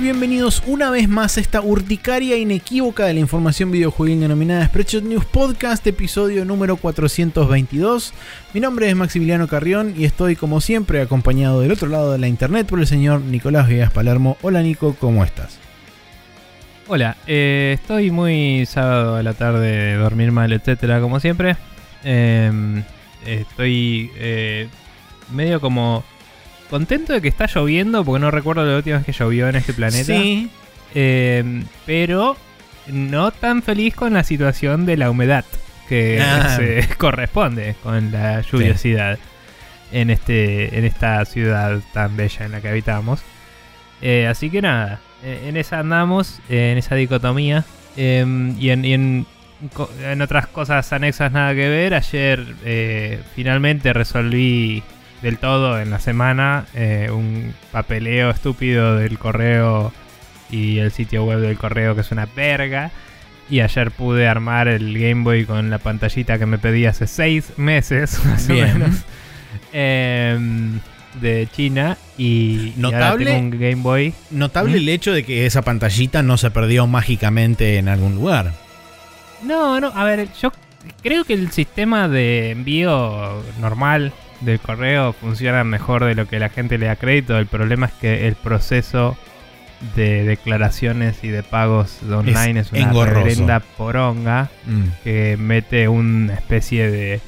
Bienvenidos una vez más a esta urticaria inequívoca de la información videojuegil denominada Spreadshot News Podcast, episodio número 422. Mi nombre es Maximiliano Carrión y estoy como siempre acompañado del otro lado de la internet por el señor Nicolás Villegas Palermo. Hola Nico, ¿cómo estás? Hola, eh, estoy muy sábado a la tarde, dormir mal, etcétera, como siempre. Eh, estoy eh, medio como contento de que está lloviendo, porque no recuerdo la última vez que llovió en este planeta. Sí. Eh, pero no tan feliz con la situación de la humedad que Ah. se corresponde con la lluviosidad en, este, en esta ciudad tan bella en la que habitamos. Eh, así que nada, eh, en esa andamos, en esa dicotomía. eh, y en, y en en otras cosas anexas nada que ver, ayer finalmente resolví del todo en la semana eh, un papeleo estúpido del correo y el sitio web del correo que es una verga. Y ayer pude armar el Game Boy con la pantallita que me pedí hace seis meses, más o menos, em, de China. Y, y ahora Notable- tengo un Game Boy. Notable ¿Mm? el hecho de que esa pantallita no se perdió mágicamente en algún lugar. No, no, a ver, yo creo que el sistema de envío normal del correo funciona mejor de lo que la gente le da crédito. El problema es que el proceso de declaraciones y de pagos de online es, una engorroso. reverenda poronga Mm. que mete una especie de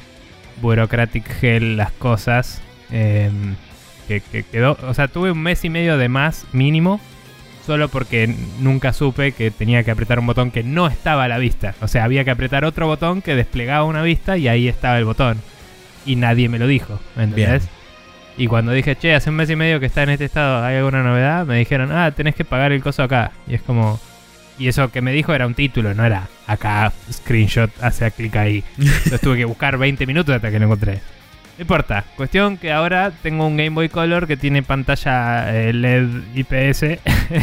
bureaucratic hell las cosas. eh, que, que quedó, o sea, tuve un mes y medio de más mínimo. Solo porque nunca supe que tenía que apretar un botón que no estaba a la vista. O sea, había que apretar otro botón que desplegaba una vista y ahí estaba el botón. Y nadie me lo dijo, ¿me entendés? Bien. Y cuando dije, che, hace un mes y medio que está en este estado, ¿hay alguna novedad? Me dijeron, ah, tenés que pagar el coso acá. Y es como... Y eso que me dijo era un título, no era acá, screenshot, hace clic ahí. Entonces tuve que buscar 20 minutos hasta que lo encontré. No importa. Cuestión que ahora tengo un Game Boy Color que tiene pantalla eh, LED IPS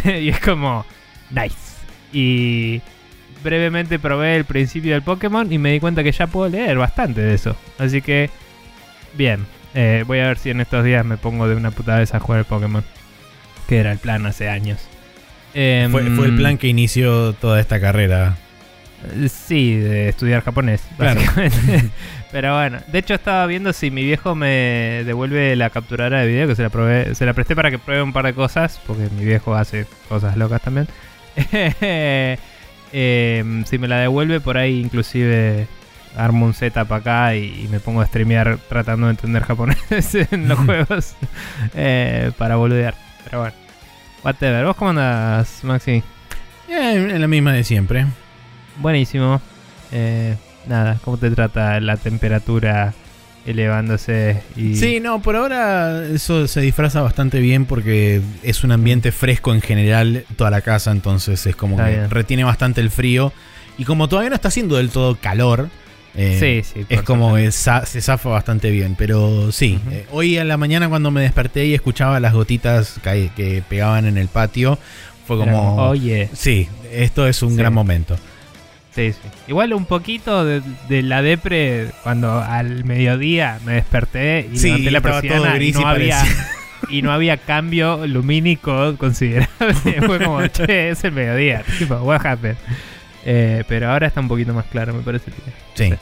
y es como nice. Y brevemente probé el principio del Pokémon y me di cuenta que ya puedo leer bastante de eso. Así que bien. Eh, voy a ver si en estos días me pongo de una puta vez a jugar el Pokémon. Que era el plan hace años. Em, Fue, fue el plan que inició toda esta carrera. eh, Sí, de estudiar japonés, Claro. básicamente. Pero bueno, de hecho estaba viendo si mi viejo me devuelve la capturadora de video, que se la probé, se la presté para que pruebe un par de cosas, porque mi viejo hace cosas locas también. Em, si me la devuelve, por ahí inclusive armo un setup acá y, y me pongo a streamear tratando de entender japonés en los juegos eh, para boludear. Pero bueno, whatever. ¿Vos cómo andas, Maxi? Eh, en la misma de siempre. Buenísimo. Eh, nada, ¿cómo te trata la temperatura elevándose? Y... Sí, no, por ahora eso se disfraza bastante bien porque es un ambiente fresco en general toda la casa, entonces es como Está que bien. retiene bastante el frío. Y como todavía no está haciendo del todo calor, eh, sí, sí. es como que se zafa bastante bien. Pero sí, eh, hoy a la mañana cuando me desperté y escuchaba las gotitas que, que pegaban en el patio, fue como... Oye, Sí, esto es un Sí. gran momento. sí, sí. Igual un poquito de, de la depre cuando al mediodía me desperté y levanté la persiana y y no había... Y no había cambio lumínico considerable. Fue como, che, es el mediodía. Tipo, what happened? Eh, pero ahora está un poquito más claro, me parece. que- Sí.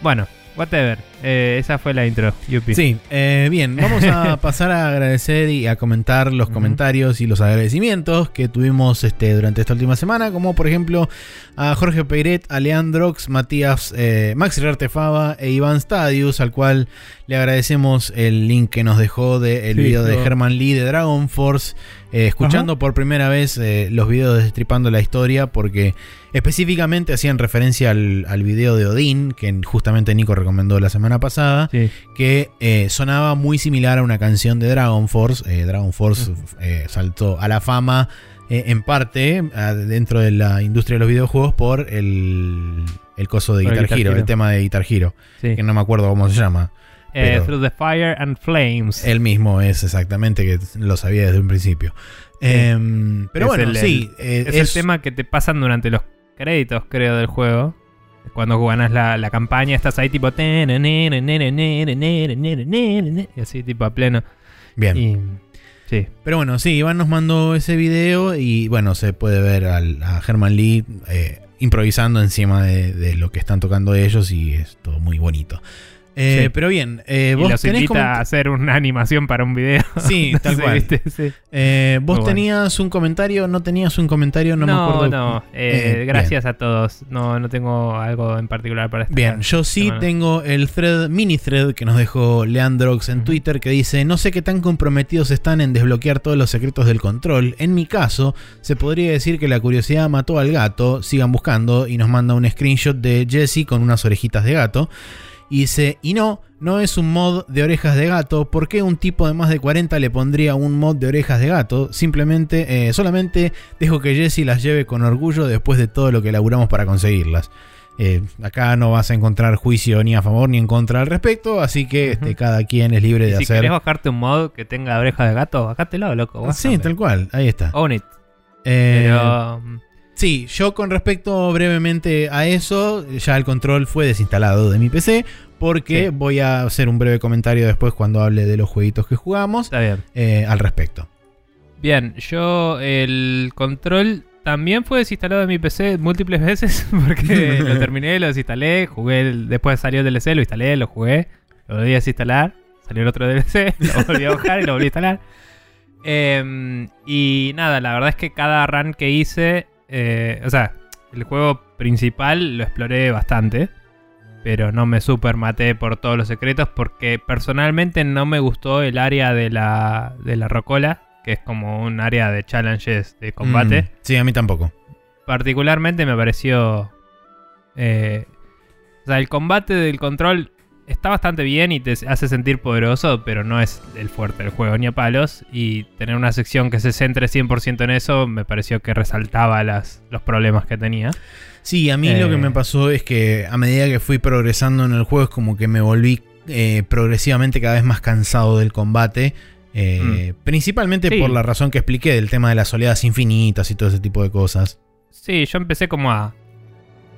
Bueno, whatever. Eh, esa fue la intro. Yupi. Sí, eh, bien, vamos a pasar a agradecer y a comentar los comentarios y los agradecimientos que tuvimos este, durante esta última semana, como por ejemplo a Jorge Peiret, a Leandrox, Matías, eh, Maxi Artefaba e Iván Stadius, al cual le agradecemos el link que nos dejó del Sí, video de. Herman Lee de Dragon Force, eh, escuchando por primera vez los videos de Destripando la Historia, porque específicamente hacían referencia al, al video de Odín, que justamente Nico recomendó la semana pasada Sí. que eh, sonaba muy similar a una canción de Dragon Force. Eh, Dragon Force eh, saltó a la fama en parte dentro de la industria de los videojuegos por el, el coso de Guitar, Guitar Hero, Hero. el tema de Guitar Hero, sí. que no me acuerdo cómo se llama. Eh, Through the Fire and Flames. El mismo es exactamente, que lo sabía desde un principio. Em, pero Es bueno, el- sí. eh, es, el tema que te pasan durante los créditos, creo, del juego. Cuando ganas la, la campaña, estás ahí tipo. Y así, tipo a pleno. Bien. Y Sí. Pero bueno, sí, Iván nos mandó ese video y bueno, se puede ver al- a Herman Lee eh, improvisando encima de, de lo que están tocando ellos y es todo muy bonito. Eh, Sí. Pero bien, eh, Y vos los tenés invita como... a hacer una animación para un video. Sí, tal Sí, cual. ¿viste? Sí. Eh, vos Muy bueno. tenías un comentario, no tenías un comentario, no, me acuerdo. no, gracias a todos. No, no tengo algo en particular para destacar. Bien, yo sí Semana. tengo el thread, mini thread que nos dejó Leandrox en. Twitter que dice, no sé qué tan comprometidos están en desbloquear todos los secretos del control. En mi caso, se podría decir que la curiosidad mató al gato, sigan buscando y nos manda un screenshot de Jesse con unas orejitas de gato. Y dice, y no, no es un mod de orejas de gato. ¿Por qué un tipo de más de 40 le pondría un mod de orejas de gato? Simplemente, eh, solamente dejo que Jesse las lleve con orgullo después de todo lo que elaboramos para conseguirlas. Eh, acá no vas a encontrar juicio ni a favor ni en contra al respecto, así que este, cada quien es libre de si hacer. querés bajarte un mod que tenga oreja de gato, bajátelo, loco. Sí, bájame. tal cual, ahí está. Own it. Eh, Pero. Sí, yo con respecto brevemente a eso, ya el control fue desinstalado de mi PC, porque Sí. voy a hacer un breve comentario después cuando hable de los jueguitos que jugamos Está bien. eh, al respecto. Bien, yo el control también fue desinstalado de mi PC múltiples veces porque lo terminé, lo desinstalé, jugué, después salió el DLC, lo instalé, lo jugué, lo volví a desinstalar, salió el otro DLC, lo volví a bajar y lo volví a instalar. Em, y nada, la verdad es que cada run que hice, eh, o sea, el juego principal lo exploré bastante, pero no me super maté por todos los secretos porque personalmente no me gustó el área de la, de la rocola, que es como un área de challenges de combate. Mm, sí, a mí tampoco. Particularmente me pareció... eh, o sea, el combate del control está bastante bien y te hace sentir poderoso, pero no es el fuerte del juego ni a palos. Y tener una sección que se centre 100% en eso me pareció que resaltaba las, los problemas que tenía. Sí, a mí lo que Eh. me pasó es que a medida que fui progresando en el juego es como que me volví eh, progresivamente cada vez más cansado del combate. eh, Principalmente Mm. Sí. por la razón que expliqué del tema de las oleadas infinitas y todo ese tipo de cosas. Sí, yo empecé como a,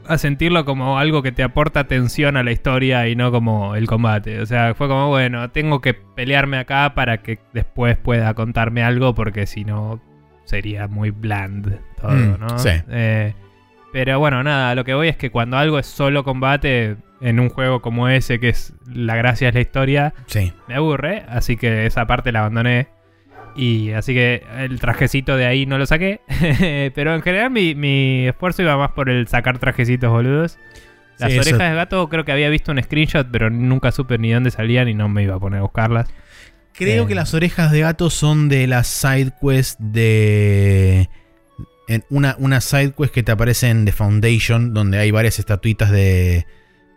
a sentirlo como algo que te aporta tensión a la historia y no como el combate. O sea, fue como, bueno, tengo que pelearme acá para que después pueda contarme algo porque si no sería muy bland todo, Mm, ¿no? sí. Eh, pero bueno, nada, lo que voy es que cuando algo es solo combate en un juego como ese, que es la gracia es la historia, Sí. me aburre, así que esa parte la abandoné. Y así que el trajecito de ahí no lo saqué. Pero en general mi, mi esfuerzo iba más por el sacar trajecitos boludos. Las Sí, eso- orejas de gato creo que había visto un screenshot, pero nunca supe ni dónde salían y no me iba a poner a buscarlas. Creo Eh. que las orejas de gato son de las side quest de. en una, una side quest que te aparece en The Foundation, donde hay varias estatuitas de,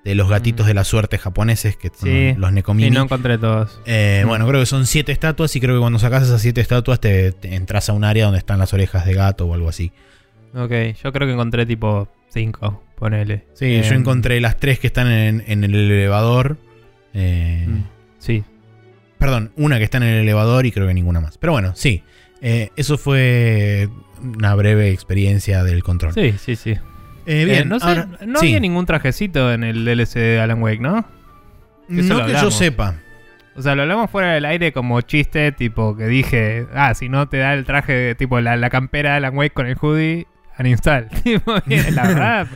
de los gatitos Mm. de la suerte japoneses, que son Sí. los Y Nekomini. no encontré todos. Eh, Mm. Bueno, creo que son siete estatuas y creo que cuando sacas esas siete estatuas te, te entras a un área donde están las orejas de gato o algo así. Ok, yo creo que encontré tipo 5, ponele. Sí, yo Em, encontré las tres que están en, en el elevador. Eh, mm, Sí, Perdón, una que está en el elevador y creo que ninguna más. Pero bueno, sí. Eh, eso fue una breve experiencia del control. sí, sí, sí. Eh, bien, Eh, no sé, ahora- no sí. había ningún trajecito en el DLC de Alan Wake, ¿no? eso No que yo sepa. O sea, lo hablamos fuera del aire como chiste, tipo que dije, ah, si no te da el traje, tipo la, la campera de Alan Wake con el hoodie, uninstall. Tipo, la verdad,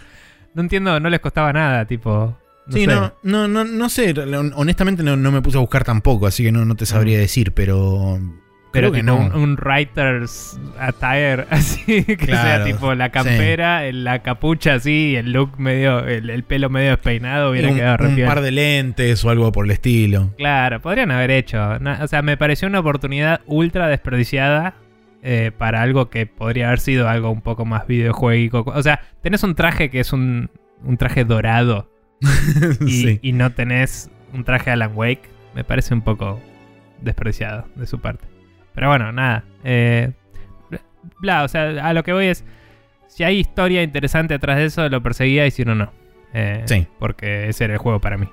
no entiendo, no les costaba nada, tipo. No sí, sé. no, no, no, no sé. Honestamente no, no me puse a buscar tampoco, así que no, no te sabría decir, pero. Pero creo que no. un, un writer's attire, así, que Claro, sea tipo la campera, la capucha así, el look medio, el, el pelo medio despeinado, hubiera un, quedado un par de lentes o algo por el estilo. Claro, podrían haber hecho. O sea, me pareció una oportunidad ultra desperdiciada eh, para algo que podría haber sido algo un poco más videojueguico. O sea, tenés un traje que es un, un traje dorado y, sí. y no tenés un traje Alan Wake. Me parece un poco desperdiciado de su parte. Pero bueno, nada. eh, bla, o sea, a lo que voy es. Si hay historia interesante atrás de eso, lo perseguía y si no, no. Eh, Sí. Porque ese era el juego para mí.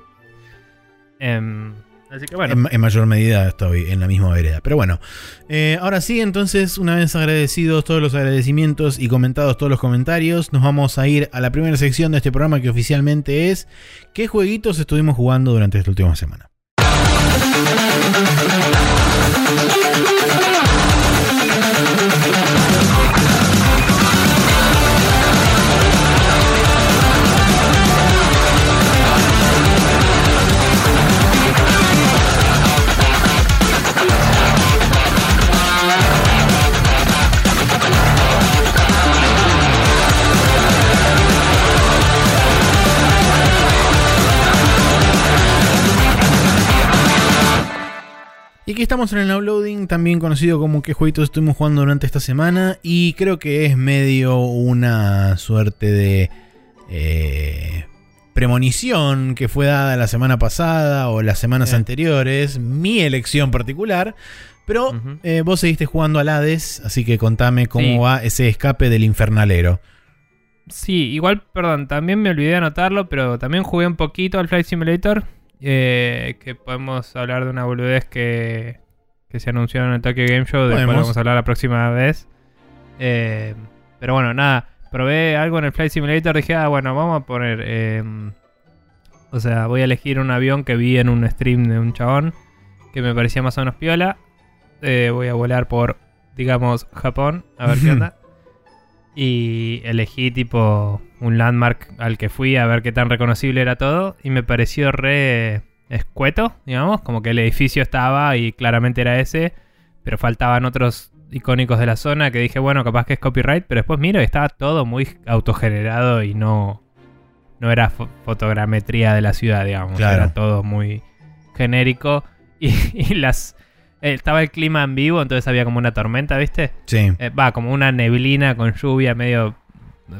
Em, así que bueno. En, en mayor medida estoy en la misma vereda. Pero bueno, eh, ahora sí, entonces, una vez agradecidos todos los agradecimientos y comentados todos los comentarios, nos vamos a ir a la primera sección de este programa que oficialmente es ¿Qué jueguitos estuvimos jugando durante esta última semana? Aquí estamos en el downloading, también conocido como qué jueguitos estuvimos jugando durante esta semana. Y creo que es medio una suerte de eh, premonición que fue dada la semana pasada o las semanas anteriores. Mi elección particular. Pero eh, vos seguiste jugando al Hades, así que contame cómo Sí. va ese escape del infernalero. Sí, igual, perdón, también me olvidé de anotarlo, pero también jugué un poquito al Flight Simulator. Eh, que podemos hablar de una boludez que, que se anunció en el Tokyo Game Show. Después Podemos. vamos a hablar la próxima vez. Eh, pero bueno, nada. Probé algo en el Flight Simulator. Dije, ah, bueno, vamos a poner. eh, o sea, voy a elegir un avión que vi en un stream de un chabón que me parecía más o menos piola. Eh, voy a volar por, digamos, Japón, a ver qué onda. Y elegí tipo un landmark al que fui a ver qué tan reconocible era todo. Y me pareció re escueto, digamos. Como que el edificio estaba y claramente era ese. Pero faltaban otros icónicos de la zona que dije, bueno, capaz que es copyright. Pero después miro y estaba todo muy autogenerado y no, no era fo- fotogrametría de la ciudad, digamos. Claro. Era todo muy genérico. Y, y las... Estaba el clima en vivo, entonces había como una tormenta, ¿viste? Sí. Eh, Va, como una neblina con lluvia medio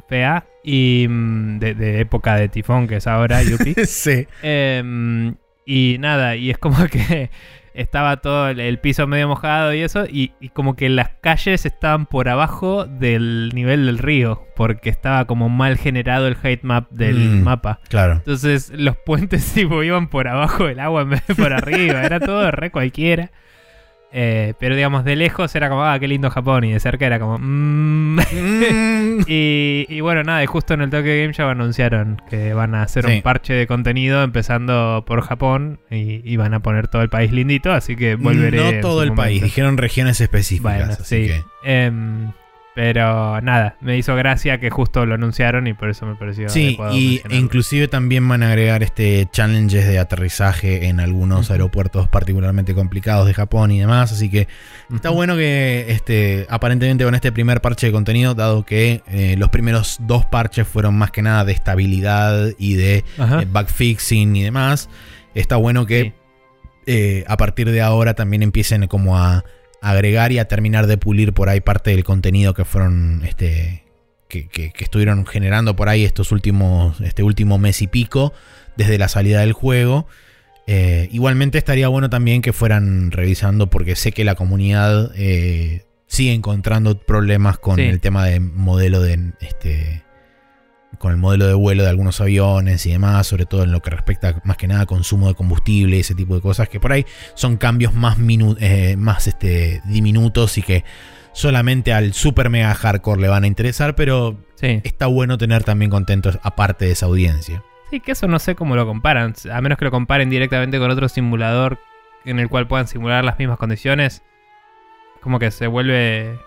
fea. Y mm, de, de época de tifón, que es ahora, Yupi. sí. Em, y nada, y es como que estaba todo el, el piso medio mojado y eso. Y, y como que las calles estaban por abajo del nivel del río. Porque estaba como mal generado el height map del Mm. mapa. Claro. Entonces los puentes tipo iban por abajo del agua en vez de por arriba. Era todo re cualquiera. Eh, pero digamos, de lejos era como, ah, qué lindo Japón. Y de cerca era como, mmm. Mm. y, y bueno, nada, y justo en el Tokyo Game Show anunciaron que van a hacer Sí. un parche de contenido empezando por Japón. Y, y van a poner todo el país lindito. Así que volveré. No todo el país, dijeron regiones específicas. Bueno, así sí. que- Em, pero nada, me hizo gracia que justo lo anunciaron y por eso me pareció. Sí, y mencionarlo. inclusive también van a agregar este challenges de aterrizaje en algunos aeropuertos particularmente complicados de Japón y demás, así que está bueno que este aparentemente con este primer parche de contenido, dado que eh, los primeros dos parches fueron más que nada de estabilidad y de Ajá. eh, bug fixing y demás, está bueno que Sí. eh, a partir de ahora también empiecen como a agregar y a terminar de pulir por ahí parte del contenido que fueron este que, que- que estuvieron generando por ahí estos últimos este último mes y pico desde la salida del juego Eh, igualmente estaría bueno también que fueran revisando porque sé que la comunidad eh, sigue encontrando problemas con Sí. el tema de modelo de este con el modelo de vuelo de algunos aviones y demás, sobre todo en lo que respecta más que nada a consumo de combustible y ese tipo de cosas, que por ahí son cambios más, minu- eh, más este, diminutos y que solamente al super mega hardcore le van a interesar, pero Sí. está bueno tener también contentos aparte de esa audiencia. Sí, que eso no sé cómo lo comparan. A menos que lo comparen directamente con otro simulador en el cual puedan simular las mismas condiciones. Como que se vuelve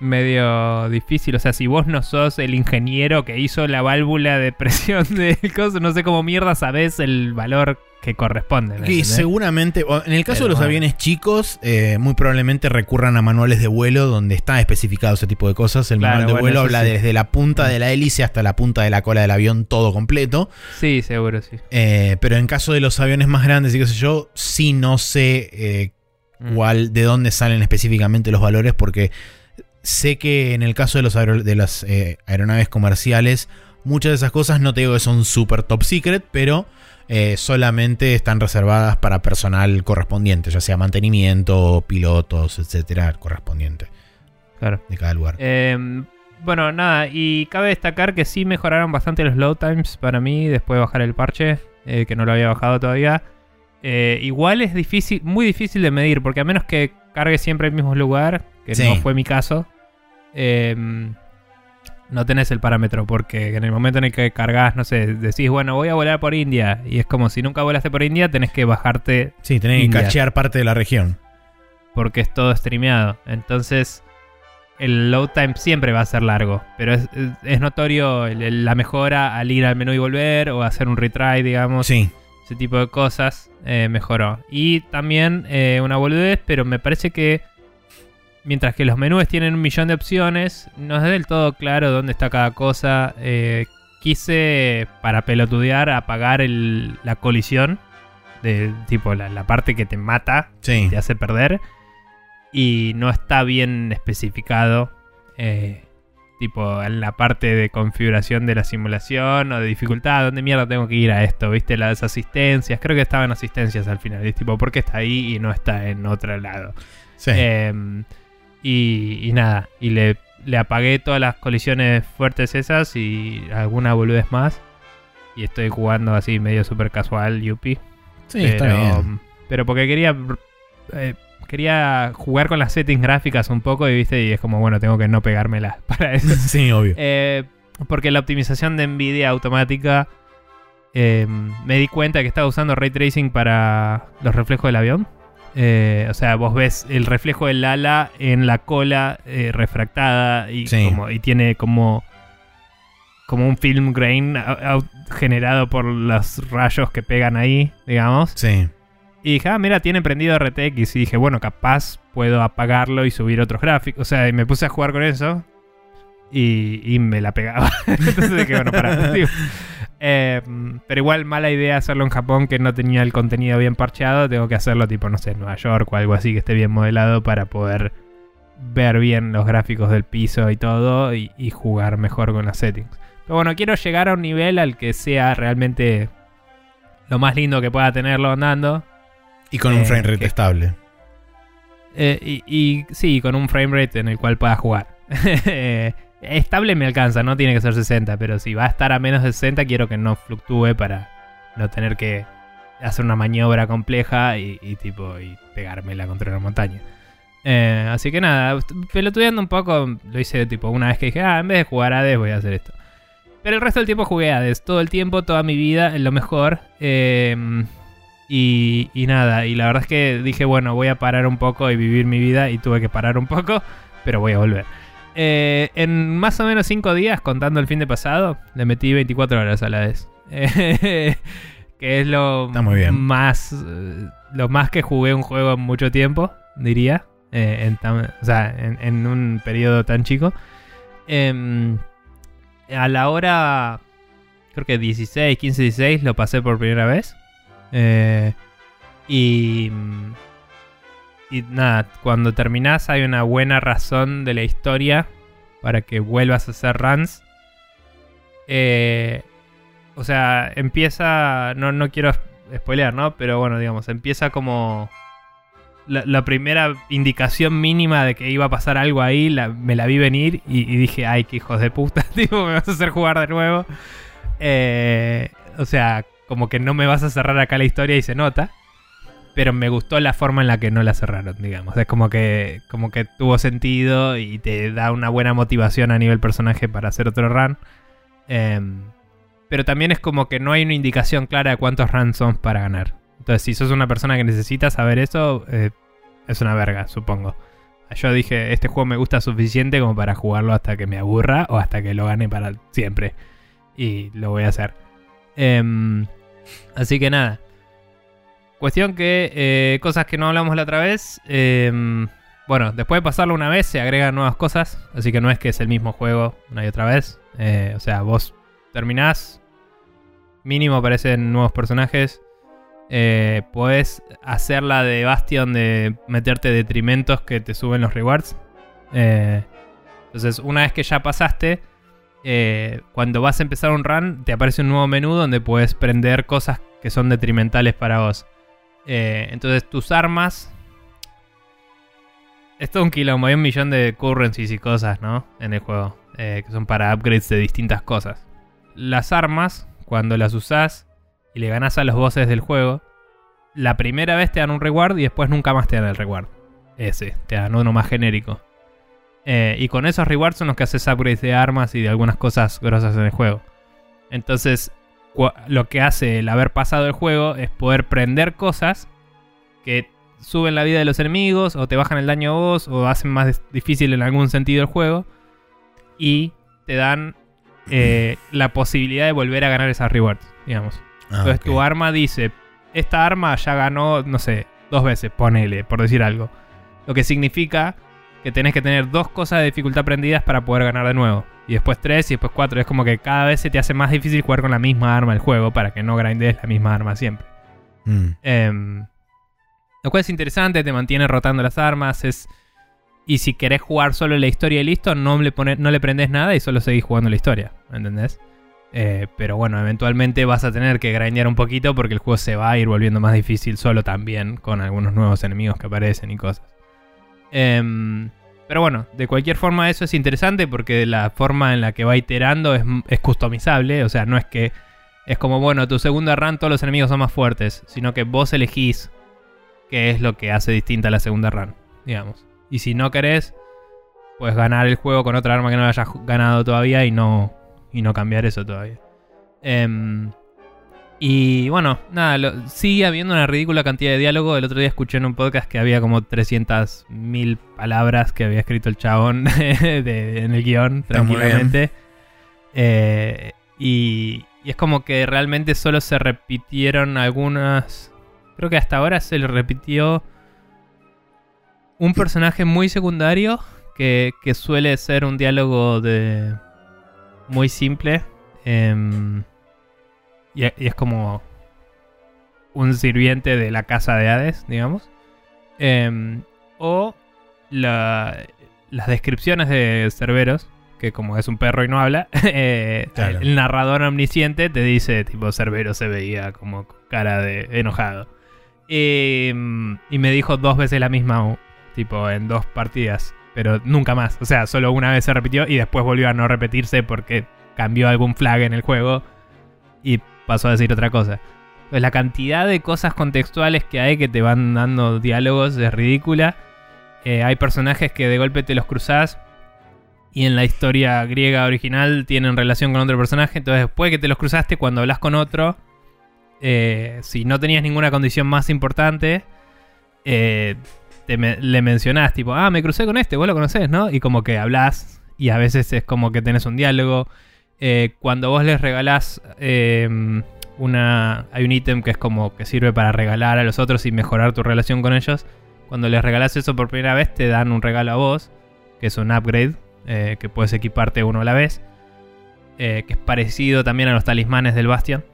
medio difícil. O sea, si vos no sos el ingeniero que hizo la válvula de presión del coso, no sé cómo mierda sabés el valor que corresponde. ¿me Que entendés? seguramente, en el caso Pero de los aviones chicos, eh, muy probablemente recurran a manuales de vuelo donde está especificado ese tipo de cosas. El Claro, manual de bueno, vuelo habla sí. desde la punta de la hélice hasta la punta de la cola del avión, todo completo. Sí, seguro, sí. Eh, pero en caso de los aviones más grandes y qué sé yo, sí no sé eh, Mm. cuál, de dónde salen específicamente los valores, porque sé que en el caso de, los de las eh, aeronaves comerciales, muchas de esas cosas no te digo que son super top secret, pero eh, solamente están reservadas para personal correspondiente, ya sea mantenimiento, pilotos, etcétera, correspondiente Claro. de cada lugar. Eh, bueno, nada, y cabe destacar que sí mejoraron bastante los load times para mí después de bajar el parche, eh, que no lo había bajado todavía. Igual es difícil, muy difícil de medir, porque a menos que cargue siempre el mismo lugar, que Sí. no fue mi caso, eh, no tenés el parámetro, porque en el momento en el que cargas, no sé, decís, bueno, voy a volar por India, y es como si nunca volaste por India, tenés que bajarte Sí, tenés que cachear parte de la región. porque es todo streameado. Entonces, el load time siempre va a ser largo. Pero es, es- es notorio el- el- la mejora al ir al menú y volver o hacer un retry, digamos. Sí, Ese tipo de cosas eh, mejoró. Y también eh, una boludez, pero me parece que mientras que los menús tienen un millón de opciones, no es del todo claro dónde está cada cosa. Eh, quise, para pelotudear, apagar el- la colisión de tipo la, la parte que te mata, Sí. te hace perder. Y no está bien especificado. eh, tipo en la parte de configuración de la simulación o de dificultad. ¿Dónde mierda tengo que ir a esto? ¿Viste? Las asistencias. Creo que estaban asistencias al final. Es tipo, ¿por qué está ahí y no está en otro lado? Sí. Em, y, y nada, y le, le apagué todas las colisiones fuertes esas y alguna boludez más. Y estoy jugando así medio super casual, Yuppie. sí, está bien. Pero porque quería. eh, quería jugar con las settings gráficas un poco y viste, y es como, bueno, tengo que no pegármela para eso. sí, obvio. Eh, porque la optimización de Nvidia automática. eh, me di cuenta que estaba usando ray tracing para los reflejos del avión. Eh, o sea, vos ves el reflejo del ala en la cola eh, refractada y, Sí. como, y tiene como como un film grain generado por los rayos que pegan ahí, digamos. Sí. Y dije, ah, mira, tiene prendido RTX. Y dije, bueno, capaz puedo apagarlo y subir otros gráficos. O sea, y me puse a jugar con eso. Y, y me la pegaba. Entonces dije, bueno, para. pero igual mala idea hacerlo en Japón que no tenía el contenido bien parcheado. Tengo que hacerlo tipo, no sé, en Nueva York o algo así que esté bien modelado para poder ver bien los gráficos del piso y todo y, y jugar mejor con las settings. Pero bueno, quiero llegar a un nivel al que sea realmente lo más lindo que pueda tenerlo andando. Y con Eh, un frame rate que- estable. Eh, y, y sí, con un frame rate en el cual pueda jugar. Estable me alcanza, no tiene que ser 60, pero si va a estar a menos de 60 quiero que no fluctúe para no tener que hacer una maniobra compleja y, y tipo y pegármela contra una montaña. Eh, así que nada, pelotudeando un poco, lo hice tipo una vez que dije, ah, en vez de jugar Hades voy a hacer esto. Pero el resto del tiempo jugué Hades, todo el tiempo, toda mi vida, en lo mejor. Eh, y, y nada, y la verdad es que dije, bueno, voy a parar un poco y vivir mi vida y tuve que parar un poco, pero voy a volver. Eh, en más o menos 5 días, contando el fin de pasado, le metí 24 horas a la vez. Que es lo Está muy bien. más lo más que jugué un juego en mucho tiempo, diría. eh, en tan- o sea, en, en un periodo tan chico. Em, a la hora, creo que 16, 15, 16, lo pasé por primera vez. Eh, y, y nada, cuando terminás hay una buena razón de la historia para que vuelvas a hacer runs. Eh, o sea, empieza, no, no quiero spoilear, ¿no? Pero bueno, digamos, empieza como... La, primera indicación mínima de que iba a pasar algo ahí, me la vi venir y, y dije, ay, qué hijos de puta, tipo, me vas a hacer jugar de nuevo. Eh, o sea, como que no me vas a cerrar acá la historia y se nota. Pero me gustó la forma en la que no la cerraron, digamos. Es como que, como que tuvo sentido y te da una buena motivación a nivel personaje para hacer otro run. Em, pero también es como que no hay una indicación clara de cuántos runs son para ganar. Entonces, si sos una persona que necesita saber eso, eh, es una verga, supongo. Yo dije, este juego me gusta suficiente como para jugarlo hasta que me aburra o hasta que lo gane para siempre. Y lo voy a hacer. Em, así que nada. Cuestión que eh, cosas que no hablamos la otra vez. em, bueno, después de pasarlo una vez se agregan nuevas cosas. Así que no es que es el mismo juego una y otra vez. Eh, o sea, vos terminás. Mínimo aparecen nuevos personajes. Eh, podés hacer la de Bastion de meterte detrimentos que te suben los rewards. Entonces, una vez que ya pasaste, cuando vas a empezar un run, te aparece un nuevo menú donde puedes prender cosas que son detrimentales para vos. Eh, entonces, tus armas. Es todo un quilombo, hay un millón de currencies y cosas, ¿no? En el juego, eh, que son para upgrades de distintas cosas. Las armas, cuando las usás y le ganás a los bosses del juego, la primera vez te dan un reward y después nunca más te dan el reward. Ese, te dan uno más genérico. Eh, y con esos rewards son los que haces upgrades de armas y de algunas cosas grosas en el juego. Entonces, lo que hace el haber pasado el juego es poder prender cosas que suben la vida de los enemigos o te bajan el daño a vos o hacen más difícil en algún sentido el juego y te dan eh, la posibilidad de volver a ganar esas rewards, digamos. Ah, Entonces tu arma dice, esta arma ya ganó, no sé, dos veces, ponele, por decir algo. Lo que significa que tenés que tener dos cosas de dificultad prendidas para poder ganar de nuevo. Y después tres y después cuatro. Es como que cada vez se te hace más difícil jugar con la misma arma el juego para que no grindes la misma arma siempre. Mm. Em, lo cual es interesante, te mantiene rotando las armas. Es, y si querés jugar solo la historia y listo, no le, pone, no le prendés nada y solo seguís jugando la historia. ¿Entendés? Eh, pero bueno, eventualmente vas a tener que grandear un poquito porque el juego se va a ir volviendo más difícil solo también con algunos nuevos enemigos que aparecen y cosas. Em, pero bueno, de cualquier forma eso es interesante porque la forma en la que va iterando es, es customizable. O sea, no es que es como, bueno, tu segunda run todos los enemigos son más fuertes, sino que vos elegís qué es lo que hace distinta la segunda run, digamos. Y si no querés, puedes ganar el juego con otra arma que no hayas ganado todavía y no, y no cambiar eso todavía. Em, y bueno, nada, lo- sigue habiendo una ridícula cantidad de diálogo. El otro día escuché en un podcast que había como 300.000 palabras que había escrito el chabón de- en el guion, tranquilamente. Eh, y, y es como que realmente solo se repitieron algunas... Creo que hasta ahora se le repitió un personaje muy secundario que, que suele ser un diálogo de muy simple. em, y, y es como un sirviente de la casa de Hades, digamos. Em, o la- las descripciones de Cerberos, que como es un perro y no habla, eh, Claro. el narrador omnisciente te dice, tipo, Cerberos se veía como cara de enojado. Em, y me dijo dos veces la misma, tipo, en dos partidas, pero nunca más. O sea, solo una vez se repitió y después volvió a no repetirse porque cambió algún flag en el juego y pasó a decir otra cosa. Pues la cantidad de cosas contextuales que hay que te van dando diálogos es ridícula. Eh, hay personajes que de golpe te los cruzás y en la historia griega original tienen relación con otro personaje. Entonces, después que te los cruzaste, cuando hablas con otro, eh, si no tenías ninguna condición más importante, eh, te le mencionás, tipo, ah, me crucé con este, vos lo conocés, ¿no? Y como que hablas y a veces es como que tenés un diálogo. Eh, cuando vos les regalás eh, una. Hay un ítem que es como que sirve para regalar a los otros y mejorar tu relación con ellos. Cuando les regalás eso por primera vez, te dan un regalo a vos, que es un upgrade, eh, que puedes equiparte uno a la vez. que es parecido también a los talismanes del Bastion.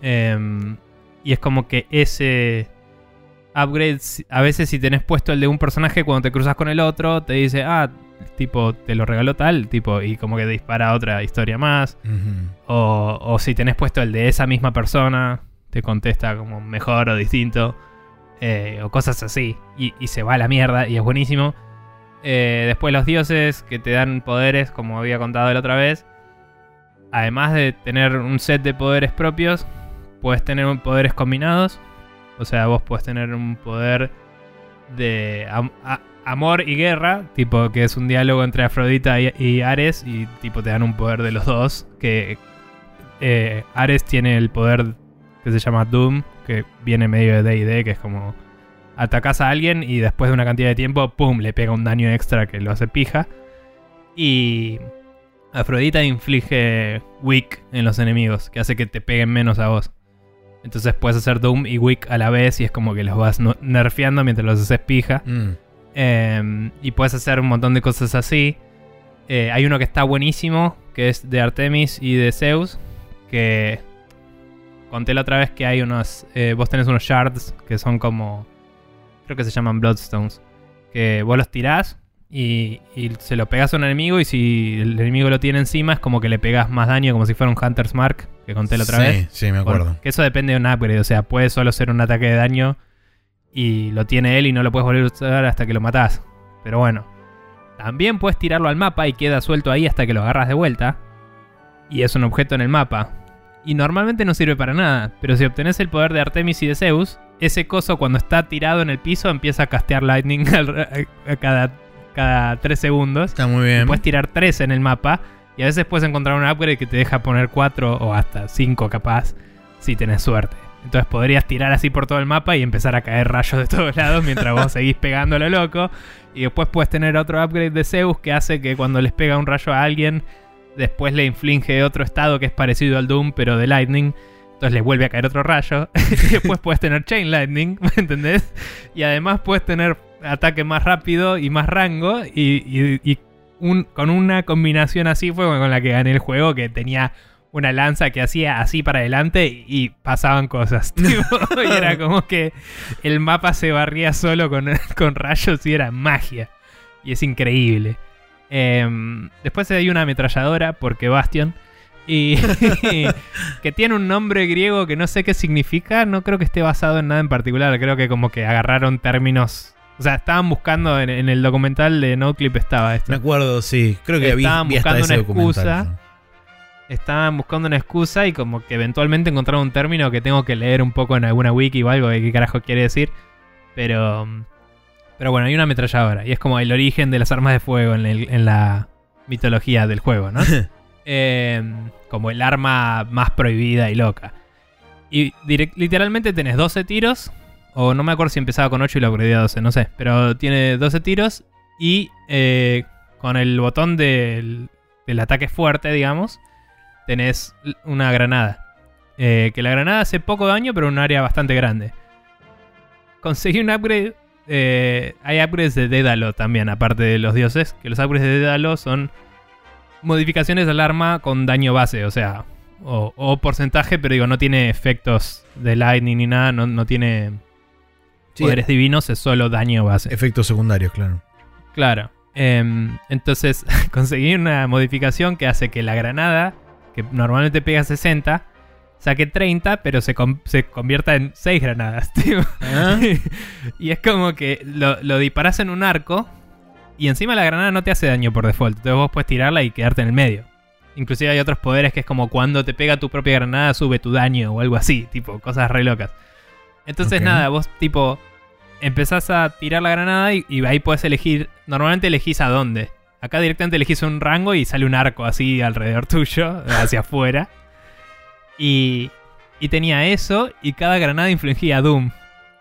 Em, y es como que ese upgrade, a veces si tenés puesto el de un personaje, cuando te cruzas con el otro, te dice, ah, tipo, te lo regaló tal, tipo, y como que dispara otra historia más. O, o si tenés puesto el de esa misma persona, te contesta como mejor o distinto. eh, o cosas así. Y, y se va a la mierda y es buenísimo. Eh, después los dioses que te dan poderes, como había contado la otra vez. Además de tener un set de poderes propios, puedes tener poderes combinados. O sea, vos puedes tener un poder de a- amor y guerra, tipo que es un diálogo entre Afrodita y, Ares, y tipo te dan un poder de los dos. Que eh, Ares tiene el poder que se llama Doom, que viene medio de DD, que es como atacas a alguien y después de una cantidad de tiempo, ¡pum!, le pega un daño extra que lo hace pija. Y Afrodita inflige Weak en los enemigos, que hace que te peguen menos a vos. Entonces puedes hacer Doom y Weak a la vez y es como que los vas nerfeando mientras los haces pija. Mm. Eh, y puedes hacer un montón de cosas así. Eh, hay uno que está buenísimo, que es de Artemis y de Zeus. Que conté la otra vez que hay unos. eh, vos tenés unos shards que son como. Creo que se llaman Bloodstones. Que vos los tirás y, y se lo pegas a un enemigo. Y si el enemigo lo tiene encima, es como que le pegas más daño, como si fuera un Hunter's Mark, que conté la otra sí, vez. Sí, me acuerdo. Que eso depende de un upgrade, o sea, puede solo ser un ataque de daño y lo tiene él y no lo puedes volver a usar hasta que lo matás. Pero bueno, también puedes tirarlo al mapa y queda suelto ahí hasta que lo agarras de vuelta. Y es un objeto en el mapa. Y normalmente no sirve para nada, pero si obtenés el poder de Artemis y de Zeus, ese coso cuando está tirado en el piso empieza a castear lightning a cada, cada 3 segundos. Está muy bien. Puedes tirar 3 en el mapa y a veces puedes encontrar un upgrade que te deja poner 4 o hasta 5 capaz si tenés suerte. Entonces podrías tirar así por todo el mapa y empezar a caer rayos de todos lados mientras vos seguís pegando a lo loco. Y después puedes tener otro upgrade de Zeus que hace que cuando les pega un rayo a alguien, después le inflige otro estado que es parecido al Doom pero de Lightning. Entonces le vuelve a caer otro rayo. y después puedes tener Chain Lightning, ¿me entendés? Y además puedes tener ataque más rápido y más rango. Y, y- y un- con una combinación así fue con la que gané el juego, que tenía una lanza que hacía así para adelante y pasaban cosas. tipo, y era como que el mapa se barría solo con, con rayos y era magia. Y es increíble. Em, después hay una ametralladora, porque Bastion. Y que tiene un nombre griego que no sé qué significa. No creo que esté basado en nada en particular. Creo que como que agarraron términos. O sea, estaban buscando en, en el documental de NoClip estaba esto. Me acuerdo, sí. Creo que vi, Estaban vi hasta buscando ese una excusa. Estaban buscando una excusa y como que eventualmente encontraron un término que tengo que leer un poco en alguna wiki o algo de qué carajo quiere decir. Pero. Pero bueno, hay una ametralladora. Y es como el origen de las armas de fuego en, el- en la mitología del juego, ¿no? Eh, como el arma más prohibida y loca. Y literalmente tenés 12 tiros. O no me acuerdo si empezaba con 8 y lo upgradeé a 12, no sé. Pero tiene 12 tiros. Y eh, con el botón del, del ataque fuerte, digamos, tenés una granada. Eh, que la granada hace poco daño, pero en un área bastante grande. Conseguí un upgrade. eh, hay upgrades de Dédalo también, aparte de los dioses. Que los upgrades de Dédalo son modificaciones del arma con daño base, o sea, o, o porcentaje, pero digo, no tiene efectos de lightning ni nada, no, no tiene Sí, poderes divinos, es solo daño base. efectos secundarios, claro. Claro. Em, entonces conseguí una modificación que hace que la granada, que normalmente pega 60, saque 30, pero se, se convierta en 6 granadas, tío. ¿Ah? y es como que lo, lo disparas en un arco y encima la granada no te hace daño por default. Entonces vos puedes tirarla y quedarte en el medio. Inclusive hay otros poderes que es como cuando te pega tu propia granada sube tu daño o algo así, tipo cosas re locas. Entonces nada, vos tipo empezás a tirar la granada y, y ahí puedes elegir, normalmente elegís a dónde. Acá directamente elegís un rango y sale un arco así alrededor tuyo, hacia afuera. Y, y tenía eso y cada granada infligía Doom.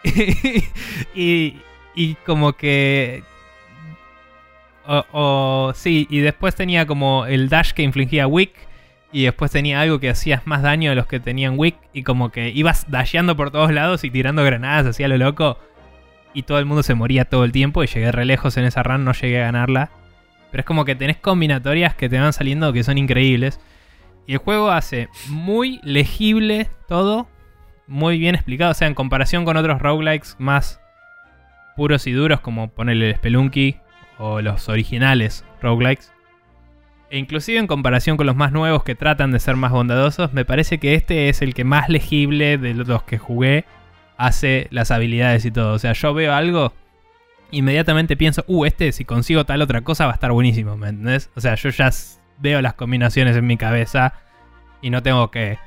y, y como que... O, o- sí, y después tenía como el dash que infligía Wick. Y después tenía algo que hacías más daño de los que tenían Wick. Y como que ibas dasheando por todos lados y tirando granadas hacia lo loco. Y todo el mundo se moría todo el tiempo. Y llegué re lejos en esa run, no llegué a ganarla. Pero es como que tenés combinatorias que te van saliendo que son increíbles. Y el juego hace muy legible todo. Muy bien explicado. O sea, en comparación con otros roguelikes más puros y duros, como ponerle el Spelunky o los originales roguelikes. E inclusive en comparación con los más nuevos que tratan de ser más bondadosos, me parece que este es el que más legible de los que jugué hace las habilidades y todo. O sea, yo veo algo, inmediatamente pienso, uh, este si consigo tal otra cosa va a estar buenísimo, ¿me entendés? O sea, yo ya veo las combinaciones en mi cabeza y no tengo que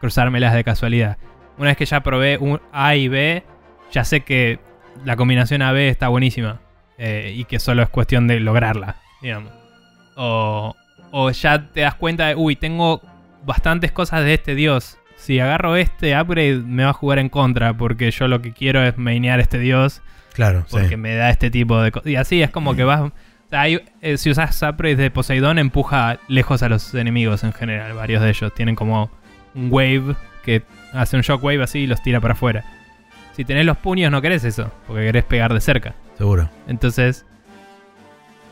cruzármelas de casualidad. Una vez que ya probé un A y B, ya sé que la combinación A-B está buenísima eh, y que solo es cuestión de lograrla, digamos. O, o ya te das cuenta de, uy, tengo bastantes cosas de este dios. Si agarro este upgrade me va a jugar en contra porque yo lo que quiero es mainear este dios Claro, porque sí. me da este tipo de cosas. Y así es como que vas... hay- eh, si usas upgrades de Poseidón empuja lejos a los enemigos en general. Varios de ellos tienen como un wave que hace un shockwave así y los tira para afuera. Si tenés los puños no querés eso, porque querés pegar de cerca. Seguro. Entonces,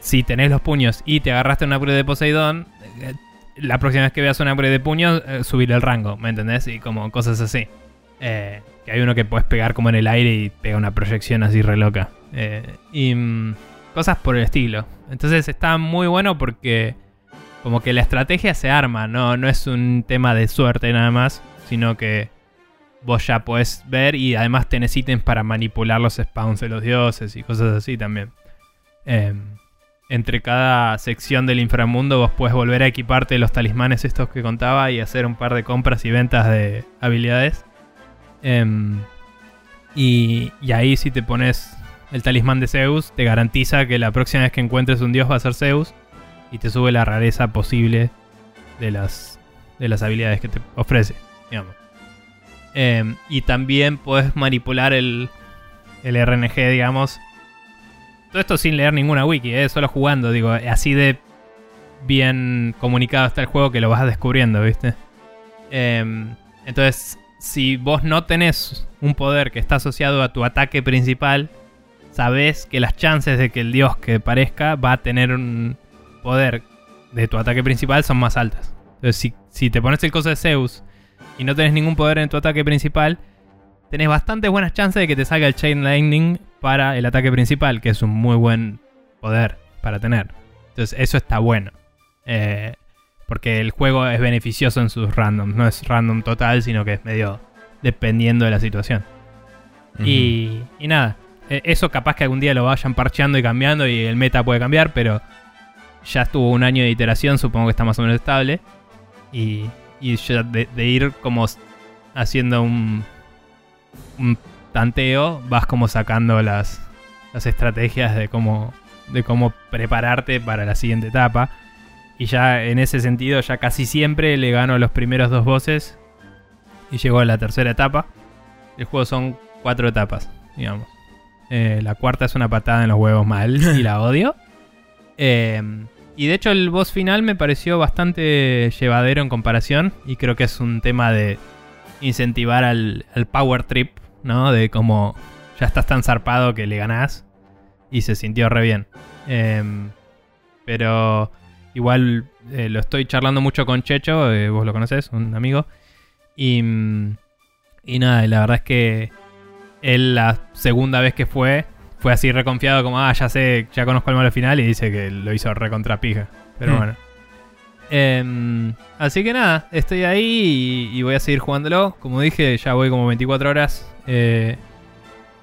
si tenés los puños y te agarraste un upgrade de Poseidón, eh, la próxima vez que veas un upgrade de puños, eh, subir el rango, ¿me entendés? Y como cosas así. Eh, que hay uno que puedes pegar como en el aire y pega una proyección así re loca. Eh, y mm, cosas por el estilo. Entonces está muy bueno porque como que la estrategia se arma, no, no es un tema de suerte nada más, sino que vos ya podés ver y además tenés ítems para manipular los spawns de los dioses y cosas así también. Eh, entre cada sección del inframundo vos puedes volver a equiparte los talismanes estos que contaba y hacer un par de compras y ventas de habilidades. Em, y, ahí si te pones el talismán de Zeus, te garantiza que la próxima vez que encuentres un dios va a ser Zeus y te sube la rareza posible de las, de las habilidades que te ofrece. Em, y también puedes manipular el, el RNG, digamos. Todo esto sin leer ninguna wiki, ¿eh? solo jugando, digo, así de bien comunicado está el juego que lo vas descubriendo, ¿viste? Em, entonces, si vos no tenés un poder que está asociado a tu ataque principal, sabés que las chances de que el dios que parezca va a tener un poder de tu ataque principal son más altas. Entonces, si, si te pones el coso de Zeus y no tenés ningún poder en tu ataque principal, tenés bastantes buenas chances de que te salga el Chain Lightning para el ataque principal, que es un muy buen poder para tener. Entonces, eso está bueno. Eh, porque el juego es beneficioso en sus randoms. No es random total, sino que es medio dependiendo de la situación. y, y nada, eh, eso capaz que algún día lo vayan parcheando y cambiando y el meta puede cambiar, pero ya estuvo un año de iteración, supongo que está más o menos estable. Y, y ya de, de ir como haciendo un, un tanteo, vas como sacando las, las estrategias de cómo, de cómo prepararte para la siguiente etapa. Y ya en ese sentido, ya casi siempre le gano los primeros dos bosses. Y llego a la tercera etapa. El juego son cuatro etapas, digamos. Eh, la cuarta es una patada en los huevos mal y la odio. Eh, y de hecho el boss final me pareció bastante llevadero en comparación. Y creo que es un tema de incentivar al, al power trip, ¿no? De como ya estás tan zarpado que le ganás. Y se sintió re bien. Eh, pero igual eh, lo estoy charlando mucho con Checho, eh, vos lo conocés, un amigo. Y, mm, y nada, y la verdad es que él la segunda vez que fue, fue así reconfiado como, ah, ya sé, ya conozco el malo final y dice que lo hizo recontra pija. Pero Hmm. bueno. Em, así que nada, estoy ahí y, y voy a seguir jugándolo. Como dije, ya voy como 24 horas. Eh,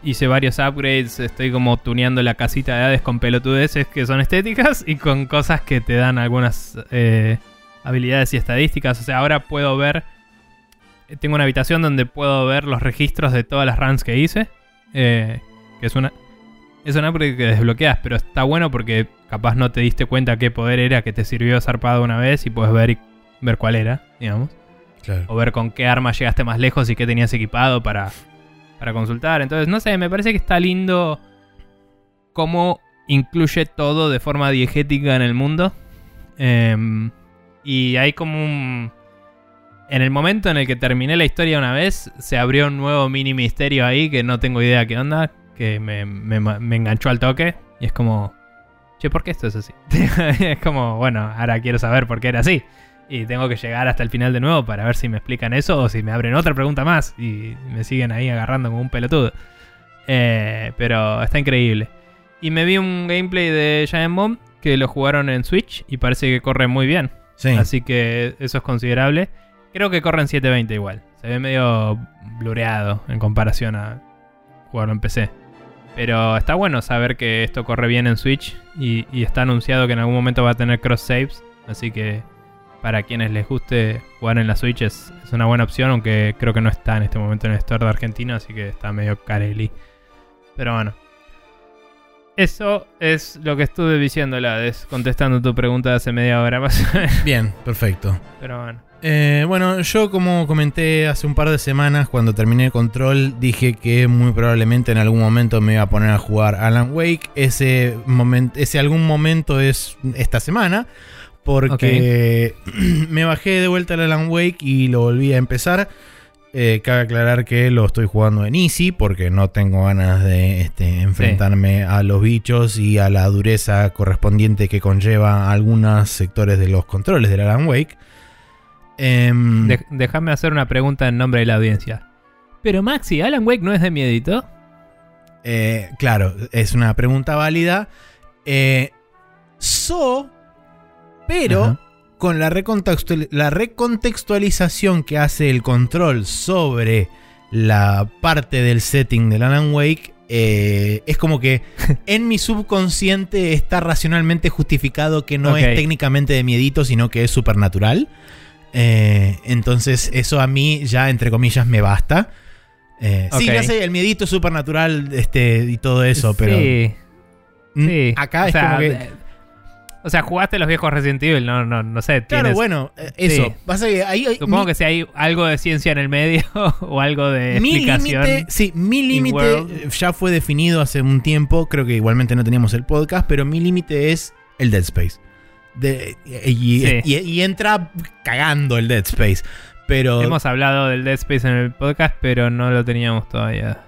hice varios upgrades, estoy como tuneando la casita de Hades con pelotudeces que son estéticas y con cosas que te dan algunas eh, habilidades y estadísticas. O sea, ahora puedo ver. Tengo una habitación donde puedo ver los registros de todas las runs que hice. eh, que es una. Es un upgrade que desbloqueas, pero está bueno porque capaz no te diste cuenta qué poder era que te sirvió zarpado una vez y puedes ver, y- ver cuál era, digamos. Claro. O ver con qué arma llegaste más lejos y qué tenías equipado para, para consultar. Entonces, no sé, me parece que está lindo cómo incluye todo de forma diegética en el mundo. Em, y hay como un... En el momento en el que terminé la historia una vez, se abrió un nuevo mini misterio ahí que no tengo idea qué onda, que me, me- me enganchó al toque. Y es como, che, ¿por qué esto es así? es como, bueno, ahora quiero saber por qué era así. Y tengo que llegar hasta el final de nuevo para ver si me explican eso o si me abren otra pregunta más y me siguen ahí agarrando como un pelotudo. Eh, pero está increíble. Y me vi un gameplay de Giant Bomb que lo jugaron en Switch y parece que corre muy bien. Sí. Así que eso es considerable. Creo que corre en 720 igual. Se ve medio blureado en comparación a jugarlo en PC. Pero está bueno saber que esto corre bien en Switch y, y está anunciado que en algún momento va a tener cross saves. Así que para quienes les guste jugar en la Switch es, es una buena opción, aunque creo que no está en este momento en el store de Argentina, así que está medio careli. Pero bueno. Eso es lo que estuve diciendo, Lades, contestando tu pregunta hace media hora más. Bien, perfecto. Pero bueno. Eh, bueno, yo como comenté hace un par de semanas cuando terminé el control, dije que muy probablemente en algún momento me iba a poner a jugar Alan Wake. Ese, momento, ese algún momento es esta semana, porque me bajé de vuelta al Alan Wake y lo volví a empezar. Eh, cabe aclarar que lo estoy jugando en Easy porque no tengo ganas de este, enfrentarme a los bichos y a la dureza correspondiente que conlleva algunos sectores de los controles del Alan Wake. De- Déjame hacer una pregunta en nombre de la audiencia. Pero Maxi, ¿Alan Wake no es de miedito? eh, claro, es una pregunta válida. Eh, so, pero Ajá. con la, recontextual- la recontextualización que hace el control sobre la parte del setting del Alan Wake, eh, es como que en mi subconsciente está racionalmente justificado que no es técnicamente de miedito, sino que es supernatural. Eh, entonces eso a mí ya, entre comillas, me basta. Eh, Sí, ya sé, el miedito es supernatural este, y todo eso, pero Sí, sí. acá o es sea, como que... O sea, jugaste los viejos Resident Evil, no, no, no sé. Claro, tienes- bueno, eh, eso. Sí. Pasa que ahí Supongo mi- que si hay algo de ciencia en el medio o algo de mi explicación. sí, mi límite ya fue definido hace un tiempo. Creo que igualmente no teníamos el podcast, pero mi límite es el Dead Space. De- y, Sí. y- y entra cagando el Dead Space. Pero Hemos hablado del Dead Space en el podcast, pero no lo teníamos todavía.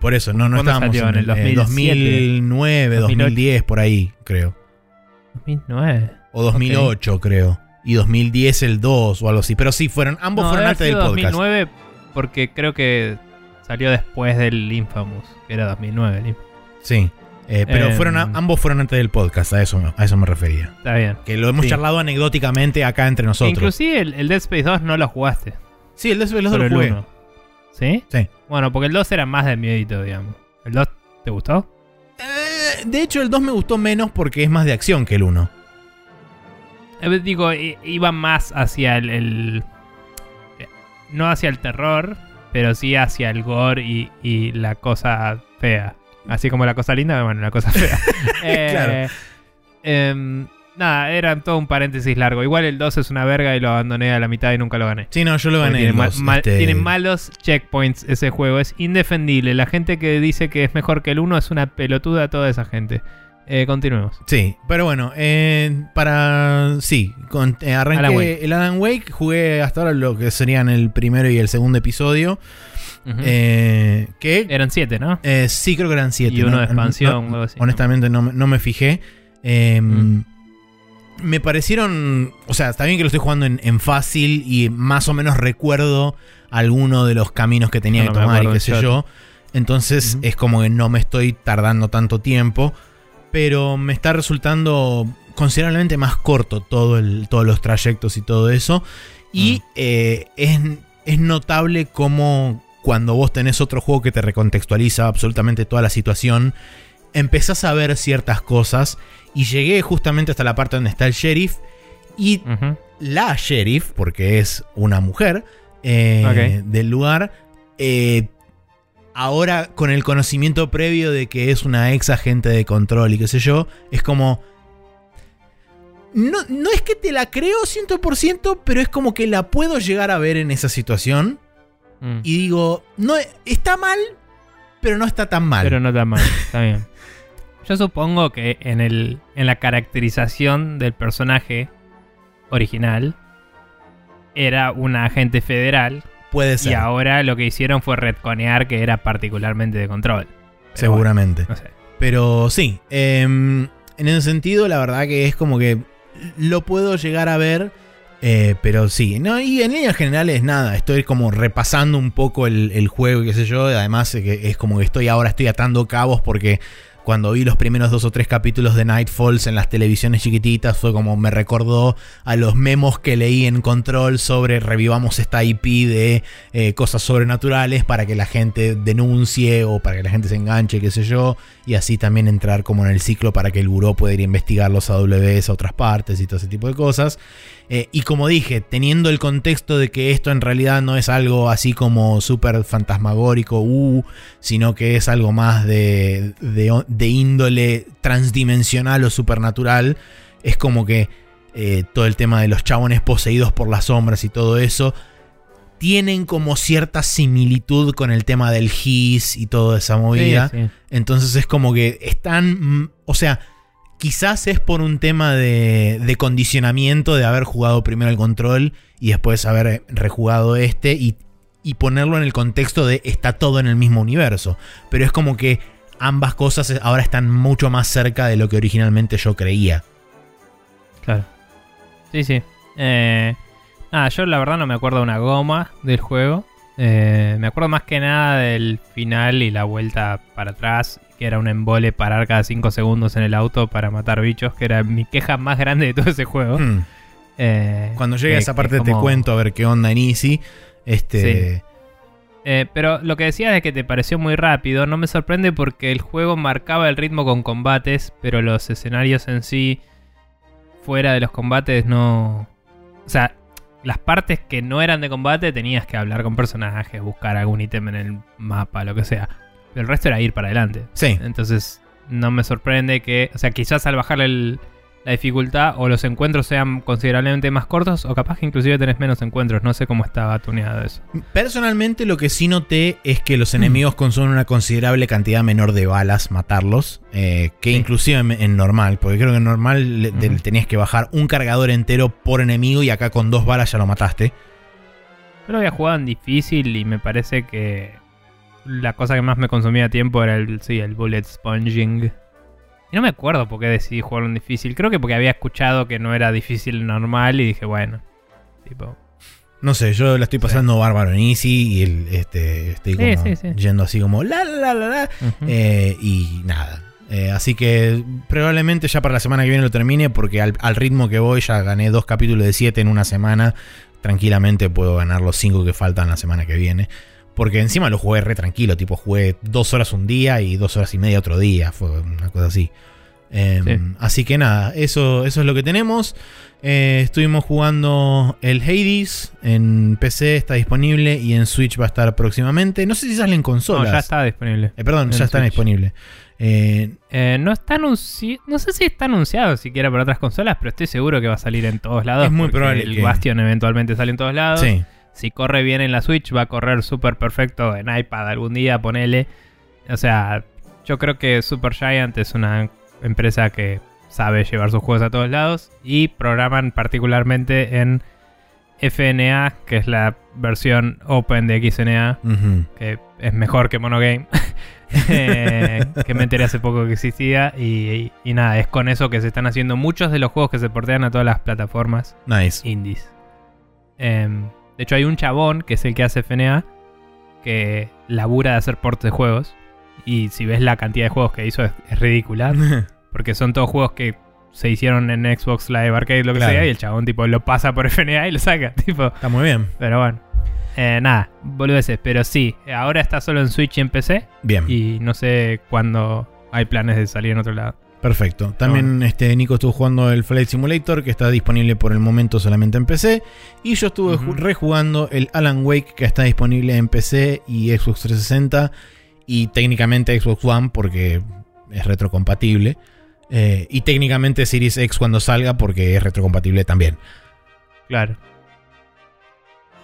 por eso, no, no ¿Cuándo estábamos salió? en el, ¿En el eh, 2007? 2009, 2008. 2010, por ahí, creo. 2009. O 2008, creo. y 2010 el 2 o algo así. Pero sí, fueron, ambos No, fueron antes del podcast. 2009 porque creo que salió después del Infamous, que era 2009 el Infamous. Sí. Eh, pero Em. fueron a- ambos fueron antes del podcast, a eso, a eso me refería. Está bien. Que lo hemos Sí. charlado anecdóticamente acá entre nosotros. Inclusive el, el Dead Space 2 no lo jugaste. sí, el de los solo lo el jugué. 1. ¿Sí? Sí. Bueno, porque el 2 era más de miedito, digamos. ¿El 2 te gustó? Eh, de hecho, el 2 me gustó menos porque es más de acción que el 1. Eh, Digo, iba más hacia el, el- eh, No hacia el terror, pero sí hacia el gore y, y la cosa fea. Así como la cosa linda, bueno, la cosa fea. Eh, Claro. Nada, era todo un paréntesis largo. Igual el 2 es una verga y lo abandoné a la mitad y nunca lo gané. Sí, no, yo lo gané. Tiene, en ma- los, ma- este, tiene malos checkpoints ese juego. Es indefendible. La gente que dice que es mejor que el 1 es una pelotuda toda esa gente. Eh, continuemos. Sí, pero bueno, eh, para. Sí, con, eh, arranqué Alan Wake. el Alan Wake, jugué hasta ahora lo que serían el primero y el segundo episodio. Eh, que Eran 7, ¿no? eh, sí, creo que eran siete. Y uno ¿no? de expansión, No, algo así. honestamente, no, me- no me fijé. Eh, Mm. Me parecieron. O sea, está bien que lo estoy jugando en, en fácil y más o menos recuerdo alguno de los caminos que tenía no que tomar y qué sé yo. Entonces es como que no me estoy tardando tanto tiempo. Pero me está resultando considerablemente más corto todo el, todos los trayectos y todo eso. Y Mm. eh, es, es notable cómo cuando vos tenés otro juego que te recontextualiza absolutamente toda la situación, empezás a ver ciertas cosas. Y llegué justamente hasta la parte donde está el sheriff. Y la sheriff, porque es una mujer eh, del lugar, eh, ahora con el conocimiento previo de que es una ex agente de control y qué sé yo, es como... No, no es que te la creo 100%, pero es como que la puedo llegar a ver en esa situación. Mm. Y digo, no, está mal, pero no está tan mal. Pero no tan mal, está bien. Yo supongo que en, el, en la caracterización del personaje original era una agente federal Puede ser, y ahora lo que hicieron fue retconear que era particularmente de control. Pero seguramente. bueno, no sé. Pero sí, em, en ese sentido, la verdad que es como que lo puedo llegar a ver. eh, pero sí, no, y en líneas generales nada, estoy como repasando un poco el, el juego y qué sé yo. Además, es como que estoy ahora estoy atando cabos porque cuando vi los primeros dos o tres capítulos de Nightfalls en las televisiones chiquititas, fue como me recordó a los memos que leí en Control sobre revivamos esta IP de eh, cosas sobrenaturales para que la gente denuncie o para que la gente se enganche, qué sé yo, y así también entrar como en el ciclo para que el buró pueda ir a investigar los AWS a otras partes y todo ese tipo de cosas. Eh, y como dije, teniendo el contexto de que esto en realidad no es algo así como súper fantasmagórico, uh, sino que es algo más de, de, de índole transdimensional o supernatural, es como que eh, todo el tema de los chabones poseídos por las sombras y todo eso, tienen como cierta similitud con el tema del His y toda esa movida. Sí, sí. Entonces es como que están, mm, o sea, quizás es por un tema de, de condicionamiento de haber jugado primero el control y después haber rejugado este y, ponerlo en el contexto de está todo en el mismo universo. Pero es como que ambas cosas ahora están mucho más cerca de lo que originalmente yo creía. Claro. Sí, sí. Eh, nada, yo la verdad no me acuerdo una goma del juego. Eh, me acuerdo más que nada del final y la vuelta para atrás, que era un embole parar cada 5 segundos en el auto para matar bichos, que era mi queja más grande de todo ese juego. Hmm. Eh, Cuando llegue a esa parte es te cuento a ver qué onda en Easy. Este. Eh, pero lo que decías de que te pareció muy rápido, no me sorprende porque el juego marcaba el ritmo con combates, pero los escenarios en sí, fuera de los combates, no... O sea, las partes que no eran de combate tenías que hablar con personajes, buscar algún ítem en el mapa, lo que sea. El resto era ir para adelante. Sí. Entonces, no me sorprende que... O sea, quizás al bajarle el- la dificultad o los encuentros sean considerablemente más cortos o capaz que inclusive tenés menos encuentros. No sé cómo estaba tuneado eso. Personalmente lo que sí noté es que Mm. los enemigos consumen una considerable cantidad menor de balas matarlos, eh, que Sí. inclusive en, en normal, porque creo que en normal le- tenías que bajar un cargador entero por enemigo y acá con dos balas ya lo mataste. Yo lo había jugado en difícil y me parece que la cosa que más me consumía tiempo era el, sí, el bullet sponging. Y no me acuerdo por qué decidí jugarlo en difícil. Creo que porque había escuchado que no era difícil normal y dije, bueno. Tipo. No sé, yo la estoy pasando bárbaro en Easy y el, este, estoy como sí, sí. yendo así como la la la la eh, y nada. Eh, así que probablemente ya para la semana que viene lo termine porque al, al ritmo que voy ya gané dos capítulos de siete en una semana. Tranquilamente puedo ganar los cinco que faltan la semana que viene. Porque encima lo jugué re tranquilo, tipo jugué dos horas un día y dos horas y media otro día. Fue una cosa así. Em, Sí. Así que nada, eso, eso es lo que tenemos. Eh, estuvimos jugando el Hades. En PC está disponible y en Switch va a estar próximamente. No sé si salen No, consolas. ya está disponible. Eh, perdón, en ya están Switch. disponibles. Eh, no está anunciado. No sé si está anunciado siquiera para otras consolas, pero estoy seguro que va a salir en todos lados. Es muy probable El que- Bastion eventualmente sale en todos lados. sí. Si corre bien en la Switch, va a correr súper perfecto en iPad algún día, ponele. O sea, yo creo que Supergiant es una empresa que sabe llevar sus juegos a todos lados y programan particularmente en FNA, que es la versión open de XNA, que es mejor que Monogame. Eh, que me enteré hace poco que existía y, y- y nada, es con eso que se están haciendo muchos de los juegos que se portean a todas las plataformas Nice. indies. Em, de hecho, hay un chabón que es el que hace FNA que labura de hacer portes de juegos. Y si ves la cantidad de juegos que hizo, es, es ridícula. Porque son todos juegos que se hicieron en Xbox Live Arcade, lo que Claro. sea. Y el chabón, tipo, lo pasa por FNA y lo saca. Tipo, Está muy bien. pero bueno. Eh, nada, boludeces. Pero sí, ahora está solo en Switch y en PC. Bien. Y no sé cuándo hay planes de salir en otro lado. Perfecto. También este, Nico estuvo jugando el Flight Simulator, que está disponible por el momento solamente en PC. Y yo estuve rejugando el Alan Wake, que está disponible en PC y Xbox 360. Y técnicamente Xbox One, porque es retrocompatible. Eh, y técnicamente Series X cuando salga, porque es retrocompatible también. Claro.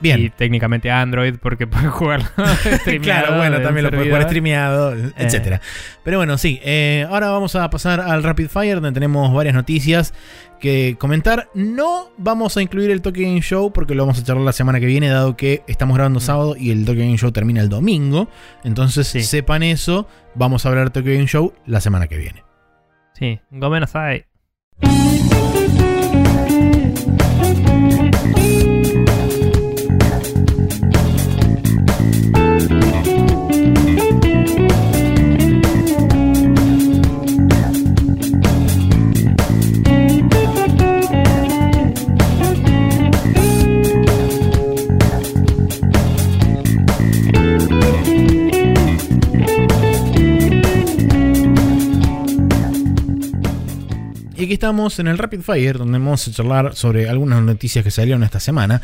Bien. Y técnicamente Android porque puedes jugarlo. streameado Claro, bueno, también lo puedes jugar streameado, etcétera. Pero bueno, sí. eh, ahora vamos a pasar al Rapid Fire, donde tenemos varias noticias que comentar. No vamos a incluir el Tokyo Game Show porque lo vamos a charlar la semana que viene, dado que estamos grabando Mm. sábado y el Tokyo Game Show termina el domingo. Entonces, Sí. sepan eso. Vamos a hablar del Tokyo Game Show la semana que viene. Sí, Gomen Aquí estamos en el Rapid Fire, donde vamos a charlar sobre algunas noticias que salieron esta semana.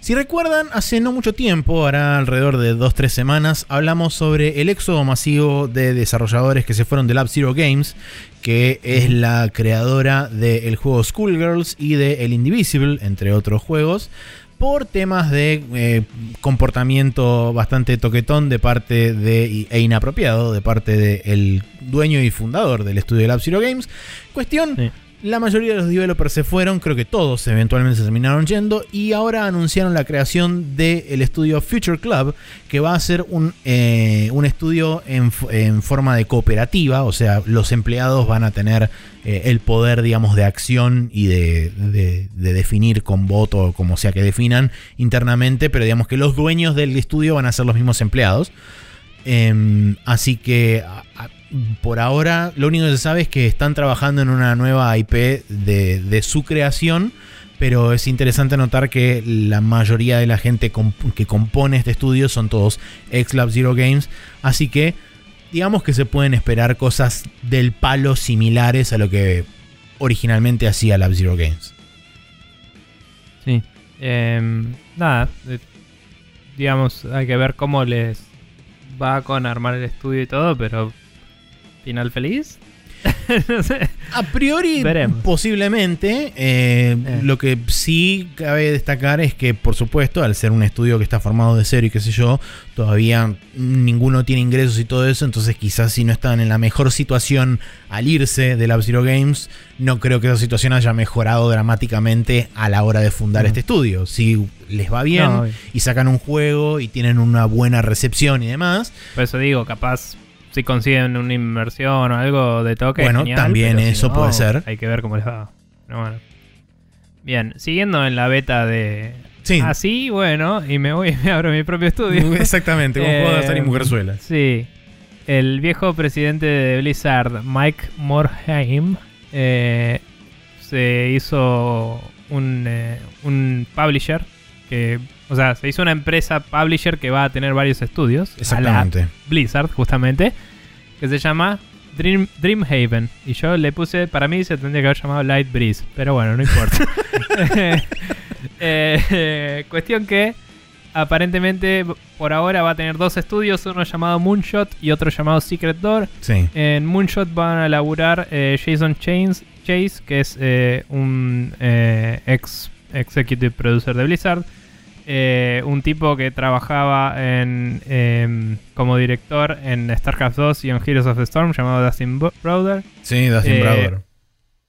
Si recuerdan, hace no mucho tiempo, hará alrededor de 2-3 semanas, hablamos sobre el éxodo masivo de desarrolladores que se fueron de Lab Zero Games, que es la creadora del juego Schoolgirls y de El Indivisible, entre otros juegos por temas de eh, comportamiento bastante toquetón de parte de e inapropiado de parte del dueño y fundador del estudio Lab Zero Games. Cuestión. La mayoría de los developers se fueron, creo que todos eventualmente se terminaron yendo y ahora anunciaron la creación del estudio Future Club, que va a ser un, eh, un estudio en, forma de cooperativa, o sea, los empleados van a tener eh, el poder, digamos, de acción y de, de- de definir con voto, como sea que definan internamente, pero digamos que los dueños del estudio van a ser los mismos empleados. Em, así que por ahora lo único que se sabe es que están trabajando en una nueva IP de, su creación. Pero es interesante notar que la mayoría de la gente que compone este estudio son todos ex Lab Zero Games. Así que digamos que se pueden esperar cosas del palo similares a lo que originalmente hacía Lab Zero Games. Sí. Em, nada. eh, digamos, hay que ver cómo les va con armar el estudio y todo, pero. Final feliz. no sé. A priori, Veremos. posiblemente. eh, Eh. Lo que sí cabe destacar es que, por supuesto, al ser un estudio que está formado de cero y qué sé yo, todavía ninguno tiene ingresos y todo eso. Entonces, quizás si no están en la mejor situación al irse de Lab Zero Games, no creo que esa situación haya mejorado dramáticamente a la hora de fundar Mm. este estudio. Si les va bien No, y sacan un juego y tienen una buena recepción y demás, Por eso digo, capaz si consiguen una inversión o algo de toque. Bueno, genial, también si eso no, puede ser. Hay que ver cómo les va. Bueno. Bien, siguiendo en la beta de. Sí. Así, bueno, y me voy y me abro mi propio estudio. Exactamente, como de Star y Eh, Mujerzuelas. Sí. El viejo presidente de Blizzard, Mike Morhaime, eh, se hizo un, eh, un publisher que, o sea, se hizo una empresa publisher que va a tener varios estudios. a la Exactamente. Blizzard, justamente, que se llama Dream, Dreamhaven. Y yo le puse, para mí se tendría que haber llamado Light Breeze, pero bueno, no importa. Eh, eh, cuestión que aparentemente por ahora va a tener dos estudios, uno llamado Moonshot y otro llamado Secret Door. Sí. En Moonshot van a laburar eh, Jason Chains, Chase, que es eh, un eh, ex executive producer de Blizzard. Eh, un tipo que trabajaba en, em, como director en StarCraft 2 y en Heroes of the Storm, llamado Dustin Browder. Sí, Dustin Eh, Browder.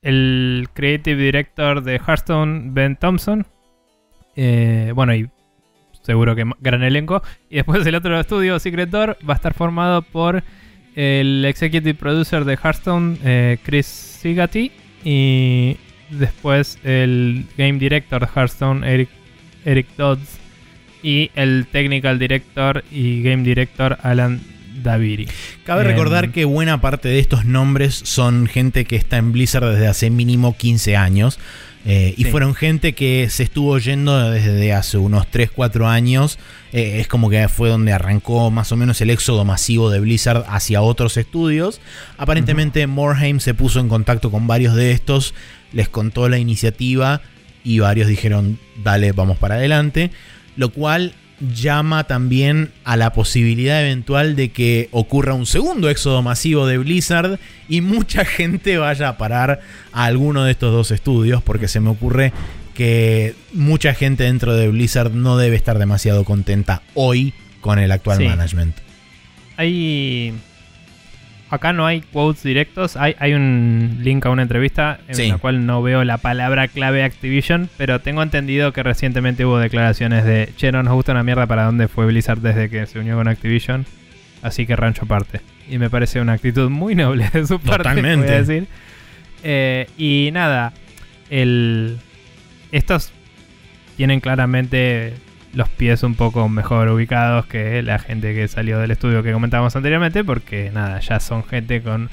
El creative director de Hearthstone, Ben Thompson. Eh, bueno, y seguro que gran elenco. Y después el otro estudio, Secret Door, va a estar formado por el executive producer de Hearthstone, Chris Sigati. Y después el game director de Hearthstone, Eric, Eric Dodds. Y el technical director y game director, Alan Daviri. Cabe recordar que buena parte de estos nombres son gente que está en Blizzard desde hace mínimo 15 años. eh, y Sí. fueron gente que se estuvo yendo desde hace unos 3-4 años. Eh, es como que fue donde arrancó más o menos el éxodo masivo de Blizzard hacia otros estudios. Aparentemente Morheim se puso en contacto con varios de estos, les contó la iniciativa y varios dijeron, dale, vamos para adelante. Lo cual llama también a la posibilidad eventual de que ocurra un segundo éxodo masivo de Blizzard y mucha gente vaya a parar a alguno de estos dos estudios, porque se me ocurre que mucha gente dentro de Blizzard no debe estar demasiado contenta hoy con el actual Sí. management. Hay. Acá no hay quotes directos. Hay, hay un link a una entrevista en Sí. la cual no veo la palabra clave Activision. Pero tengo entendido que recientemente hubo declaraciones de che, no nos gusta una mierda para dónde fue Blizzard desde que se unió con Activision. Así que rancho aparte. Y me parece una actitud muy noble de su parte. Totalmente. Voy a decir. Eh, y nada. El. Estos tienen claramente los pies un poco mejor ubicados que la gente que salió del estudio que comentábamos anteriormente, porque nada, ya son gente con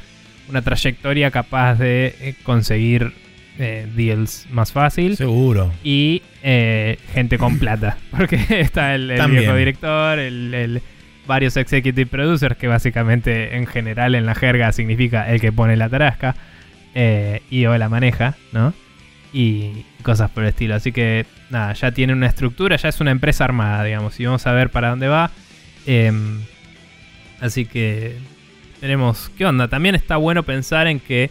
una trayectoria capaz de eh, conseguir eh, deals más fácil Seguro. y eh, gente con plata, porque está el, el viejo director, el, el- varios executive producers, que básicamente en general en la jerga significa el que pone la tarasca eh, y o la maneja, ¿no? Y cosas por el estilo. Así que nada, ya tiene una estructura, ya es una empresa armada, digamos, y vamos a ver para dónde va. Em, así que tenemos, ¿qué onda? También está bueno pensar en que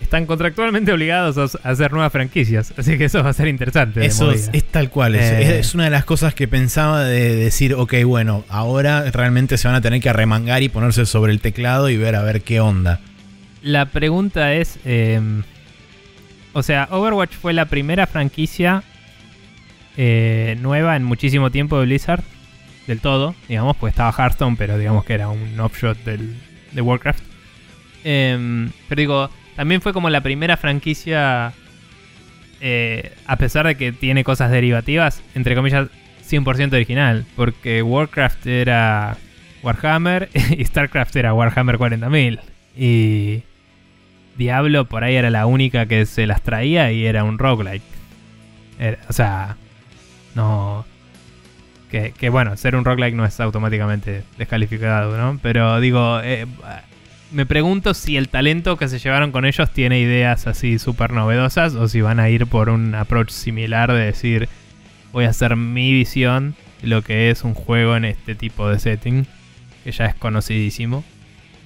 están contractualmente obligados a hacer nuevas franquicias, así que eso va a ser interesante. Eso es, tal cual. es- Eh. Es, una de las cosas que pensaba de decir, ok, bueno, ahora realmente se van a tener que arremangar y ponerse sobre el teclado y ver a ver qué onda. La pregunta es, em, o sea, Overwatch fue la primera franquicia eh, nueva en muchísimo tiempo de Blizzard, del todo, digamos, pues estaba Hearthstone, pero digamos que era un offshot del, de Warcraft. Em, pero digo, también fue como la primera franquicia, eh, a pesar de que tiene cosas derivativas, entre comillas, 100% original, porque Warcraft era Warhammer y StarCraft era Warhammer 40.000. Y Diablo por ahí era la única que se las traía y era un roguelike. O sea, no. Que, que bueno, ser un roguelike no es automáticamente descalificado, ¿no? Pero digo, eh, me pregunto si el talento que se llevaron con ellos tiene ideas así súper novedosas o si van a ir por un approach similar de decir, voy a hacer mi visión lo que es un juego en este tipo de setting, que ya es conocidísimo.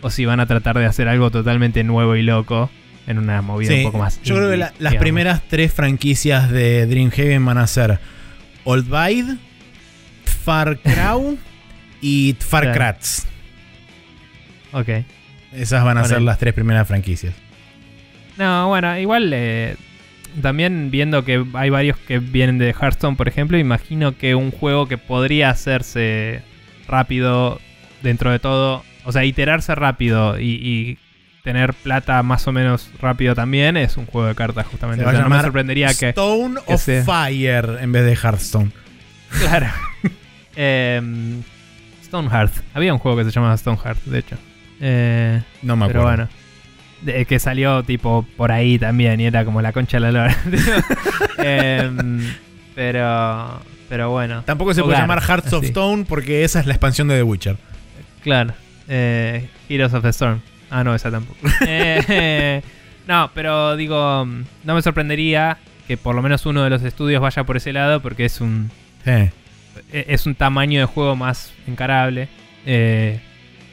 O si van a tratar de hacer algo totalmente nuevo y loco en una movida Sí, un poco más. yo creo que la- las digamos. primeras tres franquicias de Dreamhaven van a ser Old Bide, Far Crow y Far. Kratz. Ok. Esas van a ser las tres primeras franquicias. No, bueno, igual eh, también viendo que hay varios que vienen de Hearthstone, por ejemplo, imagino que un juego que podría hacerse rápido dentro de todo o sea, iterarse rápido y, y tener plata más o menos rápido también es un juego de cartas justamente. Se va O sea, a no me sorprendería que... Stone que of sea. Fire en vez de Hearthstone. Claro. Em, Stoneheart. Había un juego que se llamaba Stoneheart, de hecho. Eh, No me pero acuerdo. bueno. De- que salió tipo por ahí también y era como la concha de la lora. Em, pero. Pero bueno. Tampoco se puede llamar Hearts of. Stone porque esa es la expansión de The Witcher. Claro. Eh, Heroes of the Storm. Ah, no, esa tampoco. Eh, no, pero digo, no me sorprendería que por lo menos uno de los estudios vaya por ese lado porque es un, e- es un tamaño de juego más encarable. eh,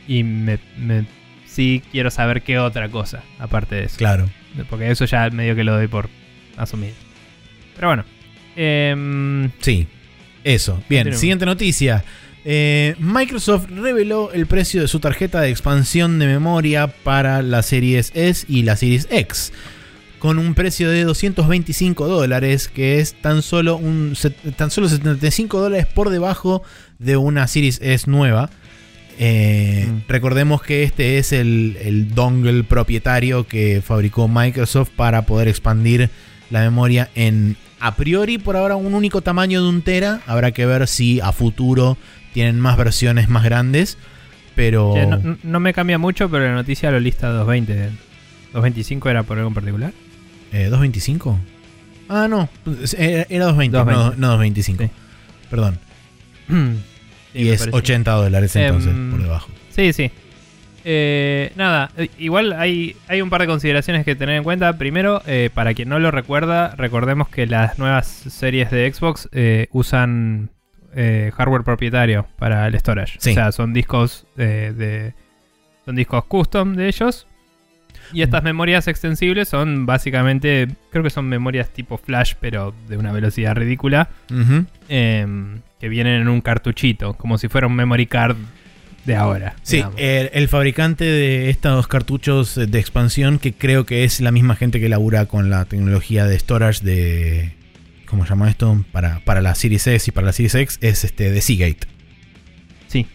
y me, me- sí quiero saber qué otra cosa, aparte de eso. claro. Porque eso ya medio que lo doy por asumido. Pero bueno. Em, Sí. Eso. Bien, siguiente noticia. Eh, Microsoft reveló el precio de su tarjeta de expansión de memoria para las series S y la Series X. Con un precio de 225 dólares, que es tan solo, un, tan solo 75 dólares por debajo de una Series S nueva. Eh, Mm. Recordemos que este es el, el dongle propietario que fabricó Microsoft para poder expandir la memoria en a priori por ahora un único tamaño de un tera. Habrá que ver si a futuro tienen más versiones más grandes. Pero no, no me cambia mucho, pero la noticia lo lista 220. 225 era por algo en particular. eh, 225. Ah, no, era, era 220, 220. No, no 225. Sí. Perdón. Sí, y es parece. 80 dólares entonces Em, por debajo. Sí, sí. Eh, nada, eh, igual hay, hay un par de consideraciones que tener en cuenta. Primero, eh, para quien no lo recuerda, recordemos que las nuevas series de Xbox eh, usan eh, hardware propietario para el storage. Sí. O sea, son discos eh, de. Son discos custom de ellos. Y estas memorias extensibles son básicamente. Creo que son memorias tipo flash, pero de una velocidad ridícula. Em, que vienen en un cartuchito, como si fuera un memory card de ahora. Sí, el, el fabricante de estos cartuchos de expansión, que creo que es la misma gente que labura con la tecnología de storage de. ¿Cómo se llama esto? Para, para la Series S y para la Series X, es este de Seagate. Sí.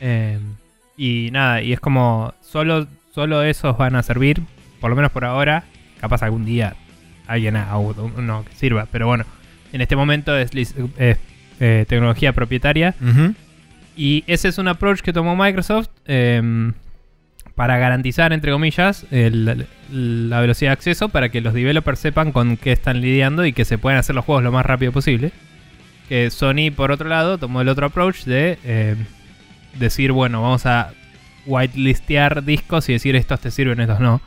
Eh, y nada, y es como solo, solo esos van a servir, por lo menos por ahora. Capaz algún día alguien haga uno que sirva, pero bueno, en este momento es, eh, tecnología propietaria. Y ese es un approach que tomó Microsoft em, para garantizar, entre comillas, el- la velocidad de acceso para que los developers sepan con qué están lidiando y que se puedan hacer los juegos lo más rápido posible. Que Sony, por otro lado, tomó el otro approach de em, decir, bueno, vamos a whitelistear discos y decir estos te sirven, estos no.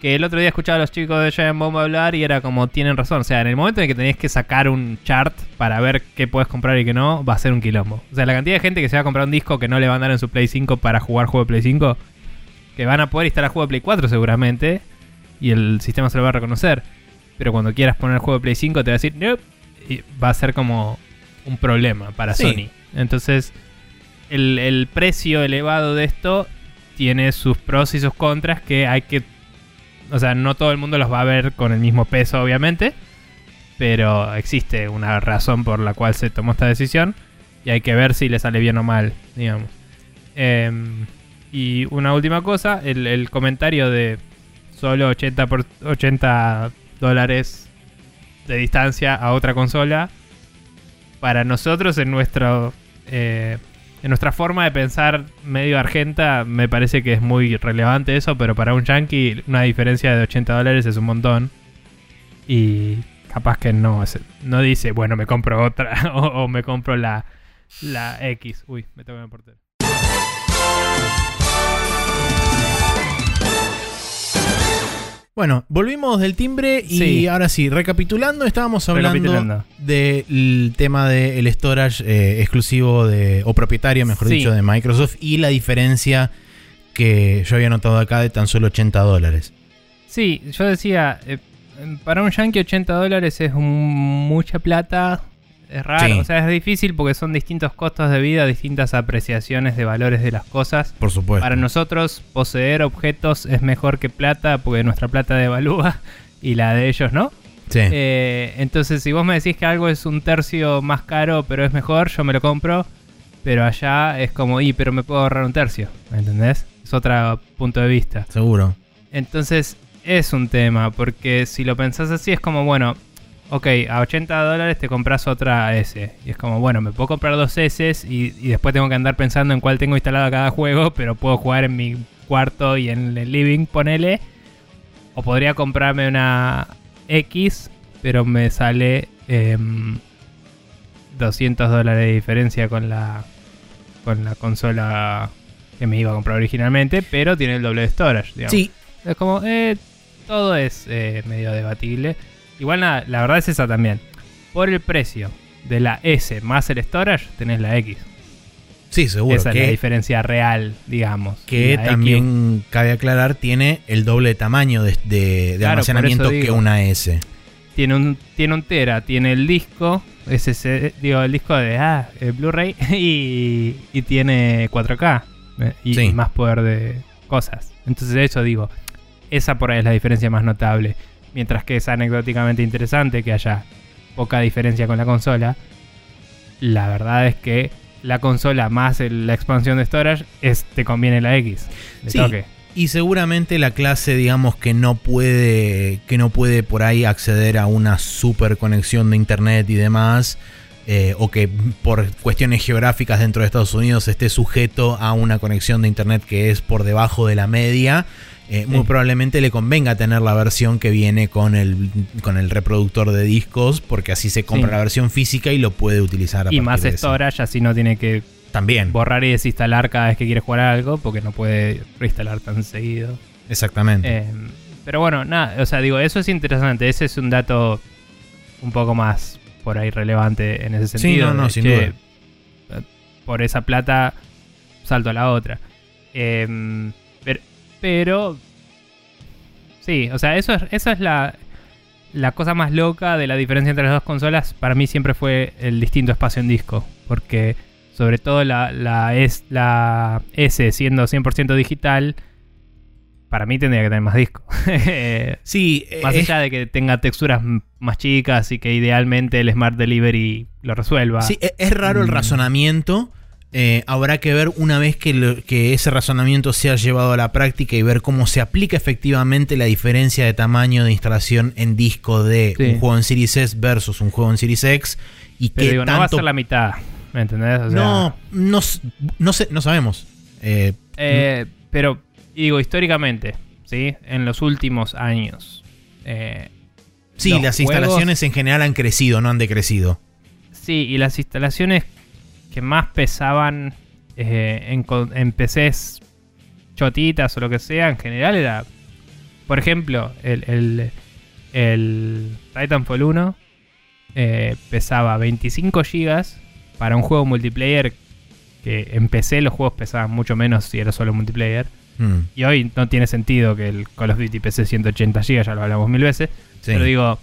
Que el otro día escuchaba a los chicos de Giant Bomb hablar y era como, tienen razón. O sea, en el momento en que tenés que sacar un chart para ver qué puedes comprar y qué no, va a ser un quilombo. O sea, la cantidad de gente que se va a comprar un disco que no le van a dar en su Play 5 para jugar juego de Play 5, que van a poder instalar juego de Play 4 seguramente, y el sistema se lo va a reconocer. Pero cuando quieras poner el juego de Play 5 te va a decir, nope, y va a ser como un problema para Sí. Sony. Entonces, el, el precio elevado de esto tiene sus pros y sus contras que hay que o sea, no todo el mundo los va a ver con el mismo peso, obviamente. Pero existe una razón por la cual se tomó esta decisión. Y hay que ver si le sale bien o mal, digamos. Em, y una última cosa, el, comentario de solo 80, por, 80 dólares de distancia a otra consola. Para nosotros, en nuestro. eh, en nuestra forma de pensar medio argenta, me parece que es muy relevante eso, pero para un yankee una diferencia de 80 dólares es un montón. Y capaz que no, no dice, bueno, me compro otra o, me compro la, la X. Uy, me tengo que portero. Bueno, volvimos del timbre y Sí. ahora sí, recapitulando, estábamos hablando del tema del storage eh, exclusivo de, o propietario, mejor Sí. dicho, de Microsoft y la diferencia que yo había notado acá de tan solo 80 dólares. Sí, yo decía, eh, para un yankee 80 dólares es un- mucha plata. Es raro, Sí. o sea, es difícil porque son distintos costos de vida, distintas apreciaciones de valores de las cosas. Por supuesto. Para nosotros, poseer objetos es mejor que plata porque nuestra plata devalúa y la de ellos no. Sí. Eh, entonces, si vos me decís que algo es un tercio más caro pero es mejor, yo me lo compro. Pero allá es como, y, pero me puedo ahorrar un tercio, ¿me entendés? Es otro punto de vista. Seguro. Entonces es un tema, porque si lo pensás así es como, bueno, ok, a 80 dólares te compras otra S. Y es como, bueno, me puedo comprar dos S y, y después tengo que andar pensando en cuál tengo instalado cada juego, pero puedo jugar en mi cuarto y en el living, ponele. O podría comprarme una X, pero me sale em, 200 dólares de diferencia con la, con la consola que me iba a comprar originalmente, pero tiene el doble de storage, digamos. Sí, Es como, eh, todo es eh, medio debatible. Igual nada, la verdad es esa también. Por el precio de la S más el storage, tenés la X. sí, seguro. Esa es la diferencia real, digamos. que X- también cabe aclarar, tiene el doble tamaño de, de- de Claro, almacenamiento que digo. una S. tiene un, tiene un tera, tiene el disco, SSD, digo, el disco de ah, Blu-ray y, y tiene 4K eh, y, Sí. y más poder de cosas. Entonces de eso digo, esa por ahí es la diferencia más notable. Mientras que es anecdóticamente interesante que haya poca diferencia con la consola, la verdad es que la consola más el- la expansión de storage es, te conviene la X. De Sí. toque. Y seguramente la clase, digamos, que no puede, que no puede por ahí acceder a una super conexión de internet y demás, eh, o que por cuestiones geográficas dentro de Estados Unidos esté sujeto a una conexión de internet que es por debajo de la media, eh, muy probablemente le convenga tener la versión que viene con el, con el reproductor de discos, porque así se compra Sí. la versión física y lo puede utilizar. a Y más storage, así no tiene que También, borrar y desinstalar cada vez que quiere jugar algo, porque no puede reinstalar tan seguido. exactamente. Eh, pero bueno, nada, o sea, digo, eso es interesante. Ese es un dato un poco más por ahí relevante en ese Sí, sentido. no, no, de, sin duda. eh, Por esa plata salto a la otra. Eh, pero, sí, o sea, eso es, eso es la, la cosa más loca de la diferencia entre las dos consolas. Para mí siempre fue el distinto espacio en disco. Porque sobre todo la, la, S, la S siendo 100% digital, para mí tendría que tener más disco. sí, más es- allá de que tenga texturas más chicas y que idealmente el Smart Delivery lo resuelva. Sí, e- es raro el Mm. razonamiento. Eh, habrá que ver una vez que, lo- que ese razonamiento sea llevado a la práctica y ver cómo se aplica efectivamente la diferencia de tamaño de instalación en disco de Sí. un juego en Series S versus un juego en Series X. Y Pero que digo, no va a tanto. ser la mitad. ¿Me entendés? O sea, no, no, no, sé, no sabemos. Eh, eh, pero, digo, históricamente, ¿sí? En los últimos años. eh, sí, las juegos- instalaciones en general han crecido, no han decrecido. Sí, y las instalaciones que más pesaban eh, en, PCs chotitas o lo que sea, en general era, por ejemplo, el, el, el Titanfall 1 eh, pesaba 25 GB para un juego multiplayer que en PC los juegos pesaban mucho menos si era solo multiplayer. Mm, Y hoy no tiene sentido que el Call of Duty pese 180 GB, ya lo hablamos mil veces. sí. Pero digo,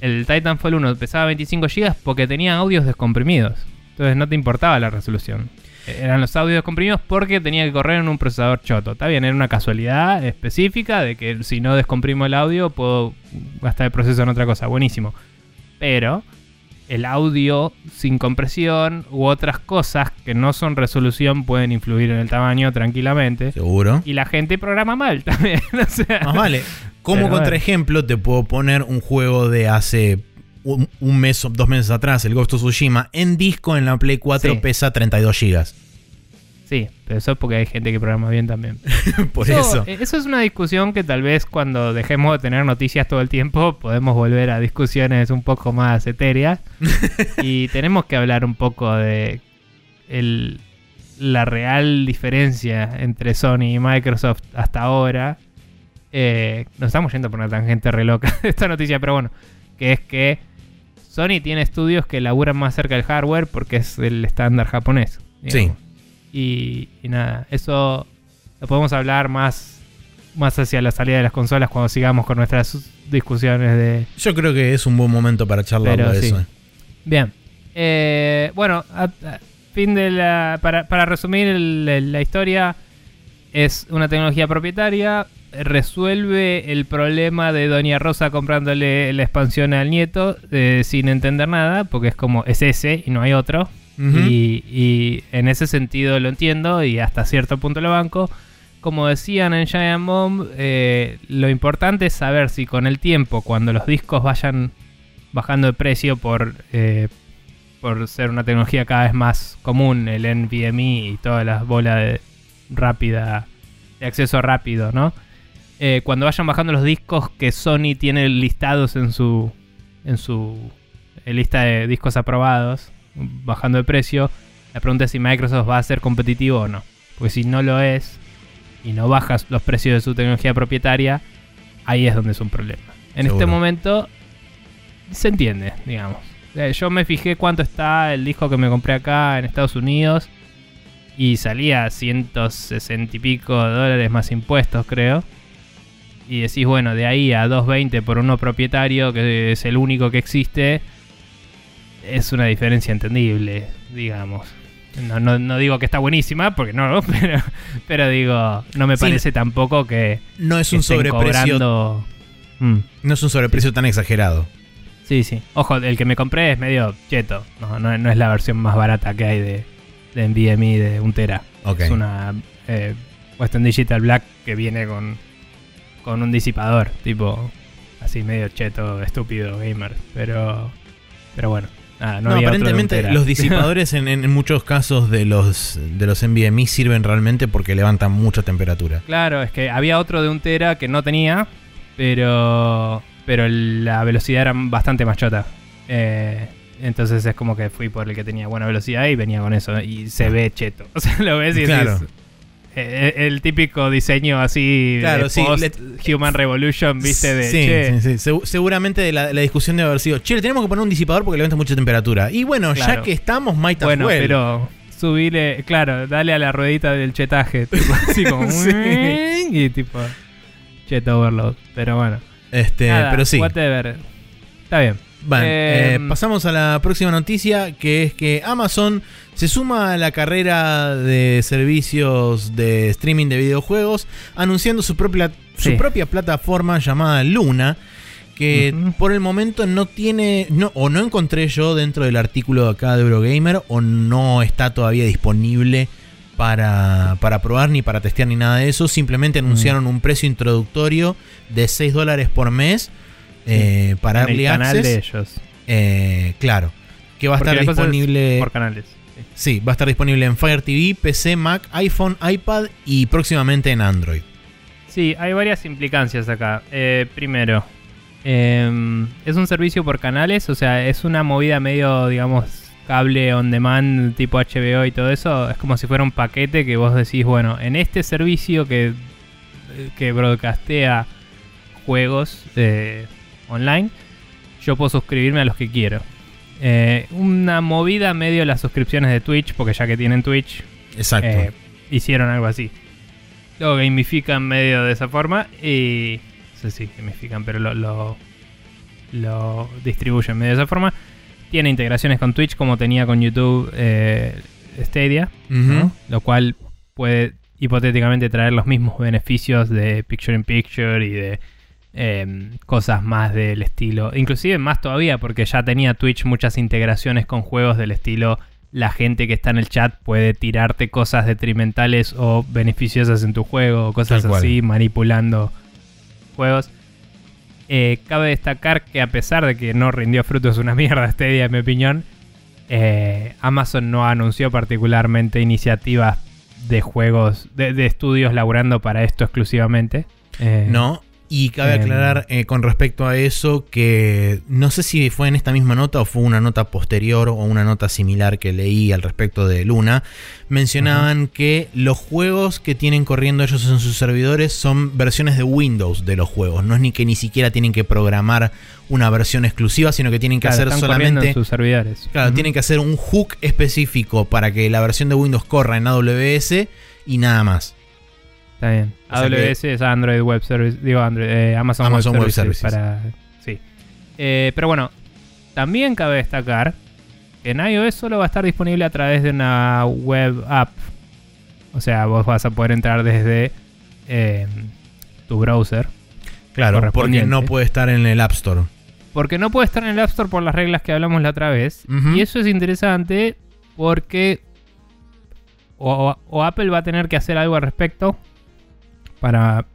el Titanfall 1 pesaba 25 GB porque tenía audios descomprimidos. Entonces no te importaba la resolución. Eh, Eran los audios descomprimidos porque tenía que correr en un procesador choto. Está bien, era una casualidad específica de que si no descomprimo el audio puedo gastar el proceso en otra cosa. Buenísimo. Pero el audio sin compresión u otras cosas que no son resolución pueden influir en el tamaño tranquilamente. Seguro. Y la gente programa mal también. o sea, Más vale. Como contraejemplo, te puedo poner un juego de hace un, un mes o dos meses atrás, el Ghost of Tsushima, en disco en la Play 4 Sí. pesa 32 GB. Sí, pero eso es porque hay gente que programa bien también. Por eso. eh, Eso es una discusión que tal vez cuando dejemos de tener noticias todo el tiempo podemos volver a discusiones un poco más etéreas. y tenemos que hablar un poco de el- la real diferencia entre Sony y Microsoft hasta ahora. Eh, nos estamos yendo por una tangente re loca de esta noticia, pero bueno, que es que Sony tiene estudios que laburan más cerca del hardware porque es el estándar japonés. digamos. Y, y nada, eso lo podemos hablar más, más hacia la salida de las consolas cuando sigamos con nuestras discusiones de... Yo creo que es un buen momento para charlar de sí. eso. Bien. Eh, bueno, a- a- fin de la... Para, para resumir el- la historia, es una tecnología propietaria, resuelve el problema de Doña Rosa comprándole la expansión al nieto eh, sin entender nada, porque es como es ese y no hay otro. Y en ese sentido lo entiendo y hasta cierto punto lo banco. Como decían en Giant Bomb, eh, lo importante es saber si con el tiempo, cuando los discos vayan bajando de precio por, eh, por ser una tecnología cada vez más común, el NVMe y todas las bolas de rápida, de acceso rápido, ¿no? Eh, cuando vayan bajando los discos que Sony tiene listados en su, en su eh, lista de discos aprobados, bajando de precio, la pregunta es si Microsoft va a ser competitivo o no. Porque si no lo es y no bajas los precios de su tecnología propietaria, ahí es donde es un problema. En este momento se entiende, digamos. Eh, Yo me fijé cuánto está el disco que me compré acá en Estados Unidos y salía 160 y pico dólares más impuestos, creo. Y decís, bueno, de ahí a 220 por uno propietario, que es el único que existe, es una diferencia entendible, digamos. No, no, no digo que está buenísima, porque no, pero, pero digo, no me Sí. parece tampoco que, No es que un estén sobreprecio. cobrando... Mm. No es un sobreprecio tan exagerado. Sí, sí. Ojo, el que me compré es medio cheto. No, no, no es la versión más barata que hay de, de NVMe de 1 tera. Ok. Es una eh, Western Digital Black que viene con, con un disipador, tipo así medio cheto, estúpido, gamer. Pero, pero bueno, nada, no, No, había aparentemente los disipadores en, en muchos casos de los, de los NVMe sirven realmente porque levantan mucha temperatura. Claro, es que había otro de un tera que no tenía, pero pero la velocidad era bastante más chota. Eh, entonces es como que fui por el que tenía buena velocidad y venía con eso. Y se ve cheto. O sea, lo ves y Claro. decís, eh, el típico diseño así Claro, de sí, post le- Human Revolution, viste, de sí, che, sí, sí. Segu- seguramente la, la discusión debe haber sido, che, le tenemos que poner un disipador porque levanta mucha temperatura. Y bueno, ya que estamos, might Bueno, well. pero subile, claro, dale a la ruedita del chetaje, tipo, así como Sí. y tipo cheto overload, pero bueno. Este, Nada, pero sí. Whatever. Está bien. Bueno, eh, Em, pasamos a la próxima noticia, que es que Amazon se suma a la carrera de servicios de streaming de videojuegos, anunciando su propia, Sí. su propia plataforma llamada Luna, que por el momento no tiene, no, o no encontré yo dentro del artículo de acá de Eurogamer, o no está todavía disponible para, para probar ni para testear ni nada de eso. Simplemente Mm. anunciaron un precio introductorio de 6 dólares por mes. eh, para en el Early canal Access. de ellos. Eh, claro. Que va a Porque estar es disponible. Por canales. Sí. Va a estar disponible en Fire TV, PC, Mac, iPhone, iPad y próximamente en Android. Sí, hay varias implicancias acá. Eh, primero, em, es un servicio por canales, o sea, es una movida medio, digamos, cable on demand tipo HBO y todo eso. Es como si fuera un paquete que vos decís, bueno, en este servicio que, que broadcastea juegos eh, online, yo puedo suscribirme a los que quiero. Eh, una movida medio las suscripciones de Twitch, porque ya que tienen Twitch, Exacto. eh, hicieron algo así. Lo gamifican medio de esa forma y. No sé si gamifican, pero lo, lo, lo distribuyen medio de esa forma. Tiene integraciones con Twitch como tenía con YouTube eh, Stadia, lo cual puede hipotéticamente traer los mismos beneficios de Picture in Picture y de eh, cosas más del estilo. Inclusive más todavía porque ya tenía Twitch muchas integraciones con juegos del estilo la gente que está en el chat puede tirarte cosas detrimentales o beneficiosas en tu juego o cosas así, manipulando juegos. Eh, cabe destacar que a pesar de que no rindió frutos una mierda este día, en mi opinión, eh, Amazon no anunció particularmente iniciativas de juegos, de, de estudios laburando para esto exclusivamente. Eh, No. Y cabe em, aclarar eh, con respecto a eso que no sé si fue en esta misma nota o fue una nota posterior o una nota similar que leí al respecto de Luna. Mencionaban que los juegos que tienen corriendo ellos en sus servidores son versiones de Windows de los juegos. No es ni que ni siquiera tienen que programar una versión exclusiva, sino que tienen que claro, hacer están solamente en sus servidores. Claro, tienen que hacer un hook específico para que la versión de Windows corra en AWS y nada más. Está bien. O sea AWS es Android Web Service, digo Android, eh, Amazon, Amazon Web Web Services. Services. Para, sí. Eh, pero bueno, también cabe destacar que en iOS solo va a estar disponible a través de una web app. O sea, vos vas a poder entrar desde eh, tu browser. Claro, porque no puede estar en el App Store. Porque no puede estar en el App Store por las reglas que hablamos la otra vez. Y eso es interesante porque o, o Apple va a tener que hacer algo al respecto para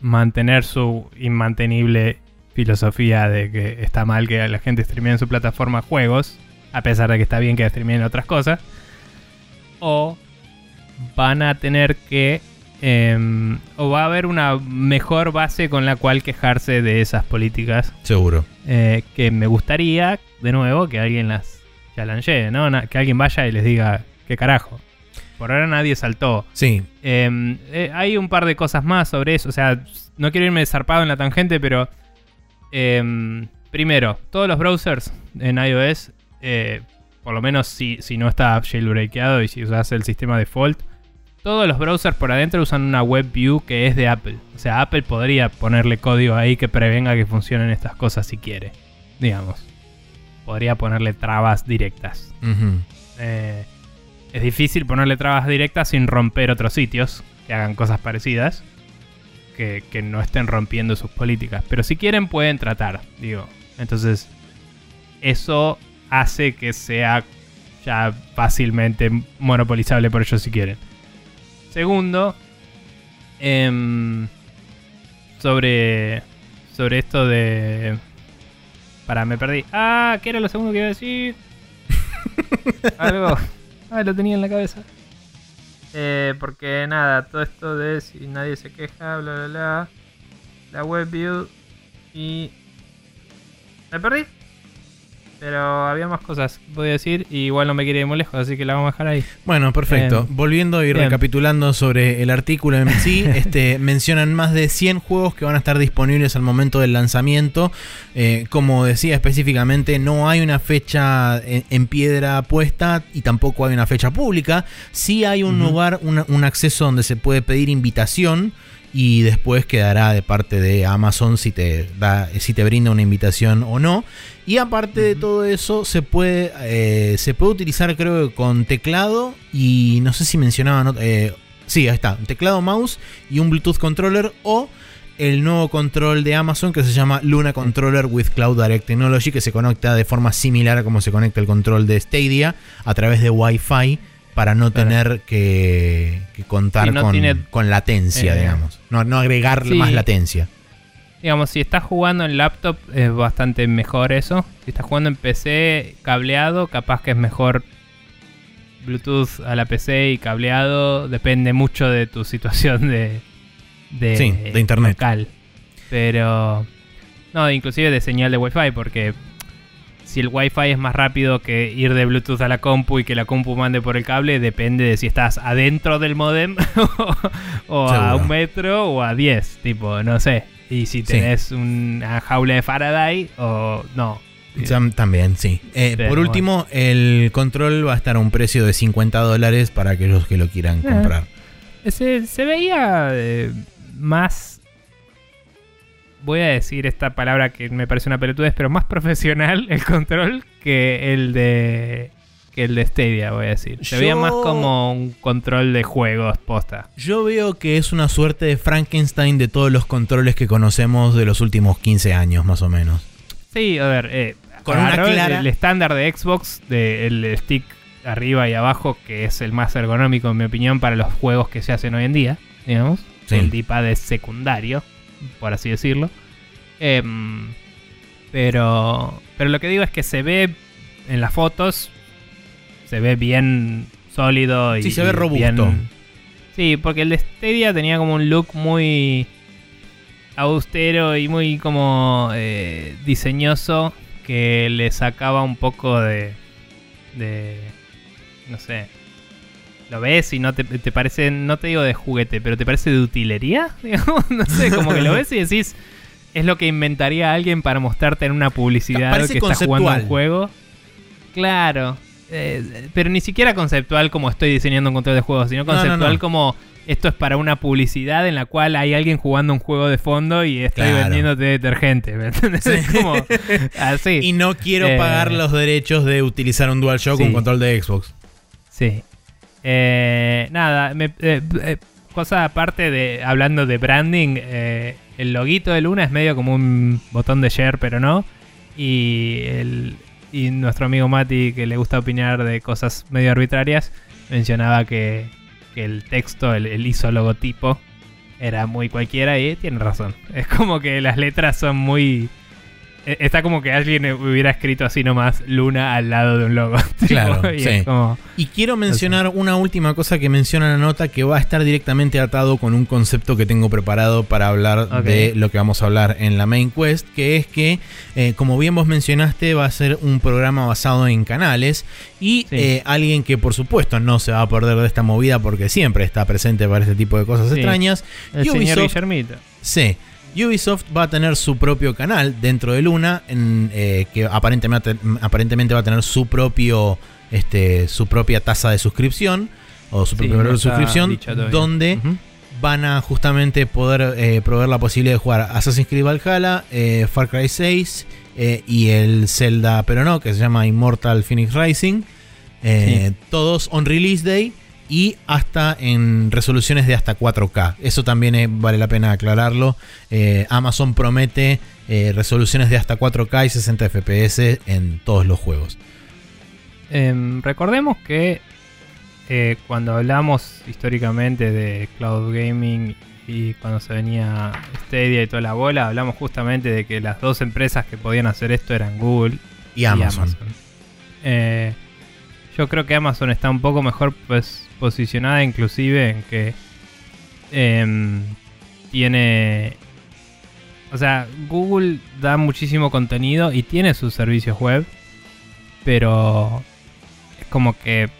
mantener su inmantenible filosofía de que está mal que la gente streamee en su plataforma juegos, a pesar de que está bien que streameen otras cosas. O van a tener que... em, o va a haber una mejor base con la cual quejarse de esas políticas Seguro. eh, que me gustaría, de nuevo, que alguien las challengee, ¿no? Que alguien vaya y les diga, ¿qué carajo? Por ahora nadie saltó. Sí. Eh, eh, hay un par de cosas más sobre eso. O sea, no quiero irme zarpado en la tangente, pero. eh, primero, todos los browsers en iOS, eh, por lo menos si, si no está jailbreakado y si usas el sistema default, todos los browsers por adentro usan una web view que es de Apple. O sea, Apple podría ponerle código ahí que prevenga que funcionen estas cosas si quiere. Digamos. Podría ponerle trabas directas. Ujú. Eh, es difícil ponerle trabas directas sin romper otros sitios que hagan cosas parecidas. Que, que no estén rompiendo sus políticas. Pero si quieren pueden tratar, digo. Entonces, eso hace que sea ya fácilmente monopolizable por ellos si quieren. Segundo, em, sobre, sobre esto de... Para, me perdí. Ah, ¿qué era lo segundo que iba a decir? Algo. Ah, lo tenía en la cabeza. Eh, porque nada, todo esto de si nadie se queja, bla bla bla. La web view y. Me perdí. Pero había más cosas que podía decir y igual no me quiere ir muy lejos, así que la vamos a dejar ahí. Bueno, perfecto. Volviendo y Bien. recapitulando sobre el artículo en sí, este, mencionan más de 100 juegos que van a estar disponibles al momento del lanzamiento. Eh, como decía específicamente, no hay una fecha en, en piedra puesta y tampoco hay una fecha pública. Sí hay un lugar, una- un acceso donde se puede pedir invitación. Y después quedará de parte de Amazon si te, da, si te brinda una invitación o no. Y aparte de todo eso, se puede, eh, se puede utilizar creo que con teclado y no sé si mencionaban... eh, sí, ahí está, un teclado, mouse y un Bluetooth controller o el nuevo control de Amazon que se llama Luna Controller with Cloud Direct Technology que se conecta de forma similar a como se conecta el control de Stadia a través de Wi-Fi para no Claro. tener que, que contar no con, tiene- con latencia, eh, digamos. No, no agregar sí. más latencia. Digamos, si estás jugando en laptop es bastante mejor eso. Si estás jugando en PC cableado, capaz que es mejor Bluetooth a la PC y cableado. Depende mucho de tu situación de, de, Sí, de internet. local. Pero... No, inclusive de señal de Wi-Fi, porque si el Wi-Fi es más rápido que ir de Bluetooth a la compu y que la compu mande por el cable, depende de si estás adentro del modem o a un metro o a 10, tipo, no sé. Y si Sí. tenés una jaula de Faraday o no. Tam- También, sí. Eh, por último, el control va a estar a un precio de 50 dólares para aquellos que lo quieran Eh. comprar. Se, se veía eh, más. Voy a decir esta palabra que me parece una pelotudez, pero más profesional el control que el de. que el de Stadia, voy a decir. Se Yo- veía más como un control de juegos posta. Yo veo que es una suerte de Frankenstein de todos los controles que conocemos de los últimos 15 años, más o menos. Sí, a ver, eh, Con una el- clara- el estándar de Xbox, del stick arriba y abajo, que es el más ergonómico, en mi opinión, para los juegos que se hacen hoy en día, digamos. Sí. El D-pad es secundario, por así decirlo. Em, pero, pero lo que digo es que se ve en las fotos, se ve bien sólido y Sí, se ve robusto. bien- sí, porque el de Stadia tenía como un look muy austero y muy como eh, diseñoso que le sacaba un poco de, de no sé lo ves y no te, te parece no te digo de juguete pero te parece de utilería digamos no sé como que lo ves y decís es lo que inventaría alguien para mostrarte en una publicidad Parece que está jugando un juego claro eh, pero ni siquiera conceptual como estoy diseñando un control de juegos sino No, no, conceptual no. como esto es para una publicidad en la cual hay alguien jugando un juego de fondo y estoy Claro. vendiéndote detergente. ¿Me entiendes? Es como así. Y no quiero Eh, pagar los derechos de utilizar un DualShock Sí. con control de Xbox. Sí. Eh, nada, me- eh, eh, cosa aparte de hablando de branding, eh, el loguito de Luna es medio como un botón de share, pero no. Y el, y nuestro amigo Mati, que le gusta opinar de cosas medio arbitrarias, mencionaba que, el texto, el, el logotipo, era muy cualquiera y tiene razón. Es como que las letras son muy... e- Está como que alguien hubiera escrito así nomás Luna al lado de un logo. Tipo, Claro, y sí. como... Y quiero mencionar una última cosa que menciona la nota que va a estar directamente atado con un concepto que tengo preparado para hablar de lo que vamos a hablar en la main quest, que es que, eh, como bien vos mencionaste, va a ser un programa basado en canales y Sí. eh, alguien que por supuesto no se va a perder de esta movida porque siempre está presente para este tipo de cosas Sí. extrañas. El señor Ubisoft- Guillermito. Sí. Ubisoft va a tener su propio canal dentro de Luna, en, eh, que aparentemente, aparentemente va a tener su propio, este, su propia tasa de suscripción o su Sí, propio valor de suscripción, donde van a justamente poder eh, proveer la posibilidad de jugar Assassin's Creed Valhalla, eh, Far Cry 6 eh, y el Zelda, pero no, que se llama Immortal Phoenix Rising. Todos on release day y hasta en resoluciones de hasta 4K. Eso también eh, vale la pena aclararlo. Eh, Amazon promete eh, resoluciones de hasta 4K y 60 FPS en todos los juegos. Em, recordemos que cuando hablamos históricamente de cloud gaming y cuando se venía Stadia y toda la bola, hablamos justamente de que las dos empresas que podían hacer esto eran Google Y Amazon. Eh, yo creo que Amazon está un poco mejor pues, posicionada inclusive en que em, tiene... O sea, Google da muchísimo contenido y tiene sus servicios web, pero es como que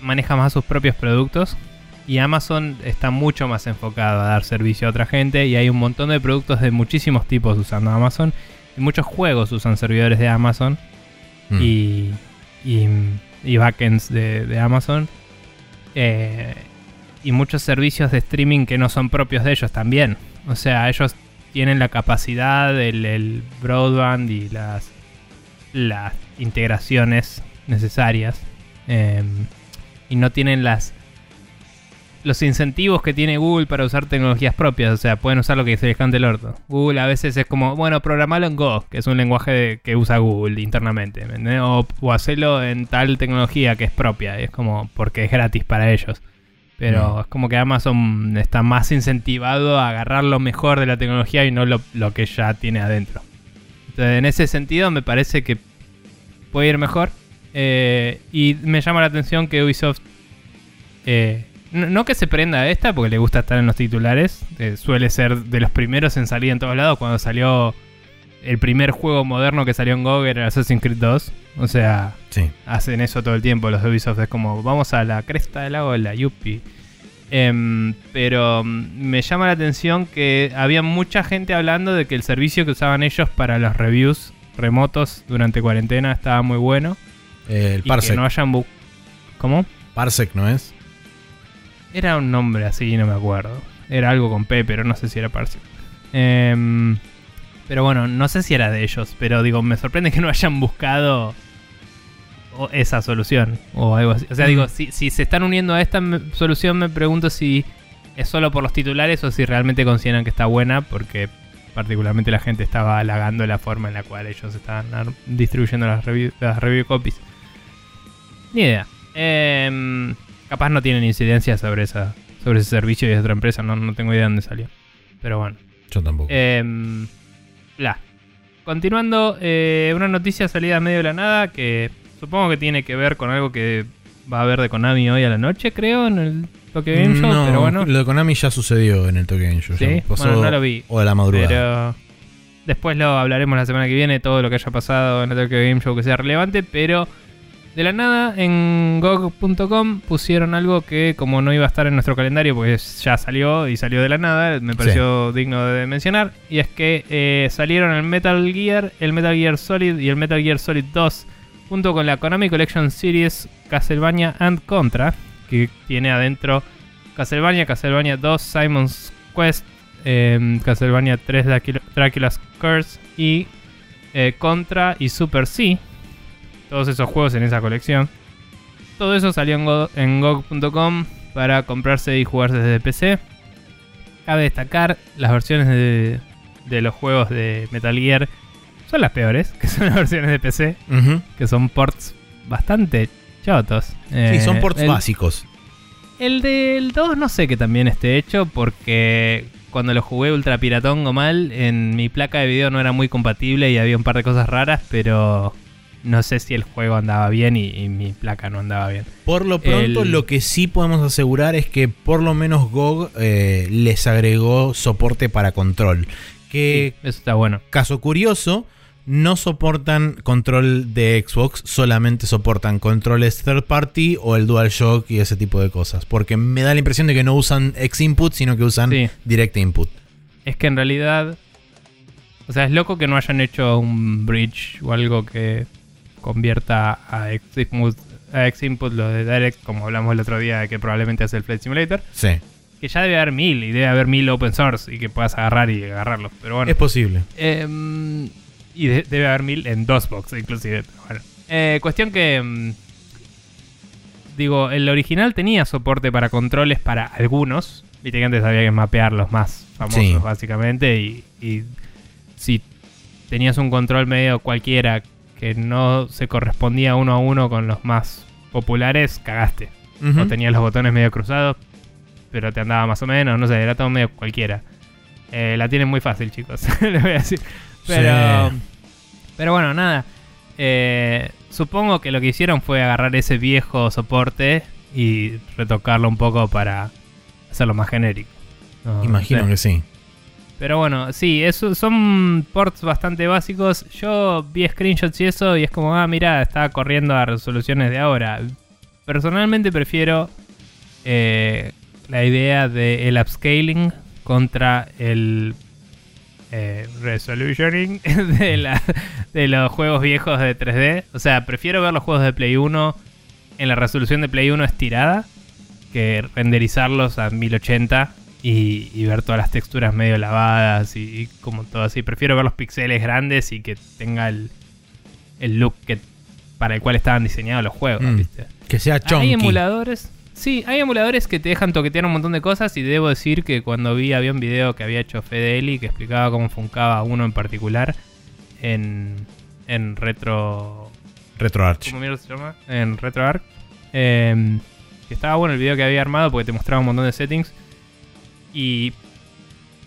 maneja más sus propios productos y Amazon está mucho más enfocado a dar servicio a otra gente y hay un montón de productos de muchísimos tipos usando Amazon y muchos juegos usan servidores de Amazon Mm. y, y, y backends de, de Amazon. Eh, y muchos servicios de streaming que no son propios de ellos también. O sea, ellos tienen la capacidad, el, el broadband y las, las integraciones necesarias. eh, y no tienen las los incentivos que tiene Google para usar tecnologías propias. O sea, pueden usar lo que se les cante el orto. Google a veces es como, bueno, programalo en Go, que es un lenguaje de- que usa Google internamente. O, o hacerlo en tal tecnología que es propia. Es como, porque es gratis para ellos. Pero Mm. es como que Amazon está más incentivado a agarrar lo mejor de la tecnología y no lo, lo que ya tiene adentro. Entonces, en ese sentido, me parece que puede ir mejor. Eh, y me llama la atención que Ubisoft. eh, no, no que se prenda a esta porque le gusta estar en los titulares. eh, suele ser de los primeros en salir en todos lados. Cuando salió el primer juego moderno que salió en GOG era Assassin's Creed 2. O sea, Sí. hacen eso todo el tiempo los de Ubisoft. Es como, vamos a la cresta de la ola, yupi. Em, pero mm, me llama la atención que había mucha gente hablando de que el servicio que usaban ellos para los reviews remotos durante cuarentena estaba muy bueno. Eh, el y que Parsec. no hayan ¿Cómo? Parsec, ¿no es? Era un nombre así, no me acuerdo. Era algo con P, pero no sé si era Parsec. Em, pero bueno, no sé si era de ellos, pero digo, me sorprende que no hayan buscado esa solución o algo así. O sea, digo, si, si se están uniendo a esta solución, me pregunto si es solo por los titulares o si realmente consideran que está buena, porque particularmente la gente estaba halagando la forma en la cual ellos estaban distribuyendo las review, las review copies. Ni idea. Em, capaz no tienen incidencia sobre esa sobre ese servicio y es otra empresa, no, no tengo idea de dónde salió. Pero bueno. Yo tampoco. Em, bla. Continuando, eh, una noticia salida medio de la nada que supongo que tiene que ver con algo que va a haber de Konami hoy a la noche, creo, en el Tokyo Game Show, no, pero bueno. lo de Konami ya sucedió en el Tokyo Game Show. Sí, pasó bueno, no lo vi. O de la madrugada. Pero después lo hablaremos la semana que viene, todo lo que haya pasado en el Tokyo Game Show que sea relevante, pero de la nada en GOG.com pusieron algo que como no iba a estar en nuestro calendario, pues ya salió y salió de la nada, me pareció digno de mencionar, y es que eh, salieron el Metal Gear, el Metal Gear Solid y el Metal Gear Solid 2 junto con la Konami Collection Series Castlevania and Contra, que tiene adentro Castlevania, Castlevania 2, Simon's Quest, eh, Castlevania 3 Dracula- Dracula's Curse y eh, Contra y Super C. Todos esos juegos en esa colección. Todo eso salió en, Go- en GOG.com para comprarse y jugarse desde PC. Cabe destacar, las versiones de, de los juegos de Metal Gear son las peores, que son las versiones de PC, que son ports bastante chotos. Sí, Eh, son ports el- básicos. El del 2 no sé que también esté hecho porque cuando lo jugué ultra piratón o mal, en mi placa de video no era muy compatible y había un par de cosas raras, pero no sé si el juego andaba bien y, y mi placa no andaba bien. Por lo pronto, el- lo que sí podemos asegurar es que por lo menos GOG eh, les agregó soporte para control. Que, Sí, eso está bueno. caso curioso, no soportan control de Xbox, solamente soportan controles third party o el DualShock y ese tipo de cosas. Porque me da la impresión de que no usan X-Input, sino que usan Sí. Direct Input. Es que en realidad, o sea, es loco que no hayan hecho un bridge o algo que convierta a Xinput, a Xinput lo de Direct, como hablamos el otro día, de que probablemente hace el Flight Simulator. Sí, Que ya debe haber mil y debe haber mil open source y que puedas agarrar y agarrarlos. Pero bueno. es posible. Em, y de- debe haber mil en dos box inclusive. pero bueno. Eh, cuestión que... em, digo, el original tenía soporte para controles para algunos. Viste que antes había que mapear los más famosos Sí. básicamente. Y, y si tenías un control medio cualquiera que no se correspondía uno a uno con los más populares, cagaste. Ujú. O tenías los botones medio cruzados, pero te andaba más o menos, no sé, era todo medio cualquiera. Eh, la tienen muy fácil, chicos, les voy a decir. Pero, Sí. pero bueno, nada. Eh, supongo que lo que hicieron fue agarrar ese viejo soporte y retocarlo un poco para hacerlo más genérico. No Imagino sé. que sí. Pero bueno, sí, eso, son ports bastante básicos. Yo vi screenshots y eso y es como, ah, mira, está corriendo a resoluciones de ahora. Personalmente prefiero eh, la idea del upscaling contra el eh, resolutioning de, la- de los juegos viejos de 3D. O sea, prefiero ver los juegos de Play 1 en la resolución de Play 1 estirada que renderizarlos a 1080 y, y ver todas las texturas medio lavadas y, y como todo así. Prefiero ver los pixeles grandes y que tenga el, el look que, para el cual estaban diseñados los juegos. Mm. ¿viste? Que sea chunky. Hay emuladores. Sí, hay emuladores que te dejan toquetear un montón de cosas y debo decir que cuando vi había un video que había hecho Fede Eli que explicaba cómo funcaba uno en particular en, en retro... RetroArch. ¿Cómo mierda se llama? En RetroArch. Eh, que estaba bueno el video que había armado porque te mostraba un montón de settings. Y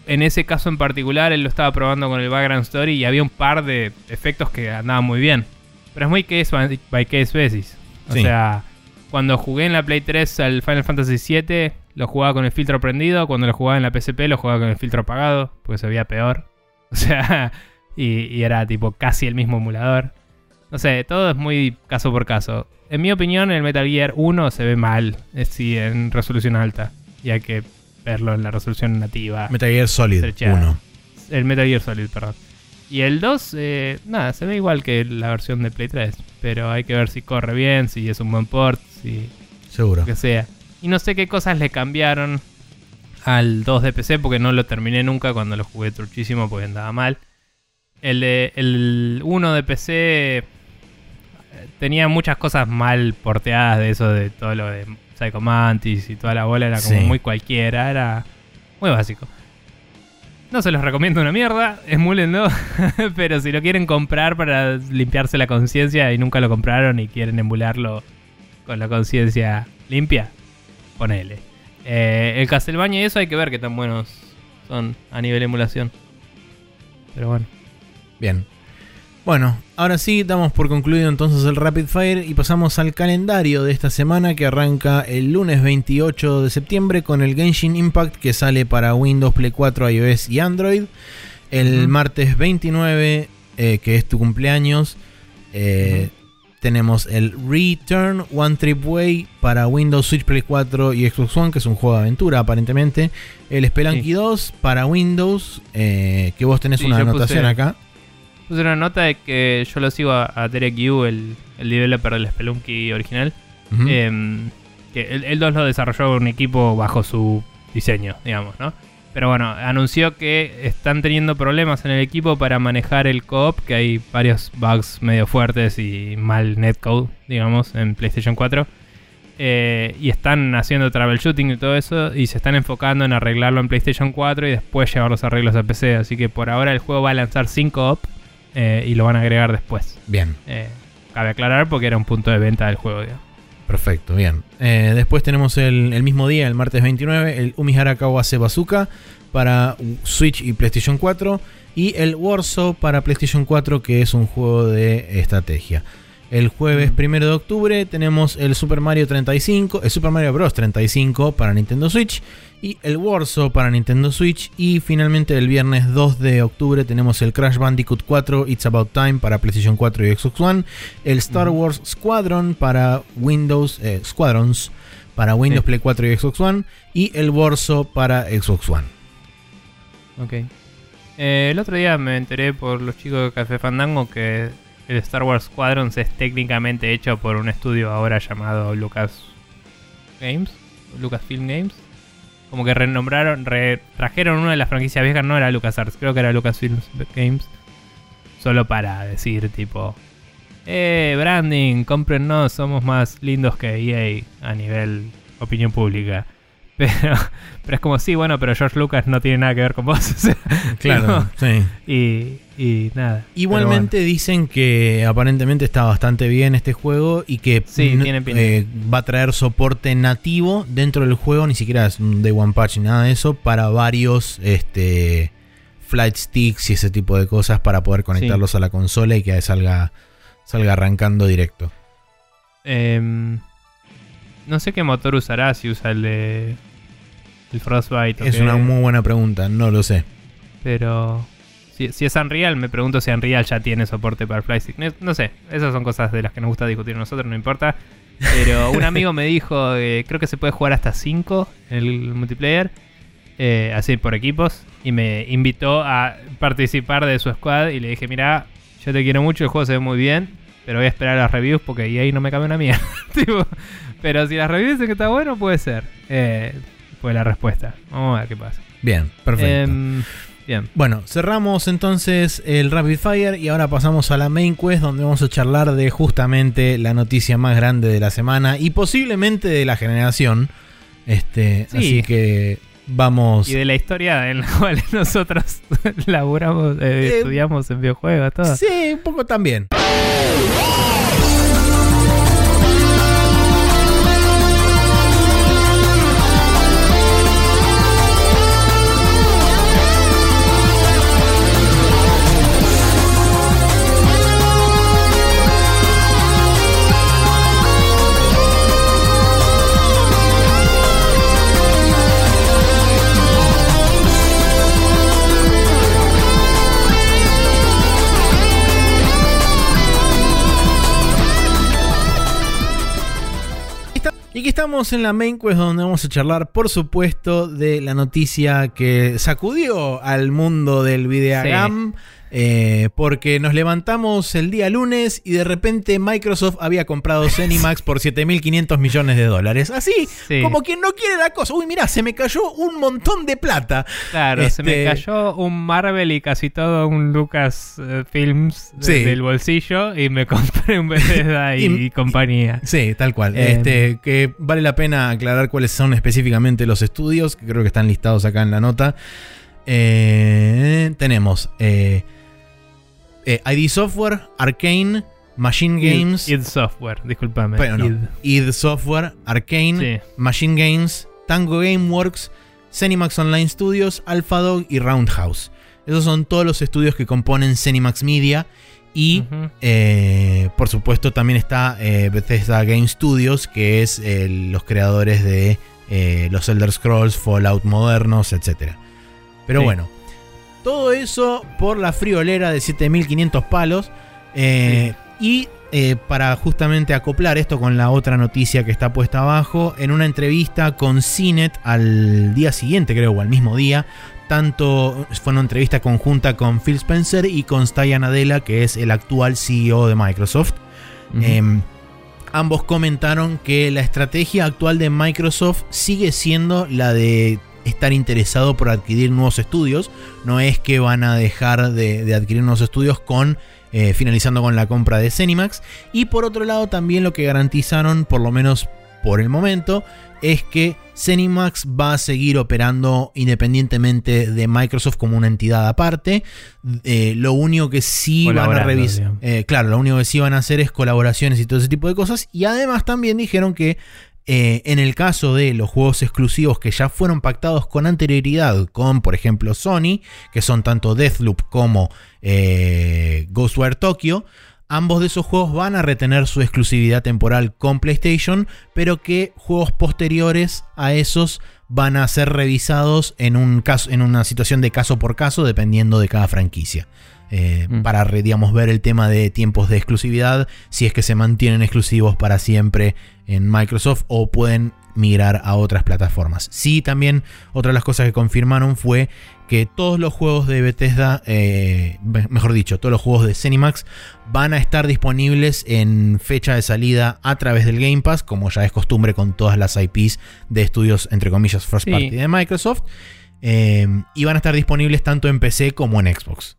en ese caso en particular él lo estaba probando con el background story y había un par de efectos que andaban muy bien. Pero es muy case by- case basis. O Sí. sea, cuando jugué en la Play 3 al Final Fantasy VII, lo jugaba con el filtro prendido. Cuando lo jugaba en la PSP, lo jugaba con el filtro apagado, porque se veía peor. O sea, y, y era tipo casi el mismo emulador. No sé, todo es muy caso por caso. En mi opinión, el Metal Gear 1 se ve mal, es sí, en resolución alta. Y hay que verlo en la resolución nativa. Metal Gear Solid Estrechada. 1. El Metal Gear Solid, perdón. Y el 2, eh, nada, se ve igual que la versión de Play 3. Pero hay que ver si corre bien, si es un buen port, si Seguro. lo que sea. Y no sé qué cosas le cambiaron al 2 de PC porque no lo terminé nunca cuando lo jugué truchísimo porque andaba mal. El, de, el 1 de PC eh, tenía muchas cosas mal porteadas de eso, de todo lo de Psycho Mantis y toda la bola, era como Sí. muy cualquiera, era muy básico. No se los recomiendo una mierda, emúlenlo, pero si lo quieren comprar para limpiarse la conciencia y nunca lo compraron y quieren emularlo con la conciencia limpia, ponele. Eh, el Castlevania y eso hay que ver qué tan buenos son a nivel emulación. Pero bueno. Bien. Bueno, ahora sí, damos por concluido entonces el Rapid Fire y pasamos al calendario de esta semana que arranca el lunes 28 de septiembre con el Genshin Impact que sale para Windows, Play 4, iOS y Android. El martes 29, eh, que es tu cumpleaños, eh, tenemos el Return One Trip Way para Windows, Switch, Play 4 y Xbox One, que es un juego de aventura aparentemente. El Spelunky Sí. 2 para Windows, eh, que vos tenés Sí, una anotación puse- acá. Puse una nota de que yo lo sigo a, a Derek Yu, el, el developer del Spelunky original. Ujú. Em, que el, el 2 lo desarrolló un equipo bajo su diseño, digamos, ¿no? Pero bueno, anunció que están teniendo problemas en el equipo para manejar el co-op, que hay varios bugs medio fuertes y mal netcode, digamos, en PlayStation 4. Eh, y están haciendo troubleshooting y todo eso, y se están enfocando en arreglarlo en PlayStation 4 y después llevar los arreglos a PC. Así que por ahora el juego va a lanzar sin co-op eh, y lo van a agregar después. Bien. Eh, cabe aclarar porque era un punto de venta del juego. digamos. Perfecto, bien. Eh, después tenemos el, el mismo día, el martes 29, el Umihara Kawase Bazooka para Switch y PlayStation 4 y el Warsaw para PlayStation 4 que es un juego de estrategia. El jueves Mm. 1 de octubre tenemos el Super Mario 35, el Super Mario Bros 35 para Nintendo Switch y el Warsaw para Nintendo Switch y finalmente el viernes 2 de octubre tenemos el Crash Bandicoot 4 It's About Time para PlayStation 4 y Xbox One, el Star Ujú. Wars Squadron para Windows eh, Squadrons para Windows Sí. Play 4 y Xbox One y el Warsaw para Xbox One. Ok. Eh, el otro día me enteré por los chicos de Café Fandango que el Star Wars Squadrons es técnicamente hecho por un estudio ahora llamado Lucas Games, Lucasfilm Games. Como que renombraron, re- trajeron una de las franquicias viejas, no era LucasArts, creo que era Lucasfilm Games. Solo para decir tipo, eh, branding, cómprennos, somos más lindos que EA a nivel opinión pública. Pero, pero es como, sí, bueno, pero George Lucas no tiene nada que ver con vos. o sea, Claro, sí. y, y nada. Igualmente dicen que aparentemente está bastante bien este juego y que Sí, tiene eh, va a traer soporte nativo dentro del juego, ni siquiera es un Day One Patch ni nada de eso, para varios este, flight sticks y ese tipo de cosas para poder conectarlos a la consola y que salga, salga arrancando directo. bueno. No sé qué motor usará, si usa el de. El Frostbite Es una muy buena pregunta, no lo sé. Pero. Si, si es Unreal, me pregunto si Unreal ya tiene soporte para Flystick. No, no sé, esas son cosas de las que nos gusta discutir a nosotros, no importa. Pero un amigo me dijo, eh, creo que se puede jugar hasta 5 en el multiplayer, eh, así por equipos, y me invitó a participar de su squad y le dije, mira, yo te quiero mucho, el juego se ve muy bien, pero voy a esperar las reviews porque ahí no me cabe una mía. Tipo, pero si las reviews dicen que está bueno, puede ser. Eh, fue la respuesta. Vamos a ver qué pasa. Bien, perfecto. Em, bien. Bueno, cerramos entonces el Rapid Fire y ahora pasamos a la main quest donde vamos a charlar de justamente la noticia más grande de la semana y posiblemente de la generación. Este, Sí. así que vamos. Y de la historia en la cual nosotros laburamos, eh, Eh, estudiamos en videojuegos, todo. Sí, un poco también. Y que estamos en la main quest donde vamos a charlar, por supuesto, de la noticia que sacudió al mundo del videogame. Eh, porque nos levantamos el día lunes y de repente Microsoft había comprado Cenimax por 7.500 millones de dólares. Así, Sí. como quien no quiere la cosa. Uy, mira, se me cayó un montón de plata. Claro, se me Este- cayó un Marvel y casi todo un Lucas eh, Films de- Sí. del bolsillo y me compré un Bethesda y, Y- compañía. Sí, tal cual. Eh, este, que vale la pena aclarar cuáles son específicamente los estudios, que creo que están listados acá en la nota. Tenemos eh, eh, ID Software, Arcane, Machine Games, id, id Software, discúlpame. No. id. id Software, Arcane, Sí. Machine Games, Tango Gameworks, Cenimax Online Studios, AlphaDog y Roundhouse. Esos son todos los estudios que componen Cenimax Media. Y eh, por supuesto también está eh, Bethesda Game Studios, que es eh, los creadores de los Elder Scrolls, Fallout modernos, etc. Pero Sí. bueno, todo eso por la friolera de 7500 palos. eh, Y eh, para justamente acoplar esto con la otra noticia que está puesta abajo, en una entrevista con CINET al día siguiente, creo, o al mismo día, tanto fue una entrevista conjunta con Phil Spencer y con Satya Nadella, que es el actual CEO de Microsoft. Em, ambos comentaron que la estrategia actual de Microsoft sigue siendo la de estar interesado por adquirir nuevos estudios. No es que van a dejar de, de adquirir nuevos estudios con eh, finalizando con la compra de Cenimax. Y por otro lado también lo que garantizaron, por lo menos por el momento es que Zenimax va a seguir operando independientemente de Microsoft como una entidad aparte. Eh, lo único que sí van a revisar, eh, claro, lo único que sí van a hacer es colaboraciones y todo ese tipo de cosas. Y además también dijeron que eh, en el caso de los juegos exclusivos que ya fueron pactados con anterioridad con, por ejemplo, Sony, que son tanto Deathloop como eh, Ghostwire Tokyo, ambos de esos juegos van a retener su exclusividad temporal con PlayStation, pero que juegos posteriores a esos van a ser revisados en, en una situación de caso por caso, dependiendo de cada franquicia. Eh, Mm. Para, digamos, ver el tema de tiempos de exclusividad, si es que se mantienen exclusivos para siempre en Microsoft o pueden migrar a otras plataformas. Sí, también otra de las cosas que confirmaron fue que todos los juegos de Bethesda, eh, me- mejor dicho, todos los juegos de Zenimax van a estar disponibles en fecha de salida a través del Game Pass, como ya es costumbre con todas las IPs de estudios, entre comillas, first Sí. party de Microsoft. Eh, y van a estar disponibles tanto en PC como en Xbox.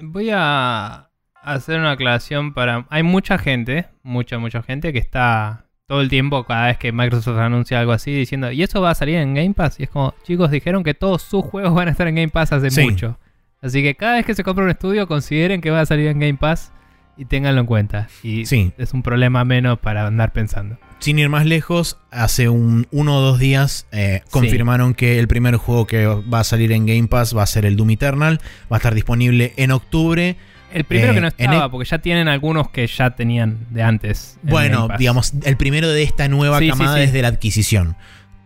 Voy a hacer una aclaración para... Hay mucha gente, mucha, mucha gente que está todo el tiempo, cada vez que Microsoft anuncia algo así, diciendo, ¿y eso va a salir en Game Pass? Y es como, chicos, dijeron que todos sus juegos van a estar en Game Pass hace Sí. mucho. Así que cada vez que se compra un estudio, consideren que va a salir en Game Pass y ténganlo en cuenta. Y Sí. es un problema menos para andar pensando. Sin ir más lejos, hace un, uno o dos días eh, Sí. confirmaron que el primer juego que va a salir en Game Pass va a ser el Doom Eternal. Va a estar disponible en octubre. El primero Eh, que no estaba, e- porque ya tienen algunos que ya tenían de antes. en Bueno, digamos, el primero de esta nueva Sí, camada sí. desde la adquisición.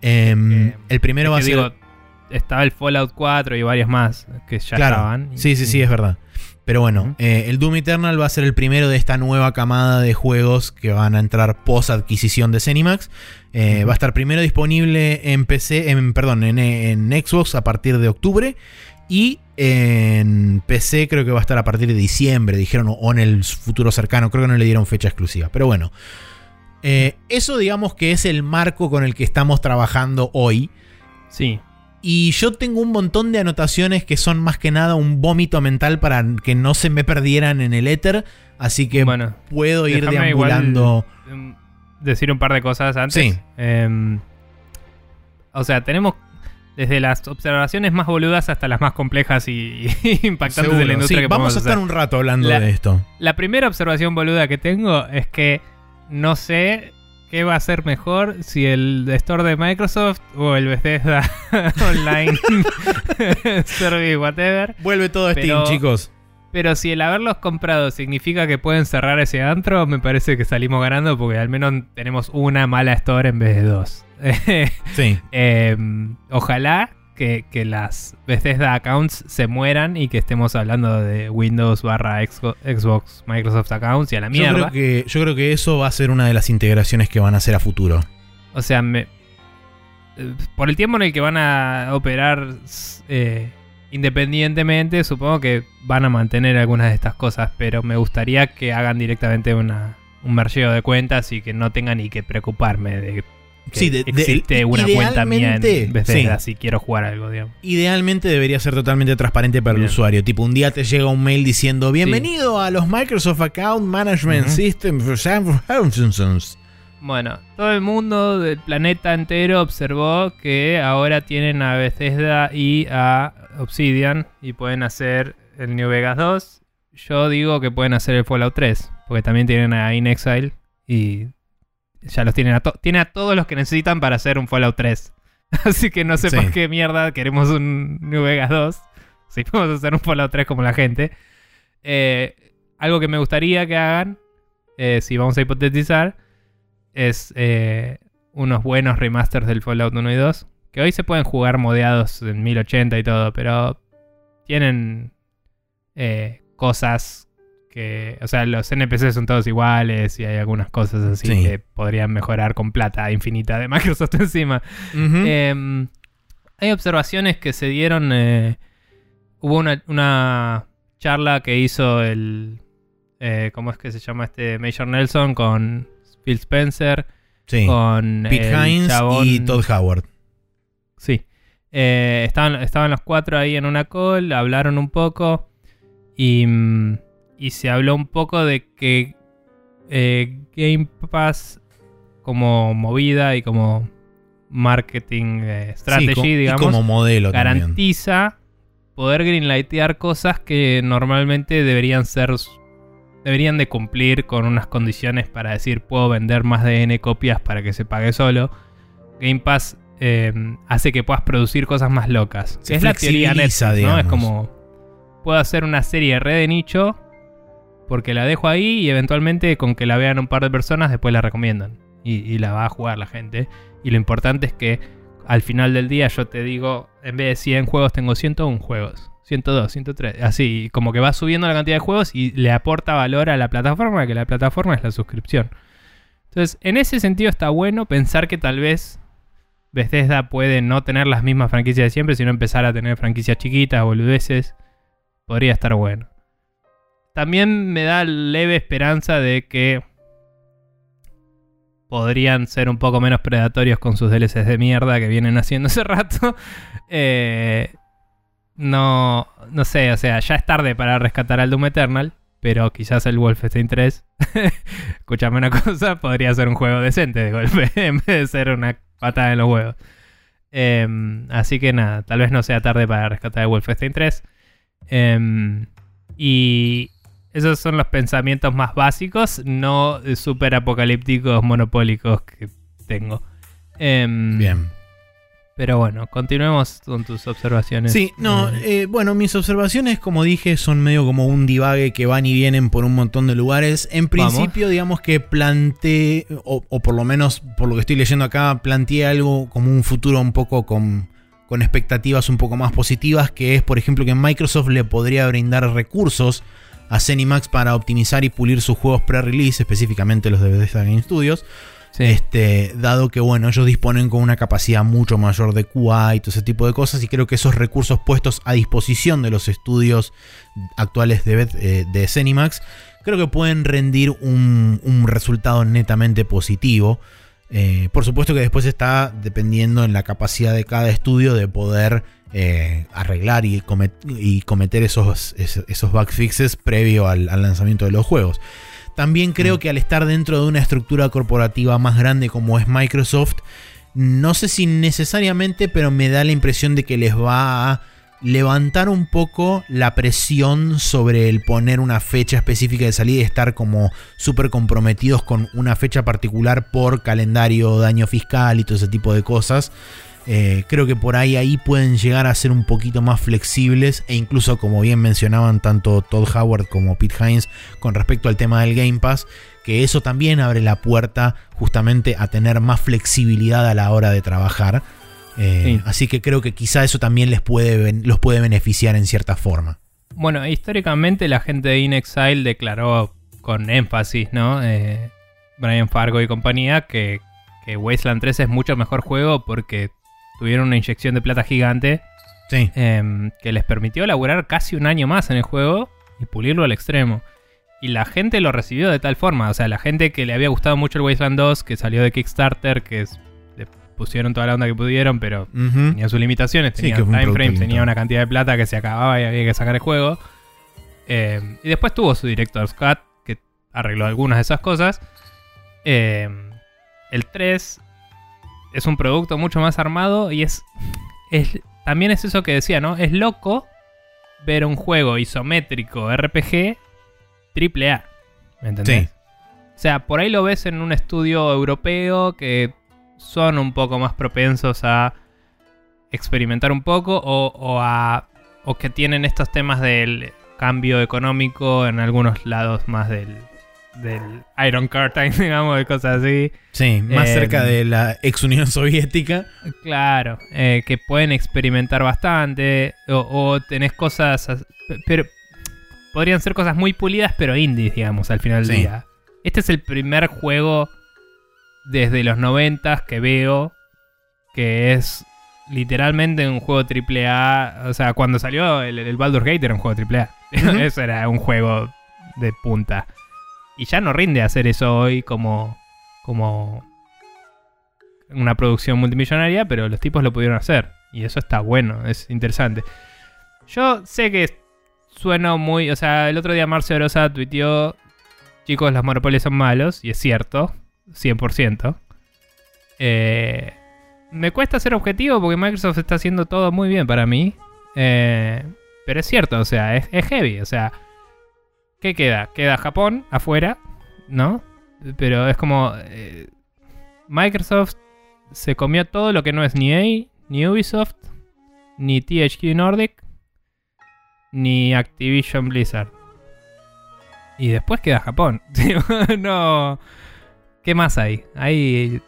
Em, Eh, el primero va a ser. digo, estaba el Fallout 4 y varios más que ya claro. estaban. Sí, sí, sí, es verdad. Pero bueno, eh, el Doom Eternal va a ser el primero de esta nueva camada de juegos que van a entrar post adquisición de Zenimax. Eh. Va a estar primero disponible en PC, en, perdón, en, en Xbox a partir de octubre. Y en PC creo que va a estar a partir de diciembre, dijeron, o en el futuro cercano. Creo que no le dieron fecha exclusiva. Pero bueno, eh, eso digamos que es el marco con el que estamos trabajando hoy. Sí. Y yo tengo un montón de anotaciones que son más que nada un vómito mental para que no se me perdieran en el éter. Así que bueno, puedo ir deambulando. igual, em, decir un par de cosas antes. Sí. Em, o sea, tenemos desde las observaciones más boludas hasta las más complejas y, y impactantes de la industria Sí, que vamos a estar hacer. un rato hablando La- de esto. La primera observación boluda que tengo es que no sé qué va a ser mejor si el store de Microsoft o el Bethesda Online Service, whatever. Vuelve todo a Steam, Pero- chicos. Pero si el haberlos comprado significa que pueden cerrar ese antro, me parece que salimos ganando porque al menos tenemos una mala store en vez de dos. Sí. Eh, ojalá que, que las Bethesda accounts se mueran y que estemos hablando de Windows barra Xbox Microsoft accounts y a la Yo mierda. creo, que, yo creo que eso va a ser una de las integraciones que van a hacer a futuro. O sea, me- eh, por el tiempo en el que van a operar eh, independientemente, supongo que van a mantener algunas de estas cosas, pero me gustaría que hagan directamente una, un mergeo de cuentas y que no tenga ni que preocuparme de Sí, de- de- existe una cuenta mía en Bethesda sí. si quiero jugar algo, digamos. Idealmente debería ser totalmente transparente para el usuario. Tipo, un día te llega un mail diciendo: Bienvenido a los Microsoft Account Management Ujú. System for San Francisco". Bueno, todo el mundo del planeta entero observó que ahora tienen a Bethesda y a Obsidian y pueden hacer el New Vegas 2. Yo digo que pueden hacer el Fallout 3, porque también tienen a In Exile y ya los tienen a, to- tiene a todos los que necesitan para hacer un Fallout 3. Así que no sé Sí. por qué mierda queremos un New Vegas 2. Si podemos hacer un Fallout 3 como la gente. Eh, algo que me gustaría que hagan, eh, si vamos a hipotetizar, es eh, unos buenos remasters del Fallout 1 y 2. Que hoy se pueden jugar modeados en 1080 y todo, pero tienen eh, cosas que. O sea, los NPCs son todos iguales y hay algunas cosas así Sí. que podrían mejorar con plata infinita de Microsoft encima. Eh, hay observaciones que se dieron. eh, hubo una, una charla que hizo el. eh, ¿Cómo es que se llama este? Major Nelson con Phil Spencer. sí. Con Pete Hines chabón- y Todd Howard. Sí. Eh, estaban, estaban los cuatro ahí en una call, hablaron un poco y, mm, y se habló un poco de que eh, Game Pass como movida y como marketing eh, strategy, Sí, y digamos, como modelo también. garantiza poder greenlightear cosas que normalmente deberían ser deberían de cumplir con unas condiciones para decir puedo vender más de n copias para que se pague solo. Game Pass eh, hace que puedas producir cosas más locas. Se es la teoría Netflix, ¿no? Es como puedo hacer una serie red de nicho porque la dejo ahí y eventualmente con que la vean un par de personas después la recomiendan y, la va a jugar la gente. Y lo importante es que al final del día yo te digo, en vez de 100 juegos tengo 101 juegos. 102, 103, así, como que va subiendo la cantidad de juegos y le aporta valor a la plataforma, que la plataforma es la suscripción. Entonces, en ese sentido está bueno pensar que tal vez Bethesda puede no tener las mismas franquicias de siempre, sino empezar a tener franquicias chiquitas, boludeces. Podría estar bueno. También me da leve esperanza de que podrían ser un poco menos predatorios con sus DLCs de mierda que vienen haciendo hace rato. Eh, no, no sé, o sea, ya es tarde para rescatar al Doom Eternal, pero quizás el Wolfenstein 3, escúchame una cosa, podría ser un juego decente de golpe, en vez de ser una patada en los huevos. Em, así que nada, tal vez no sea tarde para rescatar el Wolfenstein 3. Em, y esos son los pensamientos más básicos, no super apocalípticos, monopólicos que tengo. Em, Bien. Pero bueno, continuemos con tus observaciones. Sí, no, Eh, eh, bueno, mis observaciones, como dije, son medio como un divague que van y vienen por un montón de lugares. En Vamos. principio, digamos que planteé, o, o por lo menos por lo que estoy leyendo acá, planteé algo como un futuro un poco con, con expectativas un poco más positivas, que es, por ejemplo, que Microsoft le podría brindar recursos a Zenimax para optimizar y pulir sus juegos pre-release, específicamente los de Bethesda Game Studios. sí. Este, dado que bueno, ellos disponen con una capacidad mucho mayor de QA y todo ese tipo de cosas, y creo que esos recursos puestos a disposición de los estudios actuales de, eh, de Zenimax, creo que pueden rendir un, un resultado netamente positivo. Eh, por supuesto que después está dependiendo en la capacidad de cada estudio de poder eh, arreglar y, comet- y cometer esos, esos, esos bug fixes previo al- al lanzamiento de los juegos. También creo Mm. que al estar dentro de una estructura corporativa más grande como es Microsoft, no sé si necesariamente, pero me da la impresión de que les va a levantar un poco la presión sobre el poner una fecha específica de salida y estar como súper comprometidos con una fecha particular por calendario de año fiscal y todo ese tipo de cosas. Eh, creo que por ahí ahí pueden llegar a ser un poquito más flexibles e incluso como bien mencionaban tanto Todd Howard como Pete Hines con respecto al tema del Game Pass, que eso también abre la puerta justamente a tener más flexibilidad a la hora de trabajar. Eh, Sí. Así que creo que quizá eso también les puede, los puede beneficiar en cierta forma. Bueno, históricamente la gente de In Exile declaró con énfasis, ¿no? Eh, Brian Fargo y compañía, que, que Wasteland 3 es mucho mejor juego porque tuvieron una inyección de plata gigante Sí. em, que les permitió laburar casi un año más en el juego y pulirlo al extremo. Y la gente lo recibió de tal forma, o sea, la gente que le había gustado mucho el Wasteland 2, que salió de Kickstarter, que es- le pusieron toda la onda que pudieron, pero Ujú. tenía sus limitaciones, Sí, tenía un time frames, tenía una cantidad de plata que se acababa y había que sacar el juego. Eh, y después tuvo su Director's Cut, que arregló algunas de esas cosas. Eh, el 3 es un producto mucho más armado y es, es- También es eso que decía, ¿no? Es loco ver un juego isométrico RPG triple A. ¿Me entendés? Sí. O sea, por ahí lo ves en un estudio europeo que son un poco más propensos a experimentar un poco o, o a o que tienen estos temas del cambio económico en algunos lados más del, del Iron Curtain, digamos, de cosas así. Sí, más Eh, cerca de la ex Unión Soviética. Claro, eh, que pueden experimentar bastante o, o tenés cosas, as- pe- pero podrían ser cosas muy pulidas pero indies, digamos, al final del día. Este es el primer juego desde los noventas que veo que es literalmente un juego triple A. O sea, cuando salió el, el Baldur's Gate era un juego triple A. Ujú. eso era un juego de punta. Y ya no rinde hacer eso hoy como, como una producción multimillonaria, pero los tipos lo pudieron hacer. Y eso está bueno, es interesante. Yo sé que sueno muy. O sea, el otro día Marcio Rosa tuiteó: Chicos, los monopolios son malos, y es cierto, 100%. Eh, me cuesta ser objetivo porque Microsoft está haciendo todo muy bien para mí. Eh, pero es cierto, o sea, es, es heavy. O sea, ¿qué queda? Queda Japón afuera, ¿no? Pero es como... eh, Microsoft se comió todo lo que no es ni EA, ni Ubisoft, ni THQ Nordic, ni Activision Blizzard. Y después queda Japón. no. ¿Qué más hay? Hay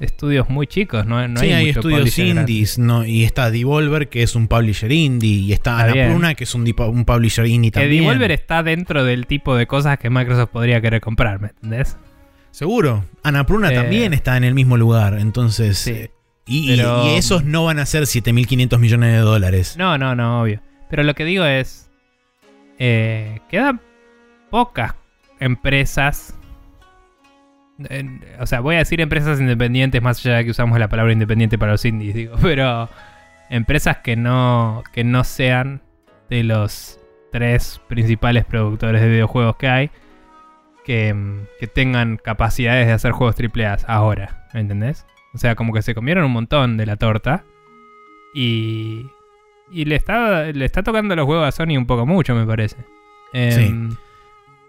estudios muy chicos, no, no sí, hay, hay, mucho estudios grande. indies, ¿no? y está Devolver, que es un publisher indie, y está Está. Annapurna, que es un, publisher indie Que también. Devolver está dentro del tipo de cosas que Microsoft podría querer comprar, ¿me entendés? Seguro. Annapurna Eh, también está en el mismo lugar, entonces... Sí. eh, y, y- Pero- y esos no van a ser 7.500 millones de dólares. No, no, no, obvio. Pero lo que digo es. eh, quedan pocas empresas. En- o sea, voy a decir empresas independientes más allá de que usamos la palabra independiente para los indies, digo. Pero empresas que no, que no sean de los tres principales productores de videojuegos que hay. Que, mm, que tengan capacidades de hacer juegos AAA ahora, ¿me entendés? O sea, como que se comieron un montón de la torta. Y, y le está, le está tocando los huevos a Sony un poco mucho, me parece. Em,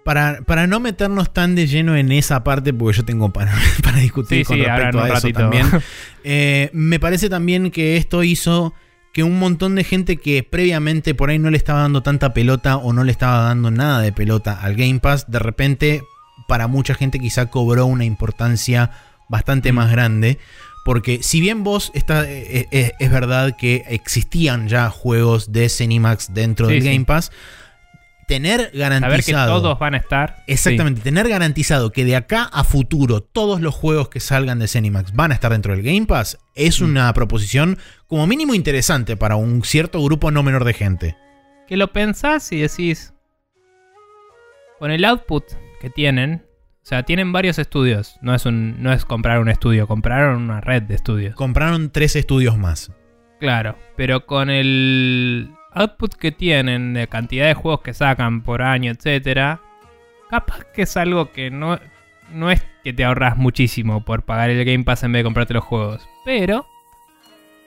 Para, para no meternos tan de lleno en esa parte, porque yo tengo para, para discutir Sí, con sí, respecto a eso también. Eh, me parece también que esto hizo que un montón de gente que previamente por ahí no le estaba dando tanta pelota o no le estaba dando nada de pelota al Game Pass, de repente para mucha gente quizá cobró una importancia bastante Mm. más grande. Porque si bien vos está, eh, eh, es verdad que existían ya juegos de Cenimax dentro Sí, del. Game Pass, tener garantizado... Saber que todos van a estar. Exactamente, tener garantizado que de acá a futuro todos los juegos que salgan de Cenimax van a estar dentro del Game Pass es Mm. una proposición como mínimo interesante para un cierto grupo no menor de gente. Que lo pensás y decís. Con el output que tienen. O sea, tienen varios estudios. No es, un, no es comprar un estudio, compraron una red de estudios. Compraron tres estudios más. Claro, pero con el output que tienen de cantidad de juegos que sacan por año, etcétera, capaz que es algo que no, no es que te ahorras muchísimo por pagar el Game Pass en vez de comprarte los juegos, pero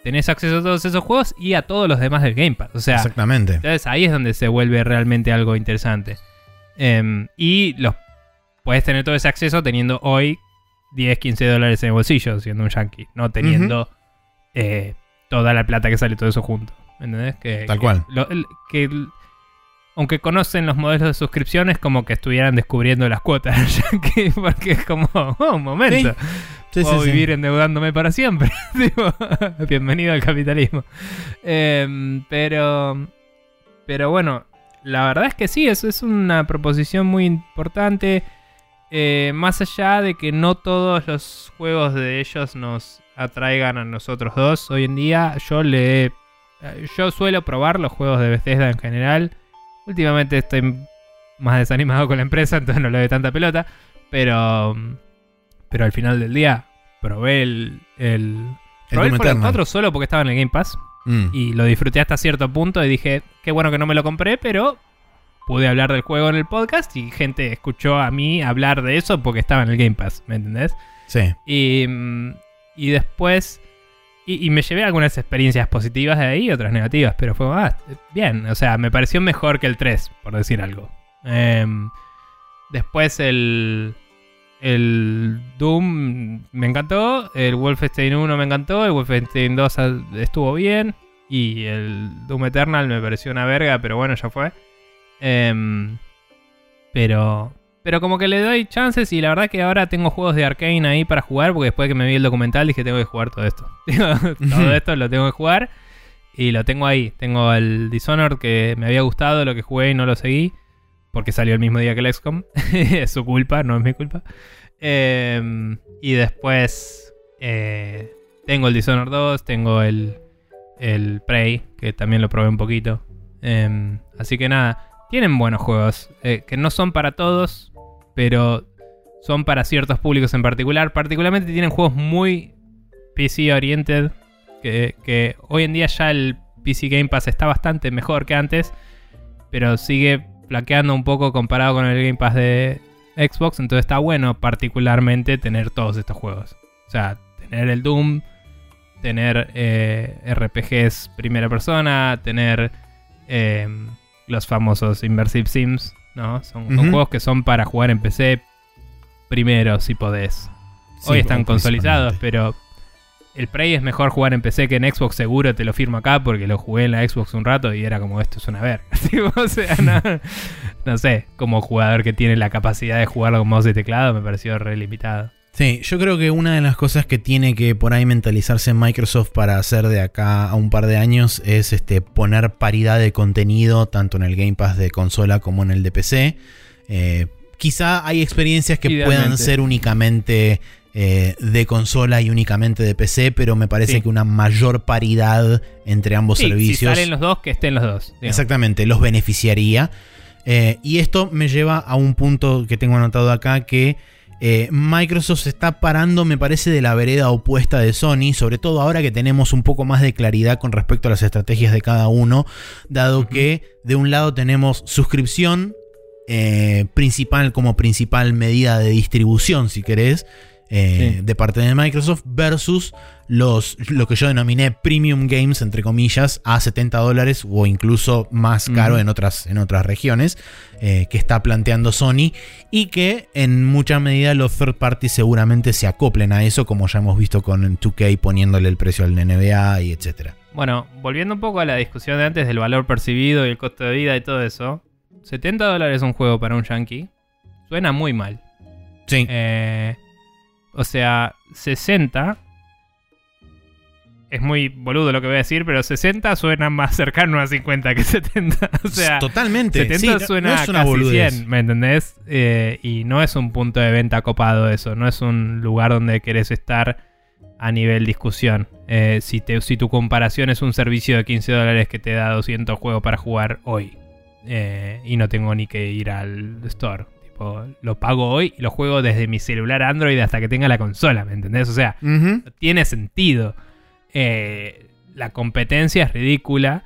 tenés acceso a todos esos juegos y a todos los demás del Game Pass. O sea, Exactamente. entonces ahí es donde se vuelve realmente algo interesante. Em, y los puedes tener todo ese acceso teniendo hoy 10, 15 dólares en el bolsillo, siendo un yankee, no teniendo eh, toda la plata que sale todo eso junto. ¿Entendés? Que, Tal que cual. lo- que aunque conocen los modelos de suscripciones, como que estuvieran descubriendo las cuotas porque es como, oh, un momento. Sí, Puedo sí, sí. vivir endeudándome para siempre. Bienvenido al capitalismo. Em, pero, pero bueno, la verdad es que sí, eso es una proposición muy importante. Eh, más allá de que no todos los juegos de ellos nos atraigan a nosotros dos hoy en día, yo le eh, yo suelo probar los juegos de Bethesda en general. Últimamente estoy más desanimado con la empresa, entonces no le doy tanta pelota. Pero, pero al final del día probé el, el, probé el Doom Fallout Eternal. 4 solo porque estaba en el Game Pass Mm. y lo disfruté hasta cierto punto y dije, qué bueno que no me lo compré, pero pude hablar del juego en el podcast y gente escuchó a mí hablar de eso porque estaba en el Game Pass, ¿me entendés? Sí. Y, mm, y después. Y, me llevé algunas experiencias positivas de ahí otras negativas, pero fue ah, bien. O sea, me pareció mejor que el 3, por decir algo. Em, después el. El Doom me encantó. El Wolfenstein 1 me encantó. El Wolfenstein 2 al- estuvo bien. Y el Doom Eternal me pareció una verga, pero bueno, ya fue. Em, pero. Pero como que le doy chances y la verdad que ahora tengo juegos de Arkane ahí para jugar porque después que me vi el documental dije tengo que jugar todo esto. todo esto lo tengo que jugar y lo tengo ahí. Tengo el Dishonored que me había gustado, lo que jugué y no lo seguí porque salió el mismo día que el XCOM. es su culpa, no es mi culpa. Em, y después eh, tengo el Dishonored 2, tengo el, el Prey que también lo probé un poquito. Em, así que nada, tienen buenos juegos eh, que no son para todos, pero son para ciertos públicos en particular. Particularmente tienen juegos muy PC oriented, que, que hoy en día ya el PC Game Pass está bastante mejor que antes, pero sigue flaqueando un poco comparado con el Game Pass de Xbox, entonces está bueno particularmente tener todos estos juegos. O sea, tener el Doom, tener eh, RPGs primera persona, tener eh, los famosos Immersive Sims, ¿no? Son, juegos que son para jugar en PC primero, si podés. Hoy están consolidados, pero el Prey es mejor jugar en PC que en Xbox, seguro te lo firmo acá, porque lo jugué en la Xbox un rato y era como esto es una verga. O sea, no, no sé, como jugador que tiene la capacidad de jugarlo con mouse y teclado, me pareció re limitado. Sí, yo creo que una de las cosas que tiene que por ahí mentalizarse Microsoft para hacer de acá a un par de años es este, poner paridad de contenido tanto en el Game Pass de consola como en el de PC. Eh, quizá hay experiencias que puedan ser únicamente eh, de consola y únicamente de PC, pero me parece Sí. que una mayor paridad entre ambos Sí, si servicios salen los dos, que estén los dos. digamos. Exactamente, los beneficiaría. Eh, y esto me lleva a un punto que tengo anotado acá que eh, Microsoft se está parando, me parece, de la vereda opuesta de Sony, sobre todo ahora que tenemos un poco más de claridad con respecto a las estrategias de cada uno, dado que de un lado tenemos suscripción eh, principal como principal medida de distribución, si querés, eh, Sí. de parte de Microsoft, versus los, lo que yo denominé premium games, entre comillas, a 70 dólares o incluso más caro en, otras, en otras regiones, eh, que está planteando Sony y que en mucha medida los third parties seguramente se acoplen a eso, como ya hemos visto con 2K poniéndole el precio al NBA y etcétera. Bueno, volviendo un poco a la discusión de antes del valor percibido y el costo de vida y todo eso, 70 dólares un juego para un yankee suena muy mal. Sí. Eh, o sea, 60. Es muy boludo lo que voy a decir, pero 60 suena más cercano a 50 que 70. O sea, Totalmente. 70 sí, no- suena no es una casi boludez. 100, ¿me entendés? Eh, y no es un punto de venta copado eso, no es un lugar donde querés estar a nivel discusión. Eh, si, te- si tu comparación es un servicio de 15 dólares que te da 200 juegos para jugar hoy eh, y no tengo ni que ir al store. Tipo, lo pago hoy y lo juego desde mi celular Android hasta que tenga la consola, ¿me entendés? O sea, no tiene sentido. Eh, la competencia es ridícula.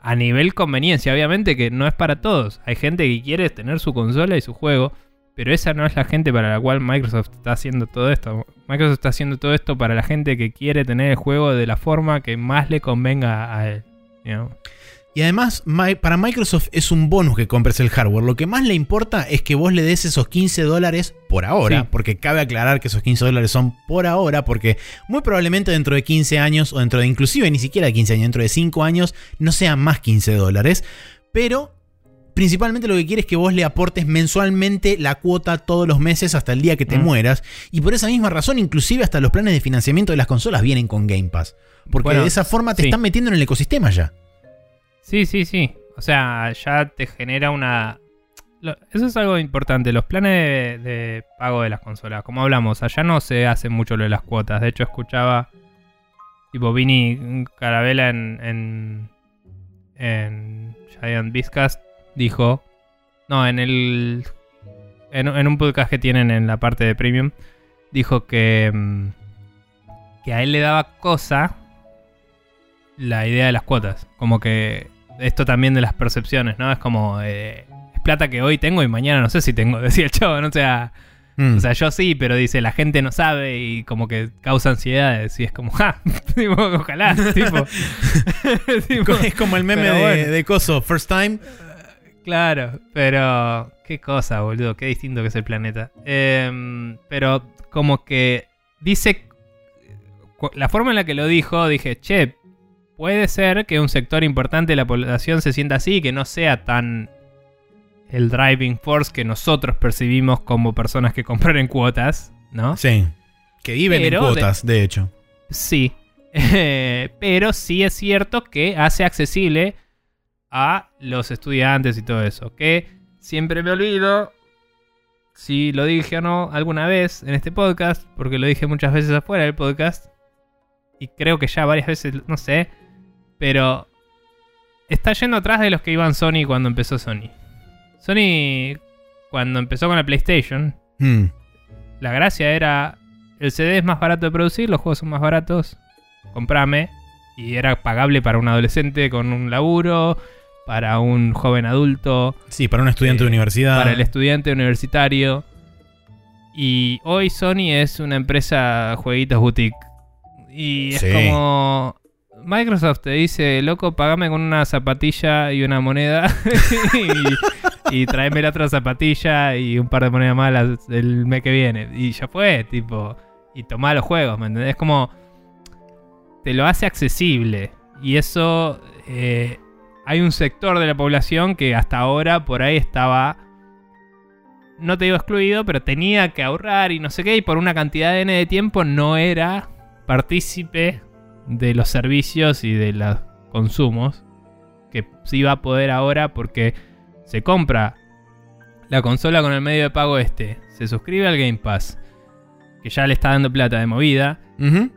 A nivel conveniencia, obviamente que no es para todos. Hay gente que quiere tener su consola y su juego. Pero esa no es la gente para la cual Microsoft está haciendo todo esto. Microsoft está haciendo todo esto para la gente que quiere tener el juego de la forma que más le convenga a él. you know. Y además, para Microsoft es un bonus que compres el hardware. Lo que más le importa es que vos le des esos 15 dólares por ahora, Sí. porque cabe aclarar que esos 15 dólares son por ahora, porque muy probablemente dentro de 15 años, o dentro de inclusive ni siquiera 15 años, dentro de 5 años, no sean más 15 dólares. Pero principalmente lo que quiere es que vos le aportes mensualmente la cuota todos los meses hasta el día que te Mm. mueras. Y por esa misma razón, inclusive hasta los planes de financiamiento de las consolas vienen con Game Pass. Porque Bueno, de esa forma te sí. están metiendo en el ecosistema ya. Sí, sí, sí. O sea, ya te genera una... Eso es algo importante. Los planes de, de pago de las consolas. Como hablamos, allá no se hace mucho lo de las cuotas. De hecho, escuchaba... Tipo, Vini Carabela en... En, en Giant Biscast dijo... No, en el... En, en un podcast que tienen en la parte de Premium. Dijo que... mm, Que a él le daba cosa la idea de las cuotas. Como que esto también de las percepciones, ¿no? Es como, eh, es plata que hoy tengo y mañana no sé si tengo, decía el chavo, ¿no? O sea, Mm. o sea, yo sí, pero dice, la gente no sabe y como que causa ansiedades y es como, ja, tipo, ojalá, tipo. Tipo, es como el meme de, bueno. de Coso, First Time. Claro, pero qué cosa, boludo, qué distinto que es el planeta. Em, pero como que dice, la forma en la que lo dijo, dije, che, puede ser que un sector importante de la población se sienta así y que no sea tan el driving force que nosotros percibimos como personas que compran en cuotas, ¿no? Sí. Que viven Pero en de- cuotas, de, hecho. Sí. Pero sí es cierto que hace accesible a los estudiantes y todo eso. Que siempre me olvido si lo dije o no alguna vez en este podcast, porque lo dije muchas veces afuera del podcast. Y creo que ya varias veces, no sé. Pero está yendo atrás de los que iban Sony cuando empezó Sony. Sony, cuando empezó con la PlayStation, Mm. la gracia era, el CD es más barato de producir, los juegos son más baratos, comprame. Y era pagable para un adolescente con un laburo, para un joven adulto, Sí, para un estudiante Eh, de universidad. para el estudiante universitario. Y hoy Sony es una empresa jueguitos boutique Y es como. Microsoft te dice, loco, pagame con una zapatilla y una moneda. y, y tráeme la otra zapatilla y un par de monedas más las- el mes que viene. Y ya fue, tipo. Y tomá los juegos, ¿me entendés? Es como. Te lo hace accesible. Y eso. eh, hay un sector de la población que hasta ahora por ahí estaba. No te digo excluido, pero tenía que ahorrar y no sé qué. Y por una cantidad de N de tiempo no era partícipe de los servicios y de los consumos que sí va a poder ahora porque se compra la consola con el medio de pago este, se suscribe al Game Pass, que ya le está dando plata de movida,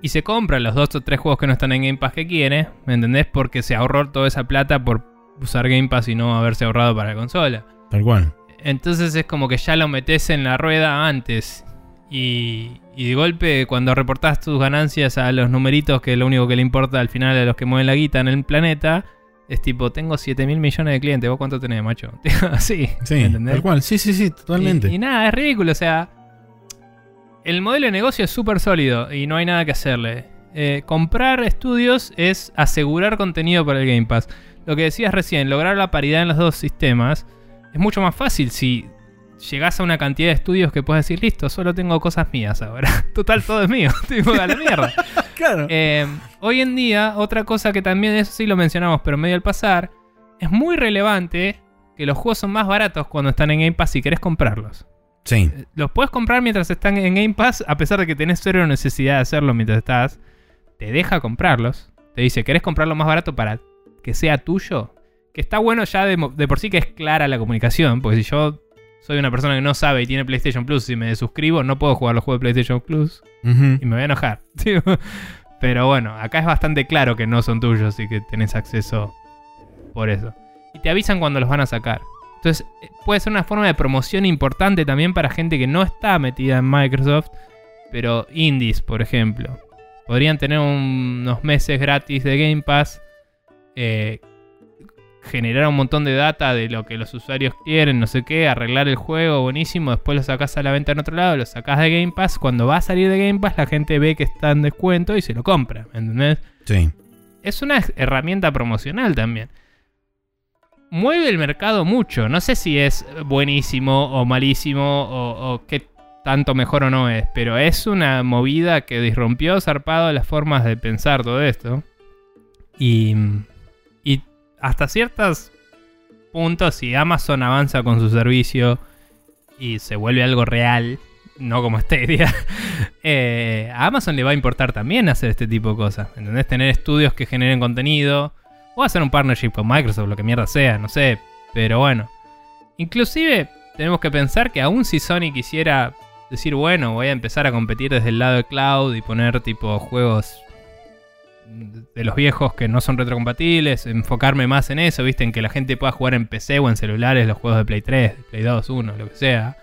y se compra los dos o tres juegos que no están en Game Pass que quiere, ¿me entendés? Porque se ahorró toda esa plata por usar Game Pass y no haberse ahorrado para la consola. Tal cual. Entonces es como que ya lo metes en la rueda antes. Y, y de golpe, cuando reportás tus ganancias a los numeritos, que es lo único que le importa al final a los que mueven la guita en el planeta, es tipo, tengo 7 mil millones de clientes. ¿Vos cuánto tenés, macho? Sí, ¿me entendés? tal cual. Sí, sí, sí, totalmente. Y, y nada, es ridículo. O sea, el modelo de negocio es súper sólido y no hay nada que hacerle. Eh, comprar estudios es asegurar contenido para el Game Pass. Lo que decías recién, lograr la paridad en los dos sistemas es mucho más fácil si llegás a una cantidad de estudios que puedes decir, listo, solo tengo cosas mías ahora. Total, todo es mío. tipo, a la mierda. claro. Eh, hoy en día, otra cosa que también, eso sí lo mencionamos, pero medio al pasar, es muy relevante que los juegos son más baratos cuando están en Game Pass si querés comprarlos. sí. Eh, Los puedes comprar mientras están en Game Pass, a pesar de que tenés cero necesidad de hacerlo mientras estás. Te deja comprarlos. Te dice, ¿querés comprarlo más barato para que sea tuyo? Que está bueno ya de, de por sí que es clara la comunicación, porque si yo soy una persona que no sabe y tiene PlayStation Plus y me desuscribo, no puedo jugar los juegos de PlayStation Plus y me voy a enojar. Pero bueno, acá es bastante claro que no son tuyos y que tenés acceso por eso. Y te avisan cuando los van a sacar. Entonces, eh, puede ser una forma de promoción importante también para gente que no está metida en Microsoft, pero indies, por ejemplo. Podrían tener un- unos meses gratis de Game Pass, eh, generar un montón de data de lo que los usuarios quieren, no sé qué, arreglar el juego, buenísimo, después lo sacás a la venta en otro lado, lo sacás de Game Pass, cuando va a salir de Game Pass la gente ve que está en descuento y se lo compra, ¿me entendés? Sí. es una herramienta promocional también. Mueve el mercado mucho. No sé si es buenísimo o malísimo o, o qué tanto mejor o no es, pero es una movida que disrumpió zarpado las formas de pensar todo esto. Y, y hasta ciertos puntos, si Amazon avanza con su servicio y se vuelve algo real, no como Stadia, eh, a Amazon le va a importar también hacer este tipo de cosas. ¿Entendés? Tener estudios que generen contenido. O hacer un partnership con Microsoft, lo que mierda sea, no sé. Pero bueno. Inclusive tenemos que pensar que aún si Sony quisiera decir, bueno, voy a empezar a competir desde el lado de cloud y poner tipo juegos de los viejos que no son retrocompatibles, enfocarme más en eso, viste, en que la gente pueda jugar en PC o en celulares los juegos de Play 3, de Play 2, 1, lo que sea.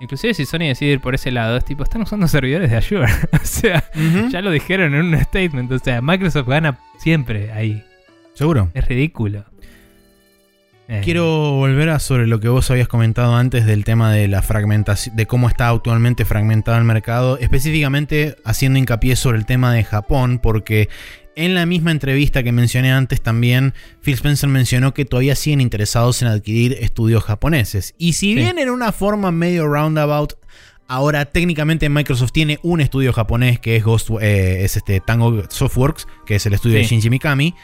Inclusive si Sony decide ir por ese lado, es tipo, están usando servidores de Azure. o sea, ya lo dijeron en un statement. O sea, Microsoft gana siempre ahí. Seguro. Es ridículo. Eh, Quiero volver a sobre lo que vos habías comentado antes del tema de la fragmentación, de cómo está actualmente fragmentado el mercado, específicamente haciendo hincapié sobre el tema de Japón, porque en la misma entrevista que mencioné antes también, Phil Spencer mencionó que todavía siguen interesados en adquirir estudios japoneses. Y si Sí. bien en una forma medio roundabout, ahora técnicamente Microsoft tiene un estudio japonés que es, Ghost, eh, es este Tango Softworks, que es el estudio de. Shinji Mikami.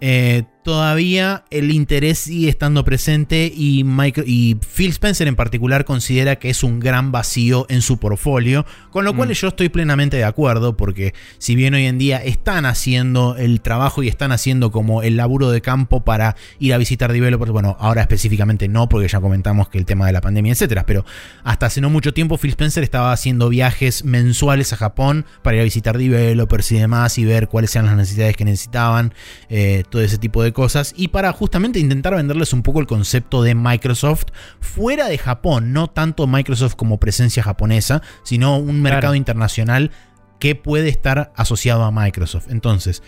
Eh, todavía el interés sigue estando presente y, y Phil Spencer en particular considera que es un gran vacío en su portfolio, con lo cual Mm. yo estoy plenamente de acuerdo porque si bien hoy en día están haciendo el trabajo y están haciendo como el laburo de campo para ir a visitar developers, bueno, ahora específicamente no porque ya comentamos que el tema de la pandemia, etcétera, pero hasta hace no mucho tiempo Phil Spencer estaba haciendo viajes mensuales a Japón para ir a visitar developers y demás y ver cuáles eran las necesidades que necesitaban, eh, todo ese tipo de cosas y para justamente intentar venderles un poco el concepto de Microsoft fuera de Japón, no tanto Microsoft como presencia japonesa, sino un mercado Claro. internacional que puede estar asociado a Microsoft. Entonces,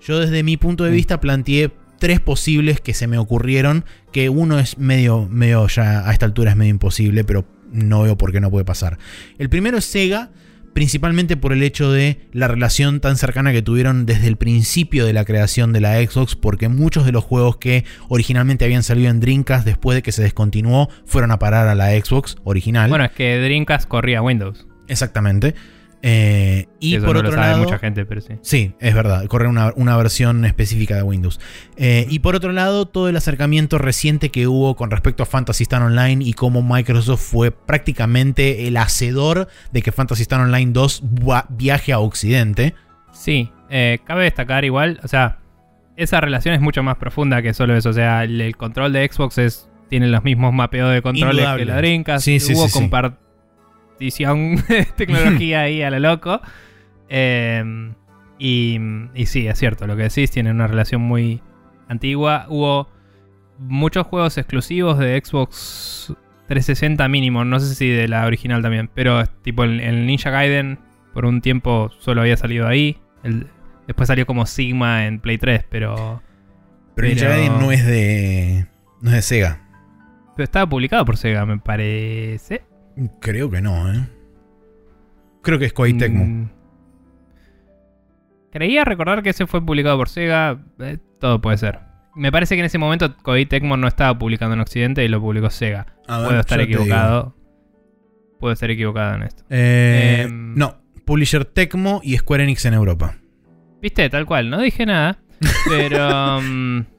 yo desde mi punto de Mm. vista planteé tres posibles que se me ocurrieron, que uno es medio, medio ya a esta altura es medio imposible, pero no veo por qué no puede pasar. El primero es Sega, principalmente por el hecho de la relación tan cercana que tuvieron desde el principio de la creación de la Xbox, porque muchos de los juegos que originalmente habían salido en Dreamcast después de que se descontinuó fueron a parar a la Xbox original. Bueno, es que Dreamcast corría Windows. Exactamente. Eh, y Eso por no otro lo sabe lado, mucha gente, pero sí. Sí, es verdad, corre una, una versión específica de Windows. Eh, y por otro lado, todo el acercamiento reciente que hubo con respecto a Fantasy Star Online y cómo Microsoft fue prácticamente el hacedor de que Fantasy Star Online 2 va- viaje a Occidente. Sí, eh, cabe destacar igual, o sea, esa relación es mucho más profunda que solo eso. O sea, el, el control de Xbox es, tiene los mismos mapeos de controles Indudable. que la Dreamcast. Sí, sí, Hubo sí, de tecnología ahí a lo loco. Eh, y, y sí, es cierto, lo que decís, tiene una relación muy antigua. Hubo muchos juegos exclusivos de Xbox 360 mínimo, no sé si de la original también, pero tipo el, el Ninja Gaiden por un tiempo solo había salido ahí. El- después salió como Sigma en Play 3, pero, Pero Ninja Pero- Gaiden no es de. no es de Sega. pero estaba publicado por Sega, me parece. Creo que no, ¿eh? Creo que es Koei Tecmo. Mm. Creía recordar que ese fue publicado por Sega. eh, todo puede ser. Me parece que en ese momento Koei Tecmo no estaba publicando en Occidente y lo publicó Sega. A ver, Puedo estar equivocado. Puedo estar equivocado en esto. Eh, Em. no, Publisher Tecmo y Square Enix en Europa. Viste, tal cual. No dije nada. Pero.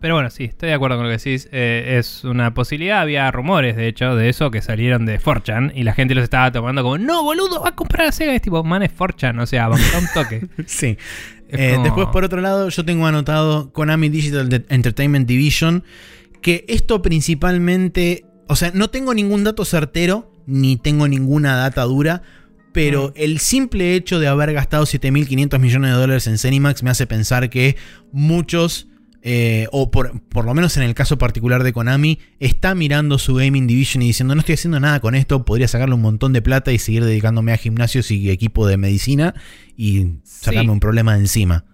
pero bueno, sí, estoy de acuerdo con lo que decís. Eh, es una posibilidad. Había rumores, de hecho, de eso que salieron de 4chan. Y la gente los estaba tomando como: No, boludo, va a comprar a Sega. Es tipo, man, es 4chan. O sea, vamos a un toque. Sí. Eh, como- Después, por otro lado, yo tengo anotado Konami Digital Entertainment Division, que esto principalmente, o sea, no tengo ningún dato certero, ni tengo ninguna data dura, pero Mm. el simple hecho de haber gastado 7.500 millones de dólares en Cenimax me hace pensar que muchos, eh, o por, por lo menos en el caso particular de Konami, está mirando su Gaming Division y diciendo, no estoy haciendo nada con esto, podría sacarle un montón de plata y seguir dedicándome a gimnasios y equipo de medicina y sacarme Sí. un problema de encima.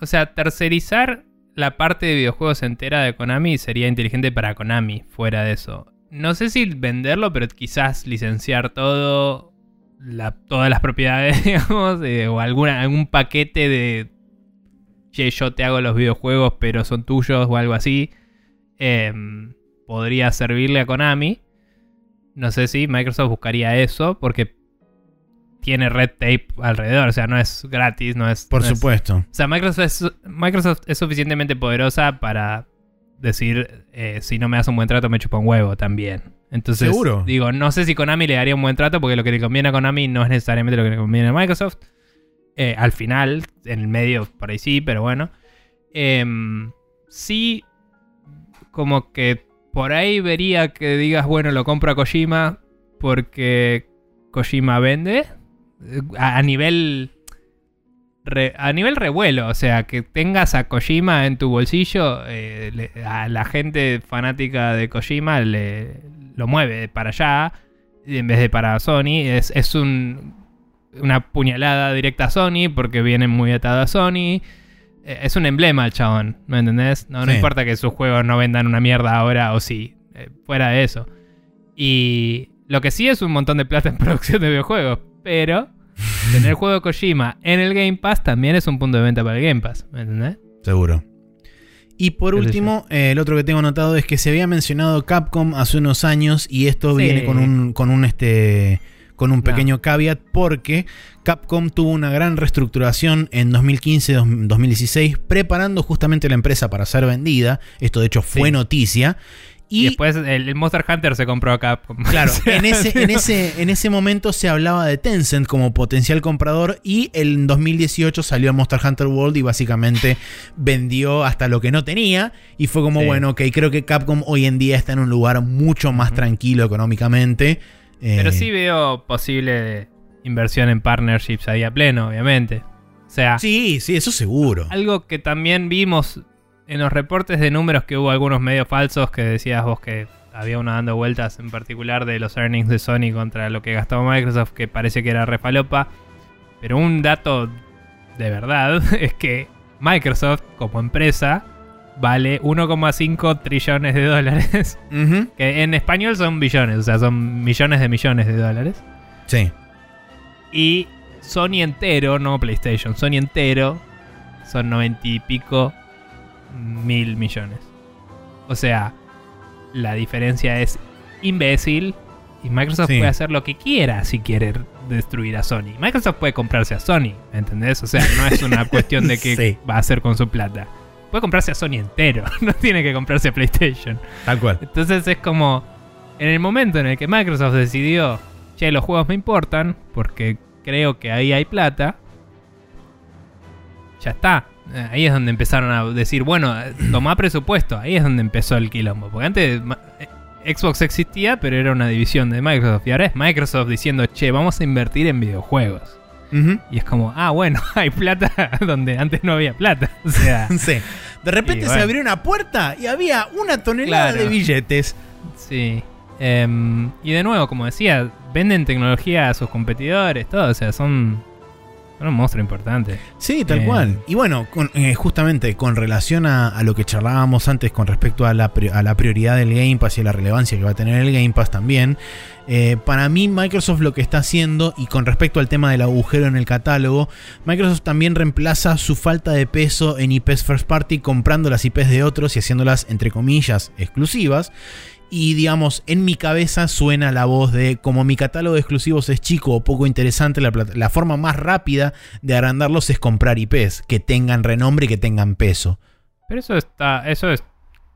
O sea, tercerizar la parte de videojuegos entera de Konami sería inteligente para Konami, fuera de eso. No sé si venderlo, pero quizás licenciar todo, la- todas las propiedades, digamos, eh, o alguna, algún paquete de, che, yo te hago los videojuegos, pero son tuyos o algo así, em, podría servirle a Konami. No sé si Microsoft buscaría eso, porque tiene red tape alrededor, o sea, no es gratis, no es... Por no es- supuesto. o sea, Microsoft es, Microsoft es suficientemente poderosa para decir, eh, si no me das un buen trato, me chupa un huevo también. Entonces, ¿Seguro? digo, no sé si Konami le daría un buen trato porque lo que le conviene a Konami no es necesariamente lo que le conviene a Microsoft. Eh, al final, en el medio, por ahí sí, pero bueno. Em, sí, como que por ahí vería que digas, bueno, lo compro a Kojima porque Kojima vende. A, nivel a nivel revuelo, o sea, que tengas a Kojima en tu bolsillo, eh, a la gente fanática de Kojima le, lo mueve para allá en vez de para Sony. Es, es un, una puñalada directa a Sony porque viene muy atado a Sony. Eh, Es un emblema el chabón, ¿me entendés? No, no Sí. importa que sus juegos no vendan una mierda ahora o sí, eh, fuera de eso. Y lo que sí es un montón de plata en producción de videojuegos, pero tener el juego de Kojima en el Game Pass también es un punto de venta para el Game Pass, ¿me entendés? Seguro. Y por último, eh, el otro que tengo anotado es que se había mencionado Capcom hace unos años y esto Sí. viene con un, con un este con un No. pequeño caveat porque Capcom tuvo una gran reestructuración en 2015-2016 preparando justamente la empresa para ser vendida. Esto de hecho fue Sí. noticia. Y, Y, después el, el Monster Hunter se compró acá. Claro, en ese, en, ese, en ese momento se hablaba de Tencent como potencial comprador y en 2018 salió Monster Hunter World y básicamente vendió hasta lo que no tenía y fue como, Sí. bueno, ok, creo que Capcom hoy en día está en un lugar mucho más tranquilo económicamente. Eh, Pero sí veo posible inversión en partnerships ahí a pleno, obviamente. O sea, Sí, sí, eso seguro. algo que también vimos en los reportes de números que hubo algunos medios falsos que decías vos que había uno dando vueltas en particular de los earnings de Sony contra lo que gastaba Microsoft que parece que era refalopa. Pero un dato de verdad es que Microsoft como empresa vale 1,5 trillones de dólares. Que en español son billones, o sea, son millones de millones de dólares. Sí. Y Sony entero, no PlayStation, Sony entero son noventa y pico mil millones. O sea, la diferencia es imbécil y Microsoft Sí. puede hacer lo que quiera si quiere destruir a Sony. Microsoft puede comprarse a Sony, ¿entendés? O sea, no es una cuestión de qué Sí. va a hacer con su plata. Puede comprarse a Sony entero, no tiene que comprarse a PlayStation. Tal cual. Entonces es como, en el momento en el que Microsoft decidió, che, los juegos me importan, porque creo que ahí hay plata, ya está. Eh, Ahí es donde empezaron a decir, bueno, eh, tomá presupuesto. Ahí es donde empezó el quilombo. Porque antes eh, Xbox existía, pero era una división de Microsoft. Y ahora es Microsoft diciendo, che, vamos a invertir en videojuegos. Y es como, ah, bueno, hay plata donde antes no había plata. O sea, Sí. De repente se abrió una puerta y había una tonelada Claro. de billetes. Sí. Em, y de nuevo, como decía, venden tecnología a sus competidores, todo. O sea, son, un monstruo importante. Sí, tal Eh. cual. Y bueno, con- eh, justamente con relación a, a lo que charlábamos antes con respecto a la, a la prioridad del Game Pass y a la relevancia que va a tener el Game Pass también, eh, para mí Microsoft lo que está haciendo, y con respecto al tema del agujero en el catálogo, Microsoft también reemplaza su falta de peso en IPs First Party comprando las IPs de otros y haciéndolas, entre comillas, exclusivas. Y digamos, en mi cabeza suena la voz de como mi catálogo de exclusivos es chico o poco interesante, la, forma más rápida de agrandarlos es comprar IPs que tengan renombre y que tengan peso. Pero eso está, eso es-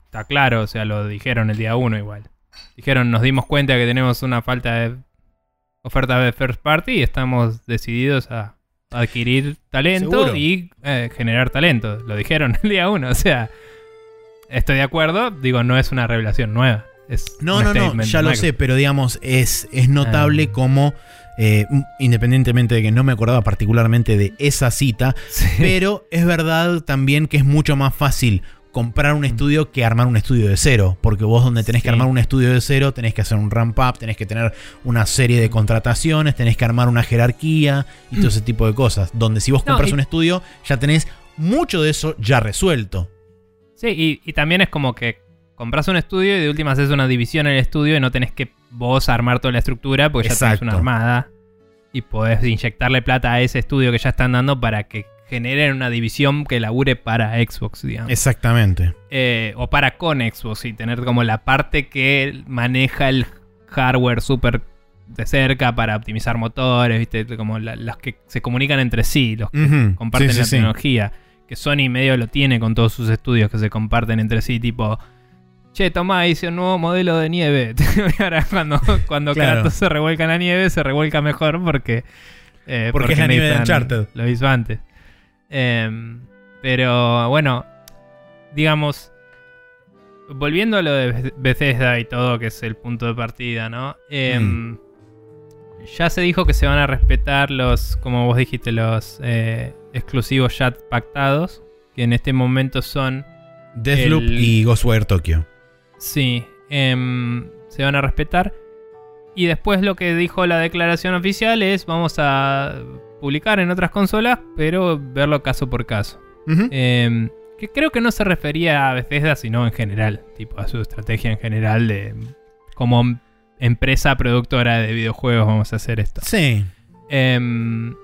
está claro, o sea, lo dijeron el día uno igual. Dijeron, nos dimos cuenta que tenemos una falta de oferta de first party y estamos decididos a adquirir talento Seguro. y eh, generar talento. Lo dijeron el día uno, o sea, estoy de acuerdo, digo, no es una revelación nueva. Es No, no, no, ya lo sé, pero digamos, es, es notable Ah. como, eh, independientemente de que no me acordaba particularmente de esa cita, Sí. pero es verdad también que es mucho más fácil comprar un estudio que armar un estudio de cero, porque vos donde tenés que armar un estudio de cero, tenés que hacer un ramp up, tenés que tener una serie de contrataciones, tenés que armar una jerarquía y todo ese tipo de cosas, donde si vos No, compras y- un estudio ya tenés mucho de eso ya resuelto. Sí, y, y también es como que compras un estudio y de última haces una división en el estudio y no tenés que vos armar toda la estructura porque ya tenés una armada y podés inyectarle plata a ese estudio que ya están dando para que generen una división que labure para Xbox, digamos. Exactamente. Eh, o para con Xbox y tener como la parte que maneja el hardware súper de cerca para optimizar motores, ¿viste? Como la- las que se comunican entre sí, los que comparten sí, sí, la sí. tecnología. Que Sony medio lo tiene con todos sus estudios que se comparten entre sí, tipo. Che, tomá, hice un nuevo modelo de nieve. Ahora cuando, cuando Claro. Kratos se revuelca en la nieve, se revuelca mejor porque... eh, Porque es la nieve de Uncharted. Lo hizo antes. Em, pero bueno, digamos... Volviendo a lo de Bethesda y todo, que es el punto de partida, ¿no? Em, Mm. Ya se dijo que se van a respetar los, como vos dijiste, los eh, exclusivos ya pactados, que en este momento son, Deathloop El- y Ghostwire Tokyo. Sí, em, se van a respetar. Y después lo que dijo la declaración oficial es vamos a publicar en otras consolas, pero verlo caso por caso. Em, que creo que no se refería a Bethesda, sino en general, tipo a su estrategia en general de como empresa productora de videojuegos vamos a hacer esto. Sí. Em,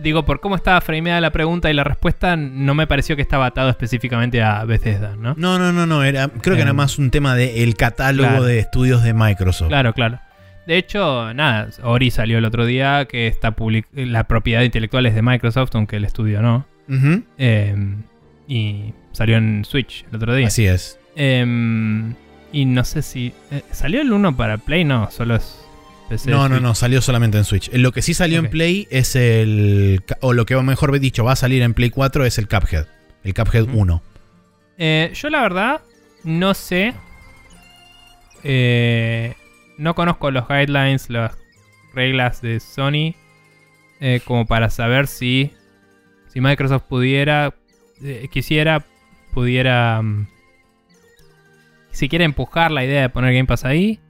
digo, por cómo estaba frameada la pregunta y la respuesta, no me pareció que estaba atado específicamente a Bethesda, ¿no? No, no, no, no. Era, creo que Em, era más un tema del catálogo claro. de estudios de Microsoft. Claro, claro. De hecho, nada, Ori salió el otro día que está public- la propiedad intelectual es de Microsoft, aunque el estudio no. Em, y salió en Switch el otro día. Así es. Em, y no sé si. eh, ¿Salió el 1 para Play? No, solo es PC. No, no, no, salió solamente en Switch. Lo que sí salió en Play es el. O lo que mejor dicho, va a salir en Play 4 es el Cuphead. El Cuphead Ujú. 1. Eh, yo la verdad no sé. eh, no conozco los guidelines, las reglas de Sony. eh, como para saber si. Si Microsoft pudiera. quisiera. Pudiera. mm, si quiere empujar la idea de poner Game Pass ahí.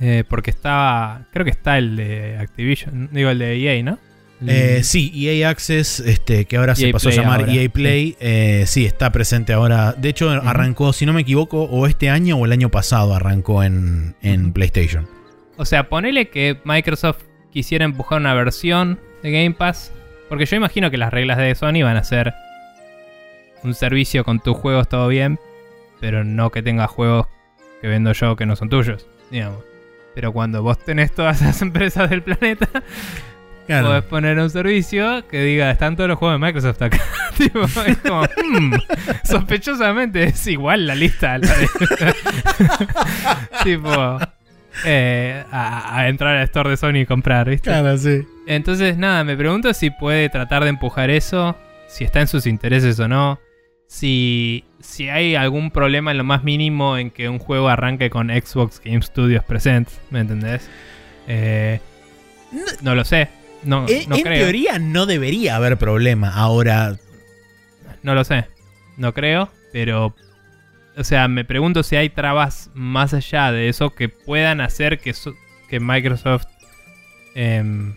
Eh, porque estaba. Creo que está el de Activision. Digo, el de EA, ¿no? El- Eh, sí, EA Access, este, que ahora se EA pasó a llamar ahora, EA Play, eh, sí, está presente ahora. De hecho, arrancó, si no me equivoco, o este año o el año pasado arrancó en, en. PlayStation. O sea, ponele que Microsoft quisiera empujar una versión de Game Pass. Porque yo imagino que las reglas de Sony van a ser un servicio con tus juegos todo bien, pero no que tengas juegos que vendo yo que no son tuyos, digamos. Pero cuando vos tenés todas las empresas del planeta, Claro. podés poner un servicio que diga, están todos los juegos de Microsoft acá. tipo, es como, hmm, sospechosamente es igual la lista a la de... tipo, eh, a, a entrar al store de Sony y comprar, ¿viste? Claro, sí. Entonces, nada, me pregunto si puede tratar de empujar eso, si está en sus intereses o no, si, si hay algún problema en lo más mínimo en que un juego arranque con Xbox Game Studios Presents, ¿me entendés? Eh, no lo sé, no, En, no en creo, teoría no debería haber problema. Ahora, no lo sé, no creo, pero... O sea, me pregunto si hay trabas más allá de eso que puedan hacer que, so- que Microsoft em,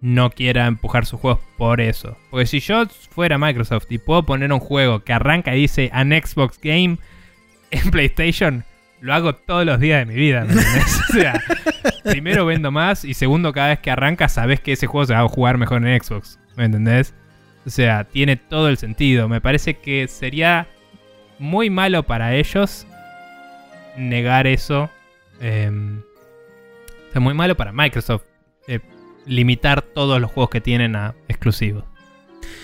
no quiera empujar sus juegos por eso. Porque si yo fuera Microsoft y puedo poner un juego que arranca y dice an Xbox Game en PlayStation, lo hago todos los días de mi vida. ¿me entendés? o sea, primero vendo más y segundo, cada vez que arranca, sabes que ese juego se va a jugar mejor en Xbox. ¿Me entendés? O sea, tiene todo el sentido. Me parece que sería muy malo para ellos negar eso. eh, o sea, muy malo para Microsoft eh, limitar todos los juegos que tienen a exclusivos.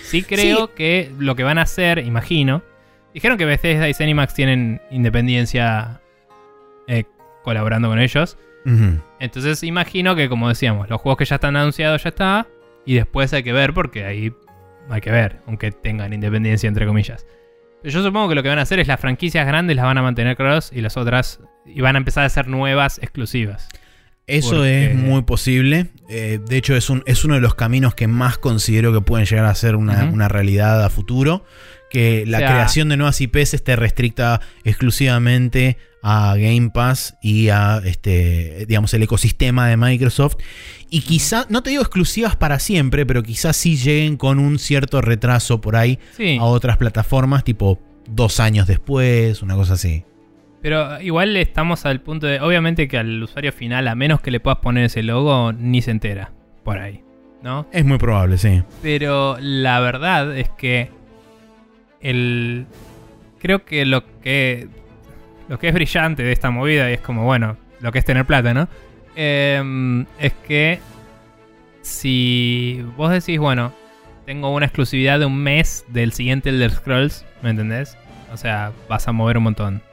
Sí creo Sí. que lo que van a hacer, imagino, dijeron que Bethesda y Zenimax tienen independencia eh, colaborando con ellos. Entonces imagino que, como decíamos, los juegos que ya están anunciados ya está. Y después hay que ver, porque ahí hay que ver, aunque tengan independencia, entre comillas. Pero yo supongo que lo que van a hacer es las franquicias grandes las van a mantener cross y las otras. Y van a empezar a ser nuevas exclusivas. Eso Porque- es muy posible. Eh, de hecho, es, un, es uno de los caminos que más considero que pueden llegar a ser una, una realidad a futuro. Que la O sea- creación de nuevas IPs esté restricta exclusivamente a Game Pass y a este, digamos, el ecosistema de Microsoft. Y quizá, no te digo exclusivas para siempre, pero quizás sí lleguen con un cierto retraso por ahí Sí, a otras plataformas, tipo dos años después, una cosa así. Pero igual estamos al punto de. Obviamente que al usuario final, a menos que le puedas poner ese logo, ni se entera. Por ahí. ¿No? Es muy probable, sí. Pero la verdad es que el creo que lo que lo que es brillante de esta movida y es como bueno lo que es tener plata, ¿no? Em, es que si vos decís bueno tengo una exclusividad de un mes del siguiente Elder Scrolls, ¿me entendés? O sea vas a mover un montón.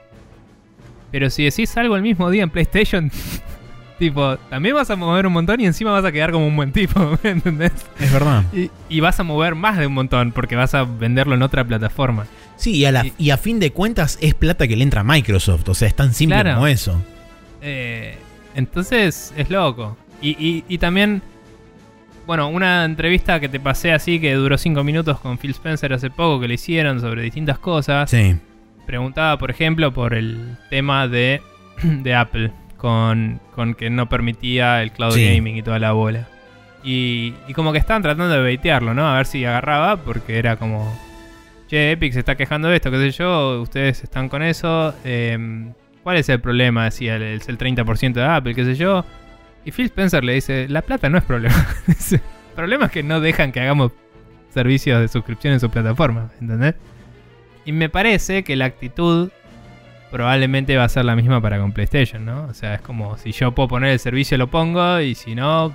Pero si decís algo el mismo día en PlayStation, tipo también vas a mover un montón y encima vas a quedar como un buen tipo, ¿me entendés? Es verdad. Y, y vas a mover más de un montón porque vas a venderlo en otra plataforma. Sí, y a, la- Y- y a fin de cuentas es plata que le entra a Microsoft. O sea, es tan simple Claro. como eso. Eh, entonces es loco. Y, y- y también, bueno, una entrevista que te pasé así que duró 5 minutos con Phil Spencer hace poco que le hicieron sobre distintas cosas. Sí. Preguntaba, por ejemplo, por el tema de, de Apple con, con que no permitía el cloud Sí. gaming y toda la bola. Y, y como que estaban tratando de baitearlo, ¿no? A ver si agarraba, porque era como, che, Epic se está quejando de esto, qué sé yo, ustedes están con eso. em, ¿Cuál es el problema? Decía, es el 30% de Apple, qué sé yo. Y Phil Spencer le dice, la plata no es problema. El problema es que no dejan que hagamos servicios de suscripción en su plataforma, ¿entendés? Y me parece que la actitud probablemente va a ser la misma para con PlayStation, ¿no? O sea, es como si yo puedo poner el servicio lo pongo y si no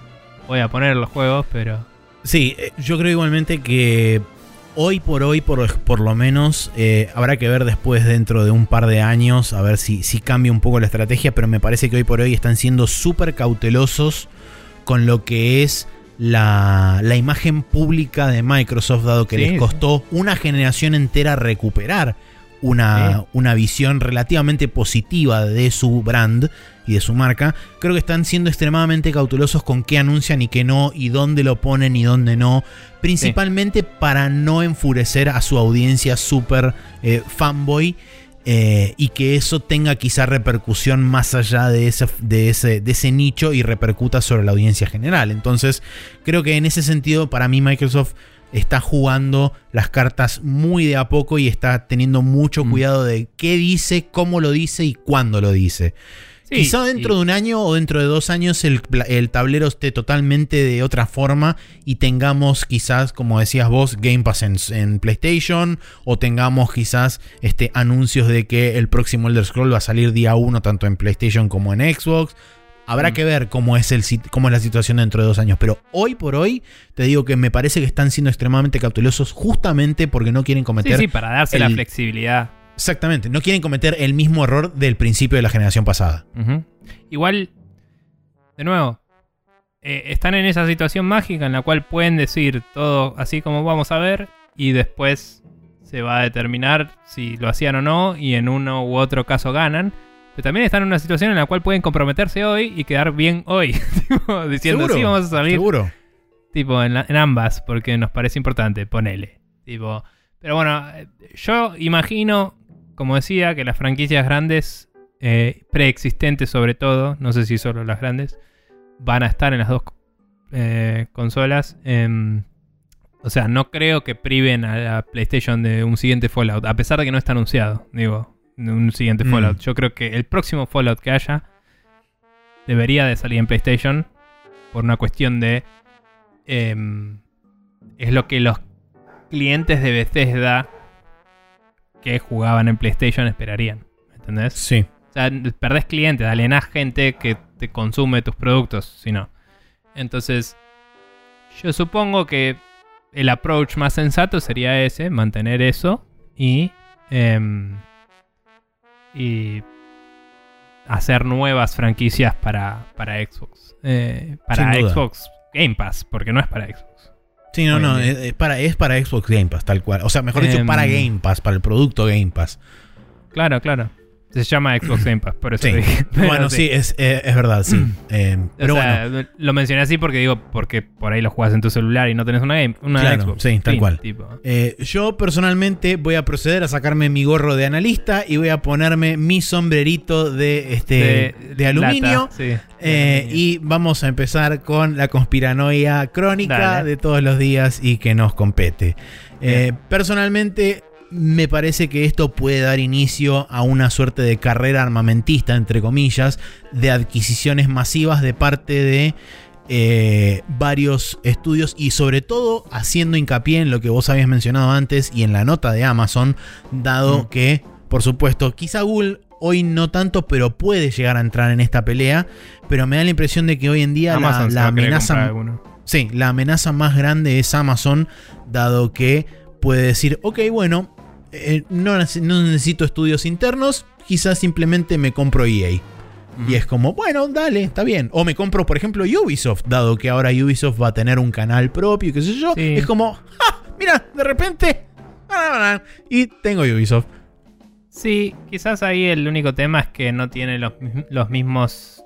voy a poner los juegos, pero Sí, eh, yo creo igualmente que hoy por hoy, por, por lo menos, eh, habrá que ver después dentro de un par de años, a ver si, si cambia un poco la estrategia, pero me parece que hoy por hoy están siendo súper cautelosos con lo que es la, la imagen pública de Microsoft, dado que Sí, les costó una generación entera recuperar una, Sí. una visión relativamente positiva de su brand y de su marca. Creo que están siendo extremadamente cautelosos con qué anuncian y qué no, y dónde lo ponen y dónde no. Principalmente para no enfurecer a su audiencia súper eh, fanboy. Eh, y que eso tenga quizá repercusión más allá de ese, de, ese, de ese nicho y repercuta sobre la audiencia general. Entonces, creo que en ese sentido, para mí, Microsoft está jugando las cartas muy de a poco y está teniendo mucho Mm. cuidado de qué dice, cómo lo dice y cuándo lo dice. Sí, Quizá dentro de un año o dentro de dos años el, el tablero esté totalmente de otra forma y tengamos quizás, como decías vos, Game Pass en, en PlayStation o tengamos quizás este, anuncios de que el próximo Elder Scroll va a salir día uno tanto en PlayStation como en Xbox. Habrá Mm. que ver cómo es, el, cómo es la situación dentro de dos años, pero hoy por hoy te digo que me parece que están siendo extremadamente cautelosos justamente porque no quieren cometer sí, para darse la flexibilidad. Exactamente, no quieren cometer el mismo error del principio de la generación pasada. Igual, de nuevo, eh, están en esa situación mágica en la cual pueden decir todo así como vamos a ver y después se va a determinar si lo hacían o no y en uno u otro caso ganan. Pero también están en una situación en la cual pueden comprometerse hoy y quedar bien hoy. Tipo, diciendo, sí, vamos a salir Seguro. tipo en, la- en ambas porque nos parece importante, ponele. Tipo, pero bueno, eh, yo imagino, como decía, que las franquicias grandes, eh, preexistentes sobre todo, no sé si solo las grandes, van a estar en las dos eh, consolas. Em, o sea, no creo que priven a la PlayStation de un siguiente Fallout, a pesar de que no está anunciado, digo, de un siguiente Mm. Fallout. Yo creo que el próximo Fallout que haya debería de salir en PlayStation por una cuestión de em, es lo que los clientes de Bethesda que jugaban en PlayStation esperarían. ¿me ¿Entendés? Sí. O sea, perdés clientes, alienás gente que te consume tus productos, si no. Entonces, yo supongo que el approach más sensato sería ese, mantener eso y, em, y hacer nuevas franquicias para, para Xbox. Eh, para. Xbox Game Pass, porque no es para Xbox. Sí, no, no, es, es para, es para Xbox Game Pass, tal cual. O sea, mejor dicho, Em. para Game Pass, para el producto Game Pass. Claro, claro. Se llama Xbox Game Pass, por eso Sí. dije. Pero bueno, sí, es, eh, es verdad, sí. Eh, O pero sea, bueno, lo mencioné así porque digo, porque por ahí lo jugás en tu celular y no tenés una, game, una Claro, Xbox. sí, tal Fin, cual. eh, yo personalmente voy a proceder a sacarme mi gorro de analista y voy a ponerme mi sombrerito de, este, de, aluminio. lata, sí, de Eh, aluminio. y vamos a empezar con la conspiranoia crónica Dale. de todos los días y que nos compete. Eh, personalmente, me parece que esto puede dar inicio a una suerte de carrera armamentista, entre comillas, de adquisiciones masivas de parte de eh, varios estudios y sobre todo haciendo hincapié en lo que vos habías mencionado antes y en la nota de Amazon, dado Mm. que, por supuesto, quizá Google hoy no tanto, pero puede llegar a entrar en esta pelea, pero me da la impresión de que hoy en día la- Amazon amenaza... Sí, la amenaza más grande es Amazon, dado que puede decir, ok, bueno, eh, no, nece- no necesito estudios internos, quizás simplemente me compro EA. Y es como, bueno, dale, está bien. O me compro, por ejemplo, Ubisoft, dado que ahora Ubisoft va a tener un canal propio, y qué sé yo. Sí. Es como, ¡ja! Mira, de repente. Y tengo Ubisoft. Sí, quizás ahí el único tema es que no tiene los, los mismos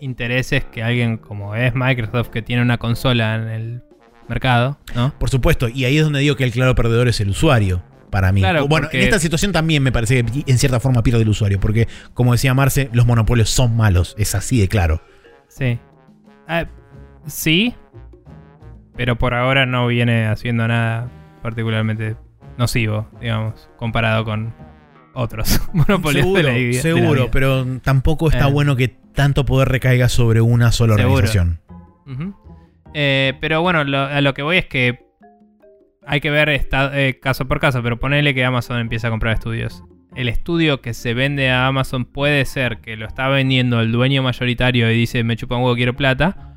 intereses que alguien como es Microsoft que tiene una consola en el mercado, ¿no? Por supuesto, y ahí es donde digo que el claro perdedor es el usuario. Para mí. Claro, bueno, porque- en esta situación también me parece que en cierta forma pierde el usuario. Porque, como decía Marce, los monopolios son malos. Es así de claro. Sí. Ah, sí, pero por ahora no viene haciendo nada particularmente nocivo, digamos, comparado con otros monopolios seguro, de la vida- de la seguro, pero tampoco está Eh. bueno que tanto poder recaiga sobre una sola Seguro. organización. Eh, pero bueno, lo- a lo que voy es que hay que ver esta- eh, caso por caso, pero ponele que Amazon empieza a comprar estudios. El estudio que se vende a Amazon puede ser que lo está vendiendo el dueño mayoritario y dice me chupa un huevo, quiero plata.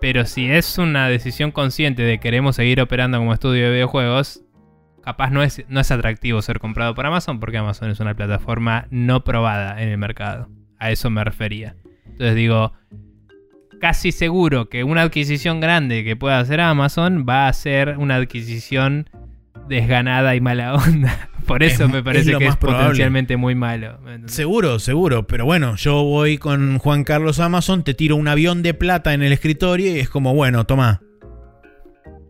Pero si es una decisión consciente de queremos seguir operando como estudio de videojuegos, capaz no es, no es atractivo ser comprado por Amazon porque Amazon es una plataforma no probada en el mercado. A eso me refería. Entonces digo, casi seguro que una adquisición grande que pueda hacer Amazon va a ser una adquisición desganada y mala onda. Por eso Es- me es parece lo que es más probable. potencialmente muy malo. Seguro, seguro. Pero bueno, yo voy con Juan Carlos Amazon, te tiro un avión de plata en el escritorio y es como, bueno, toma.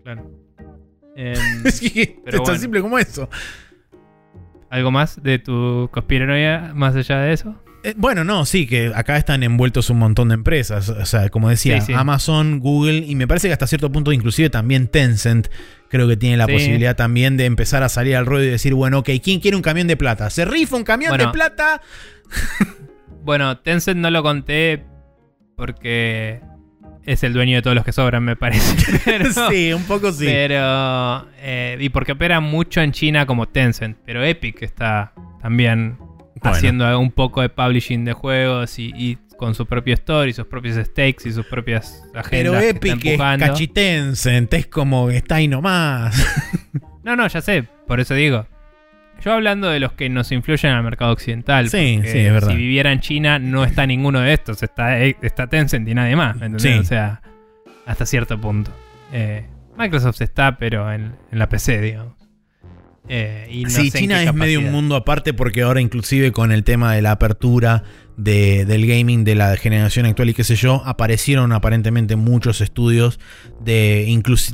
Claro. Em, Es que es tan simple como eso. ¿Algo más de tu conspiranoia más allá de eso? Eh, bueno, no, sí, que acá están envueltos un montón de empresas. O sea, como decía, Sí, sí. Amazon, Google y me parece que hasta cierto punto inclusive también Tencent creo que tiene la Sí. posibilidad también de empezar a salir al ruedo y decir, bueno, ok, ¿quién quiere un camión de plata? ¿Se rifa un camión Bueno. de plata? Bueno, Tencent no lo conté porque es el dueño de todos los que sobran, me parece. Pero, sí, un poco sí. Pero. eh, y porque opera mucho en China como Tencent. Pero Epic está también Bueno. haciendo un poco de publishing de juegos y, y con su propio store y sus propios stakes y sus propias agendas. Pero que Epic está es cachitense, es como que está ahí nomás. No, no, ya sé, por eso digo. Yo hablando de los que nos influyen al mercado occidental. Sí, sí, es verdad. Si viviera en China, no está ninguno de estos. Está, está Tencent y nadie más. ¿me entendés? Sí. O sea, hasta cierto punto. Eh, Microsoft está, pero en, en la PC, digamos. Eh, y no sí, sé China es medio un mundo aparte porque ahora inclusive con el tema de la apertura de- del gaming de la generación actual y qué sé yo, aparecieron aparentemente muchos estudios de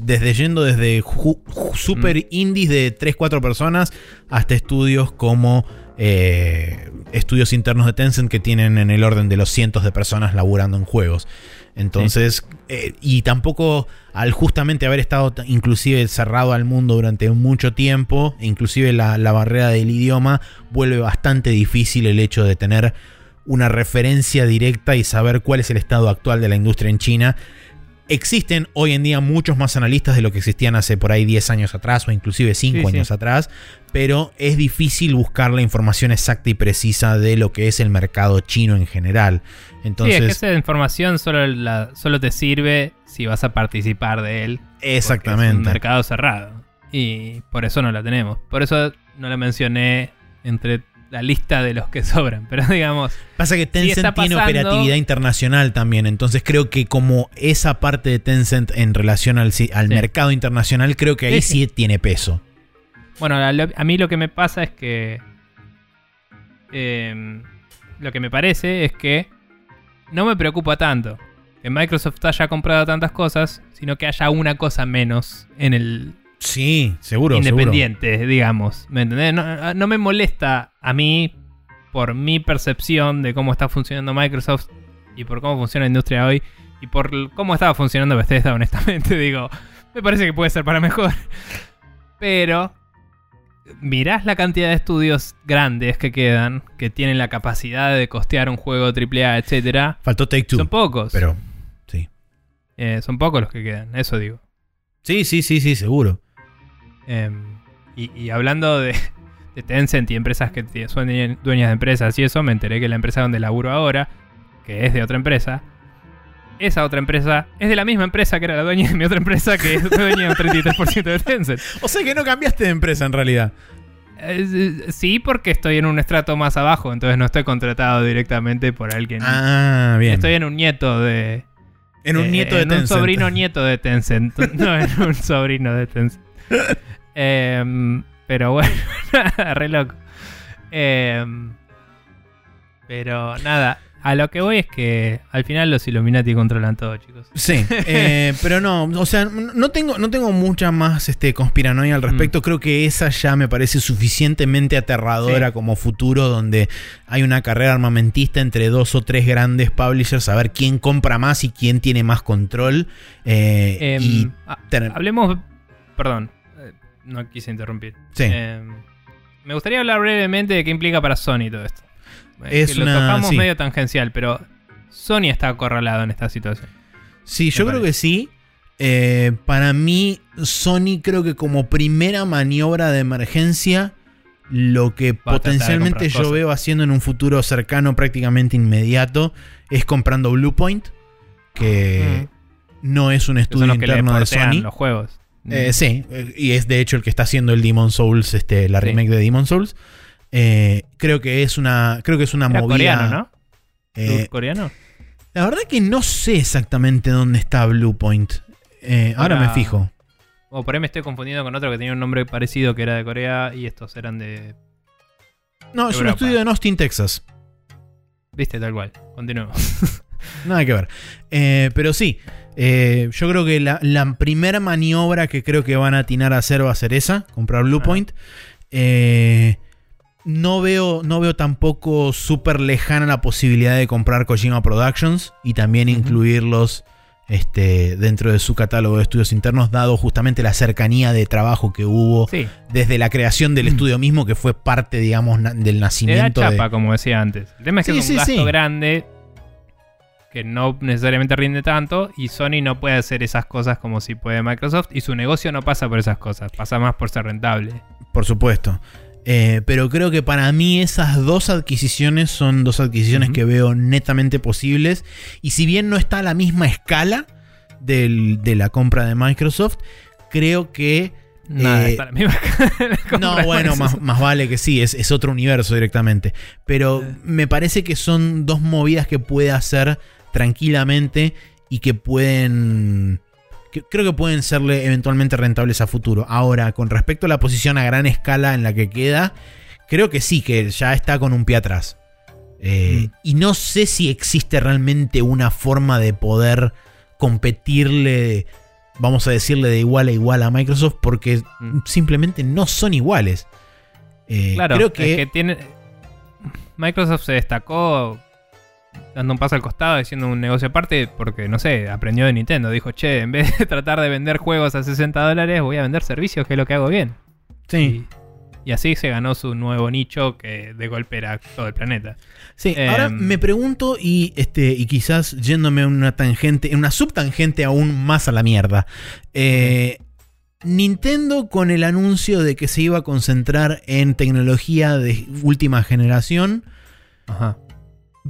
desde yendo desde ju- ju- super Mm. indies de 3-4 personas hasta estudios como eh, estudios internos de Tencent que tienen en el orden de los cientos de personas laburando en juegos. Entonces, eh, y tampoco al justamente haber estado inclusive cerrado al mundo durante mucho tiempo, inclusive la, la barrera del idioma, vuelve bastante difícil el hecho de tener una referencia directa y saber cuál es el estado actual de la industria en China. Existen hoy en día muchos más analistas de lo que existían hace por ahí 10 años atrás o inclusive 5 Sí, sí. años atrás, pero es difícil buscar la información exacta y precisa de lo que es el mercado chino en general. Entonces, sí, es que esa información solo, la- solo te sirve si vas a participar de él. Es un exactamente. mercado cerrado. Y por eso no la tenemos. Por eso no la mencioné entre la lista de los que sobran. Pero digamos, Pasa que Tencent tiene operatividad internacional también, entonces creo que como esa parte de Tencent en relación al, al Sí. mercado internacional, creo que ahí Sí, sí, tiene peso. bueno, a, lo- a mí lo que me pasa es que. em, lo que me parece es que no me preocupa tanto que Microsoft haya comprado tantas cosas, sino que haya una cosa menos en el Sí, seguro. independiente, digamos. ¿Me entendés? No, no me molesta a mí por mi percepción de cómo está funcionando Microsoft y por cómo funciona la industria hoy y por cómo estaba funcionando Bethesda, honestamente. Digo, me parece que puede ser para mejor. Pero mirás la cantidad de estudios grandes que quedan, que tienen la capacidad de costear un juego AAA, etcétera. Faltó Take Two. Son pocos. Pero, sí. Eh, son pocos los que quedan, eso digo. Sí, sí, sí, sí, seguro. Em, y, y hablando de, de Tencent y empresas que son due- dueñas de empresas y eso, me enteré que la empresa donde laburo ahora, que es de otra empresa, esa otra empresa es de la misma empresa que era la dueña de mi otra empresa, que es dueña de un 33% de Tencent. O sea que no cambiaste de empresa en realidad. Sí, porque estoy en un estrato más abajo, entonces no estoy contratado directamente por alguien. Ah, bien. Estoy en un nieto de. en un eh, nieto de en Tencent. un sobrino nieto de Tencent. No en un sobrino de Tencent. Em, pero bueno, re loco. Em, pero nada, a lo que voy es que al final los Illuminati controlan todo, chicos. Sí, eh, pero no, o sea, no tengo, no tengo mucha más este, conspiranoia al respecto. Creo que esa ya me parece suficientemente aterradora Sí. como futuro, donde hay una carrera armamentista entre dos o tres grandes publishers, a ver quién compra más y quién tiene más control. eh, Em, y ha- tener- hablemos. Perdón, no quise interrumpir. Sí. Em, me gustaría hablar brevemente de qué implica para Sony todo esto. Es que lo una- tocamos sí. medio tangencial, pero Sony está acorralado en esta situación. Sí, yo creo que sí. Eh, para mí, Sony creo que como primera maniobra de emergencia, lo que Va potencialmente yo cosas. veo haciendo en un futuro cercano, prácticamente inmediato, es comprando Bluepoint, que no es un estudio los que le interno de Sony. los juegos. Eh, sí, eh, y es de hecho el que está haciendo el Demon Souls, este, la Sí. remake de Demon Souls. Eh, creo que es una, creo que es una Era movida. coreano, ¿no? eh, ¿Coreano? la verdad que no sé exactamente dónde está Bluepoint. Eh, ahora Ahora- me fijo. O por ahí me estoy confundiendo con otro que tenía un nombre parecido que era de Corea y estos eran de. No, es un estudio en Austin, Texas. Viste, tal cual. Continuemos. Nada que ver. Eh, pero sí, eh, yo creo que la, la primera maniobra que creo que van a atinar a hacer va a ser esa, comprar Bluepoint. Eh, no, veo, no veo tampoco súper lejana la posibilidad de comprar Kojima Productions y también incluirlos este, dentro de su catálogo de estudios internos, dado justamente la cercanía de trabajo que hubo Sí. desde la creación del Mm. estudio mismo, que fue parte, digamos, na- del nacimiento. de- chapa, como decía antes. El tema es que Sí, es un sí, gasto sí. grande que no necesariamente rinde tanto y Sony no puede hacer esas cosas como si puede Microsoft y su negocio no pasa por esas cosas, pasa más por ser rentable. Por supuesto. Eh, pero creo que para mí esas dos adquisiciones son dos adquisiciones que veo netamente posibles. Y si bien no está a la misma escala del- de la compra de Microsoft, creo que... Nada, eh, está la misma la compra no, bueno, más, más vale que sí, es, es otro universo directamente. Pero me parece que son dos movidas que puede hacer tranquilamente y que pueden... creo que pueden serle eventualmente rentables a futuro. Ahora, con respecto a la posición a gran escala en la que queda, creo que sí, que ya está con un pie atrás. Eh, Mm. Y no sé si existe realmente una forma de poder competirle, vamos a decirle, de igual a igual a Microsoft, porque Mm. simplemente no son iguales. Eh, Claro, creo es que tiene. Microsoft se destacó dando un paso al costado, haciendo un negocio aparte, porque no sé, aprendió de Nintendo. Dijo, che, en vez de tratar de vender juegos a 60 dólares, voy a vender servicios, que es lo que hago bien. sí, Y, y así se ganó su nuevo nicho que de golpe era todo el planeta. sí. em, Ahora me pregunto y este y quizás yéndome a una tangente, en una subtangente aún más a la mierda. Eh, Nintendo con el anuncio de que se iba a concentrar en tecnología de última generación, Ajá.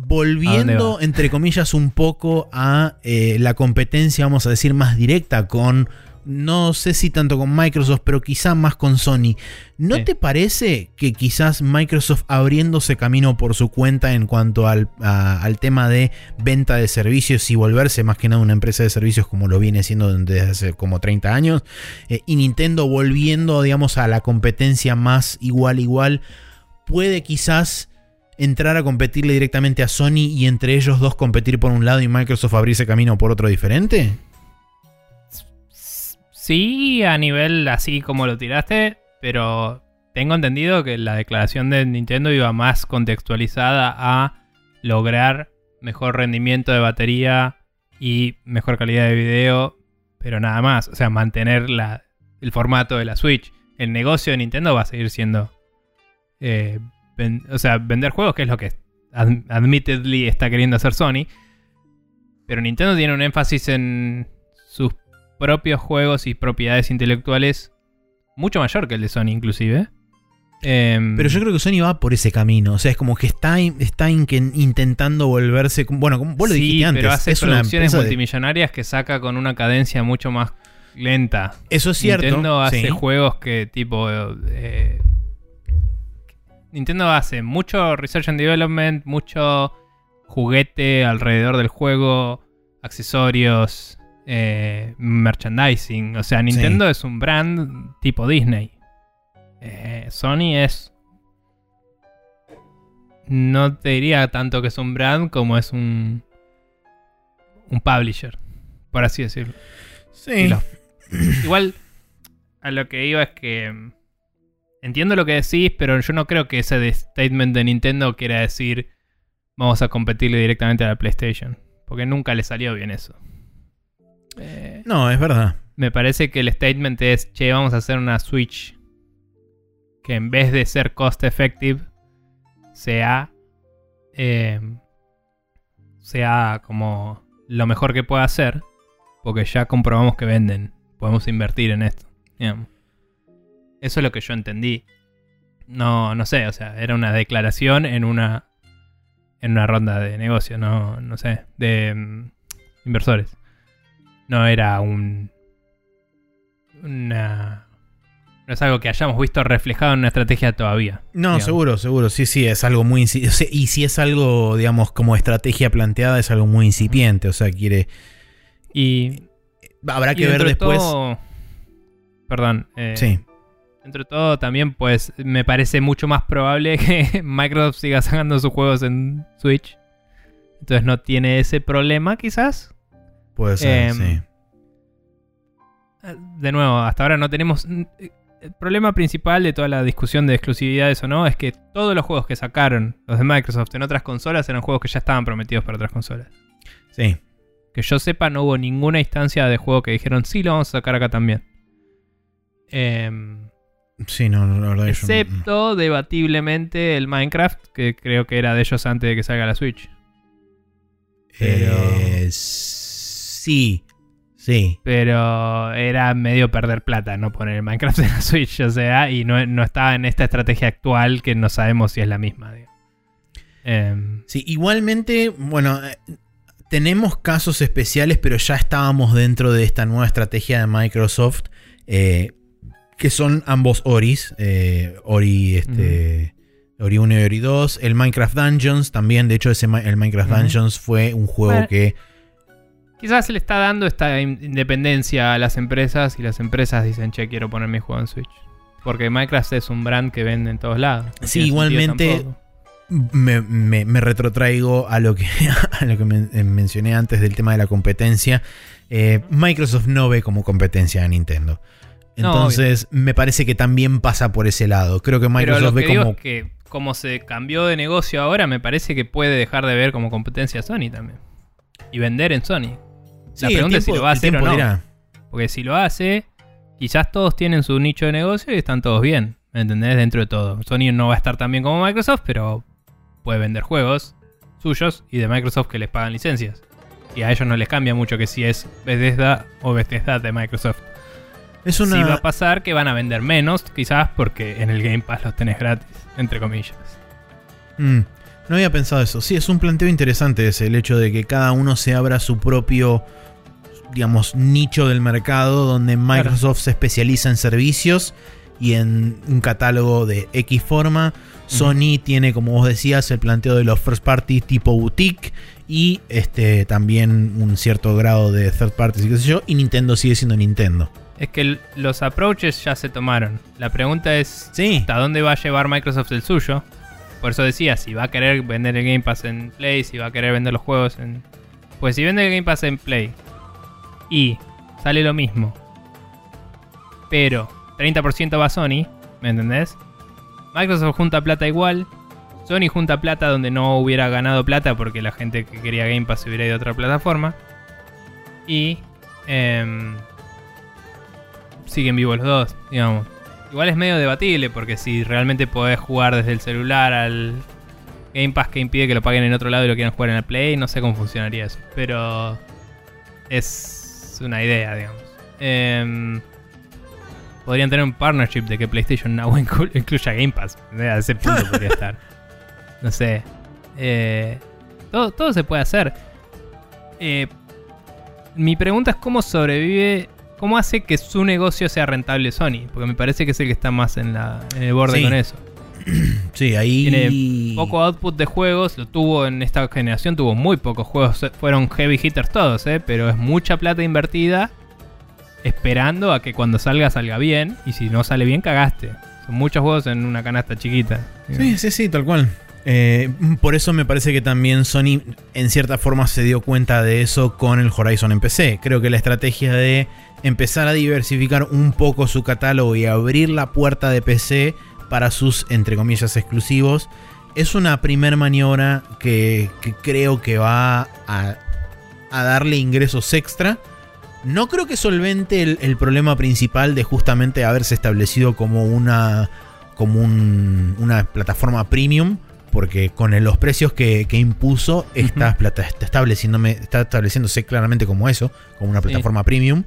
¿A volviendo, entre comillas, un poco a eh, la competencia, vamos a decir, más directa con, no sé si tanto con Microsoft, pero quizá más con Sony. ¿No Sí. te parece que quizás Microsoft abriéndose camino por su cuenta en cuanto al, a- al tema de venta de servicios y volverse más que nada una empresa de servicios como lo viene siendo desde hace como 30 años, eh, y Nintendo volviendo, digamos, a la competencia más igual igual, puede quizás entrar a competirle directamente a Sony y entre ellos dos competir por un lado y Microsoft abrirse camino por otro diferente? Sí, a nivel así como lo tiraste, pero tengo entendido que la declaración de Nintendo iba más contextualizada a lograr mejor rendimiento de batería y mejor calidad de video, pero nada más. O sea, mantener la, el formato de la Switch. El negocio de Nintendo va a seguir siendo. eh, ven- o sea, vender juegos, que es lo que ad- admittedly está queriendo hacer Sony. Pero Nintendo tiene un énfasis en sus propios juegos y propiedades intelectuales mucho mayor que el de Sony, inclusive. Em, Pero yo creo que Sony va por ese camino. O sea, es como que está, está in- intentando volverse. Bueno, como vos lo sí, dijiste antes. pero hace es una producciones de- multimillonarias que saca con una cadencia mucho más lenta. Eso es cierto. Nintendo hace sí. juegos que tipo... eh, Nintendo hace mucho research and development, mucho juguete alrededor del juego, accesorios, eh, merchandising. O sea, Nintendo es un brand tipo Disney. Eh, Sony es... No te diría tanto que es un brand como es un... Un publisher, por así decirlo. Sí. Igual, a lo que iba es que. Entiendo lo que decís, pero yo no creo que ese statement de Nintendo quiera decir. Vamos a competirle directamente a la PlayStation. Porque nunca le salió bien eso. Eh, No, es verdad. me parece que el statement es: Che, vamos a hacer una Switch. Que en vez de ser cost effective, sea. eh, sea como lo mejor que pueda hacer. Porque ya comprobamos que venden. Podemos invertir en esto. digamos. Eso es lo que yo entendí. No, no sé, o sea, era una declaración en una. En una ronda de negocio, no, no sé, de mm, inversores. No era un. Una. No es algo que hayamos visto reflejado en una estrategia todavía. No, digamos. seguro, seguro. Sí, sí, es algo muy Y si es algo, digamos, como estrategia planteada, es algo muy incipiente. O sea, quiere. Y. Habrá y que ver después. todo- perdón. eh, Sí. Dentro de todo, también, pues, me parece mucho más probable que Microsoft siga sacando sus juegos en Switch. Entonces no tiene ese problema, quizás. Puede ser, Em, sí. Eh, De nuevo, hasta ahora no tenemos... El problema principal de toda la discusión de exclusividades o no es que todos los juegos que sacaron los de Microsoft en otras consolas eran juegos que ya estaban prometidos para otras consolas. Sí. Que yo sepa, no hubo ninguna instancia de juego que dijeron, sí, lo vamos a sacar acá también. Em, Sí, no, la verdad yo excepto, debatiblemente, el Minecraft, que creo que era de ellos antes de que salga la Switch. pero- Eh, sí, sí. Pero era medio perder plata no poner el Minecraft en la Switch, o sea, y no, no estaba en esta estrategia actual que no sabemos si es la misma. Em, Sí, igualmente, bueno, eh, tenemos casos especiales, pero ya estábamos dentro de esta nueva estrategia de Microsoft, eh, que son ambos Oris, eh, Ori, este, Ori 1 y Ori 2, el Minecraft Dungeons también, de hecho ese, el Minecraft. Dungeons fue un juego Bueno. que... quizás se le está dando esta in- independencia a las empresas y las empresas dicen, che, quiero poner mi juego en Switch. Porque Minecraft es un brand que vende en todos lados. No Sí, igualmente-. Me, me- me retrotraigo a lo que, a lo que men- eh, mencioné antes del tema de la competencia. Eh, Microsoft no ve como competencia a Nintendo. No, Entonces, me parece que también pasa por ese lado. Creo que Pero Microsoft lo que ve digo como. es que como se cambió de negocio ahora, me parece que puede dejar de ver como competencia a Sony también. Y vender en Sony. La pregunta es si lo va a hacer o no. dirá. Porque si lo hace, quizás todos tienen su nicho de negocio y están todos bien. ¿Me entendés? Dentro de todo. Sony no va a estar tan bien como Microsoft, pero puede vender juegos suyos y de Microsoft que les pagan licencias. Y a ellos no les cambia mucho que si es Bethesda o Bethesda de Microsoft. Es una. Sí va a pasar que van a vender menos, quizás porque en el Game Pass los tenés gratis, entre comillas. Mm, no había pensado eso. Sí, es un planteo interesante ese, el hecho de que cada uno se abra su propio, digamos, nicho del mercado, donde Microsoft se especializa en servicios y en un catálogo de X forma. Sony tiene, como vos decías, el planteo de los first party tipo boutique y este también un cierto grado de third parties y qué sé yo. Y Nintendo sigue siendo Nintendo. Es que los approaches ya se tomaron. La pregunta es Sí. hasta dónde va a llevar Microsoft el suyo. Por eso decía, si va a querer vender el Game Pass en Play, si va a querer vender los juegos en... Pues si vende el Game Pass en Play y sale lo mismo, pero 30% va a Sony, ¿me entendés? Microsoft junta plata igual, Sony junta plata donde no hubiera ganado plata porque la gente que quería Game Pass hubiera ido a otra plataforma. Y... em, siguen vivos los dos, digamos. Igual es medio debatible porque si realmente podés jugar desde el celular al Game Pass que impide que lo paguen en otro lado y lo quieran jugar en el Play, no sé cómo funcionaría eso. Pero es una idea, digamos. Em, podrían tener un partnership de que PlayStation Now inclu- incluya Game Pass. A ese punto podría estar. No sé. Eh, todo, todo se puede hacer. Eh, mi pregunta es cómo sobrevive, cómo hace que su negocio sea rentable Sony, porque me parece que es el que está más en, la, en el borde Sí. con eso. Sí, ahí. Tiene Poco output de juegos, lo tuvo en esta generación, tuvo muy pocos juegos, eh, fueron heavy hitters todos, eh, pero es mucha plata invertida esperando a que cuando salga salga bien, y si no sale bien cagaste. Son muchos juegos en una canasta chiquita. Sí, sí, sí, tal cual. Eh, por eso me parece que también Sony en cierta forma se dio cuenta de eso con el Horizon en PC. Creo que la estrategia de empezar a diversificar un poco su catálogo y abrir la puerta de PC para sus, entre comillas, exclusivos, es una primer maniobra que, creo que va a, darle ingresos extra. No creo que solvente el, problema principal de justamente haberse establecido como una, como un- una plataforma premium, porque con los precios que, que impuso está, plata- está, estableciéndome, está estableciéndose claramente como eso, como una Sí. plataforma premium.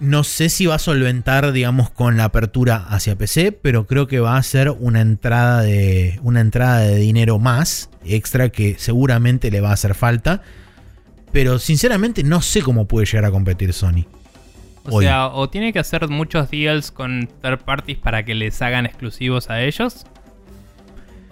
No sé si va a solventar, digamos, con la apertura hacia PC, pero creo que va a ser una entrada de, una entrada de dinero más extra que seguramente le va a hacer falta. Pero sinceramente no sé cómo puede llegar a competir Sony. O Hoy. sea, o tiene que hacer muchos deals con third parties para que les hagan exclusivos a ellos.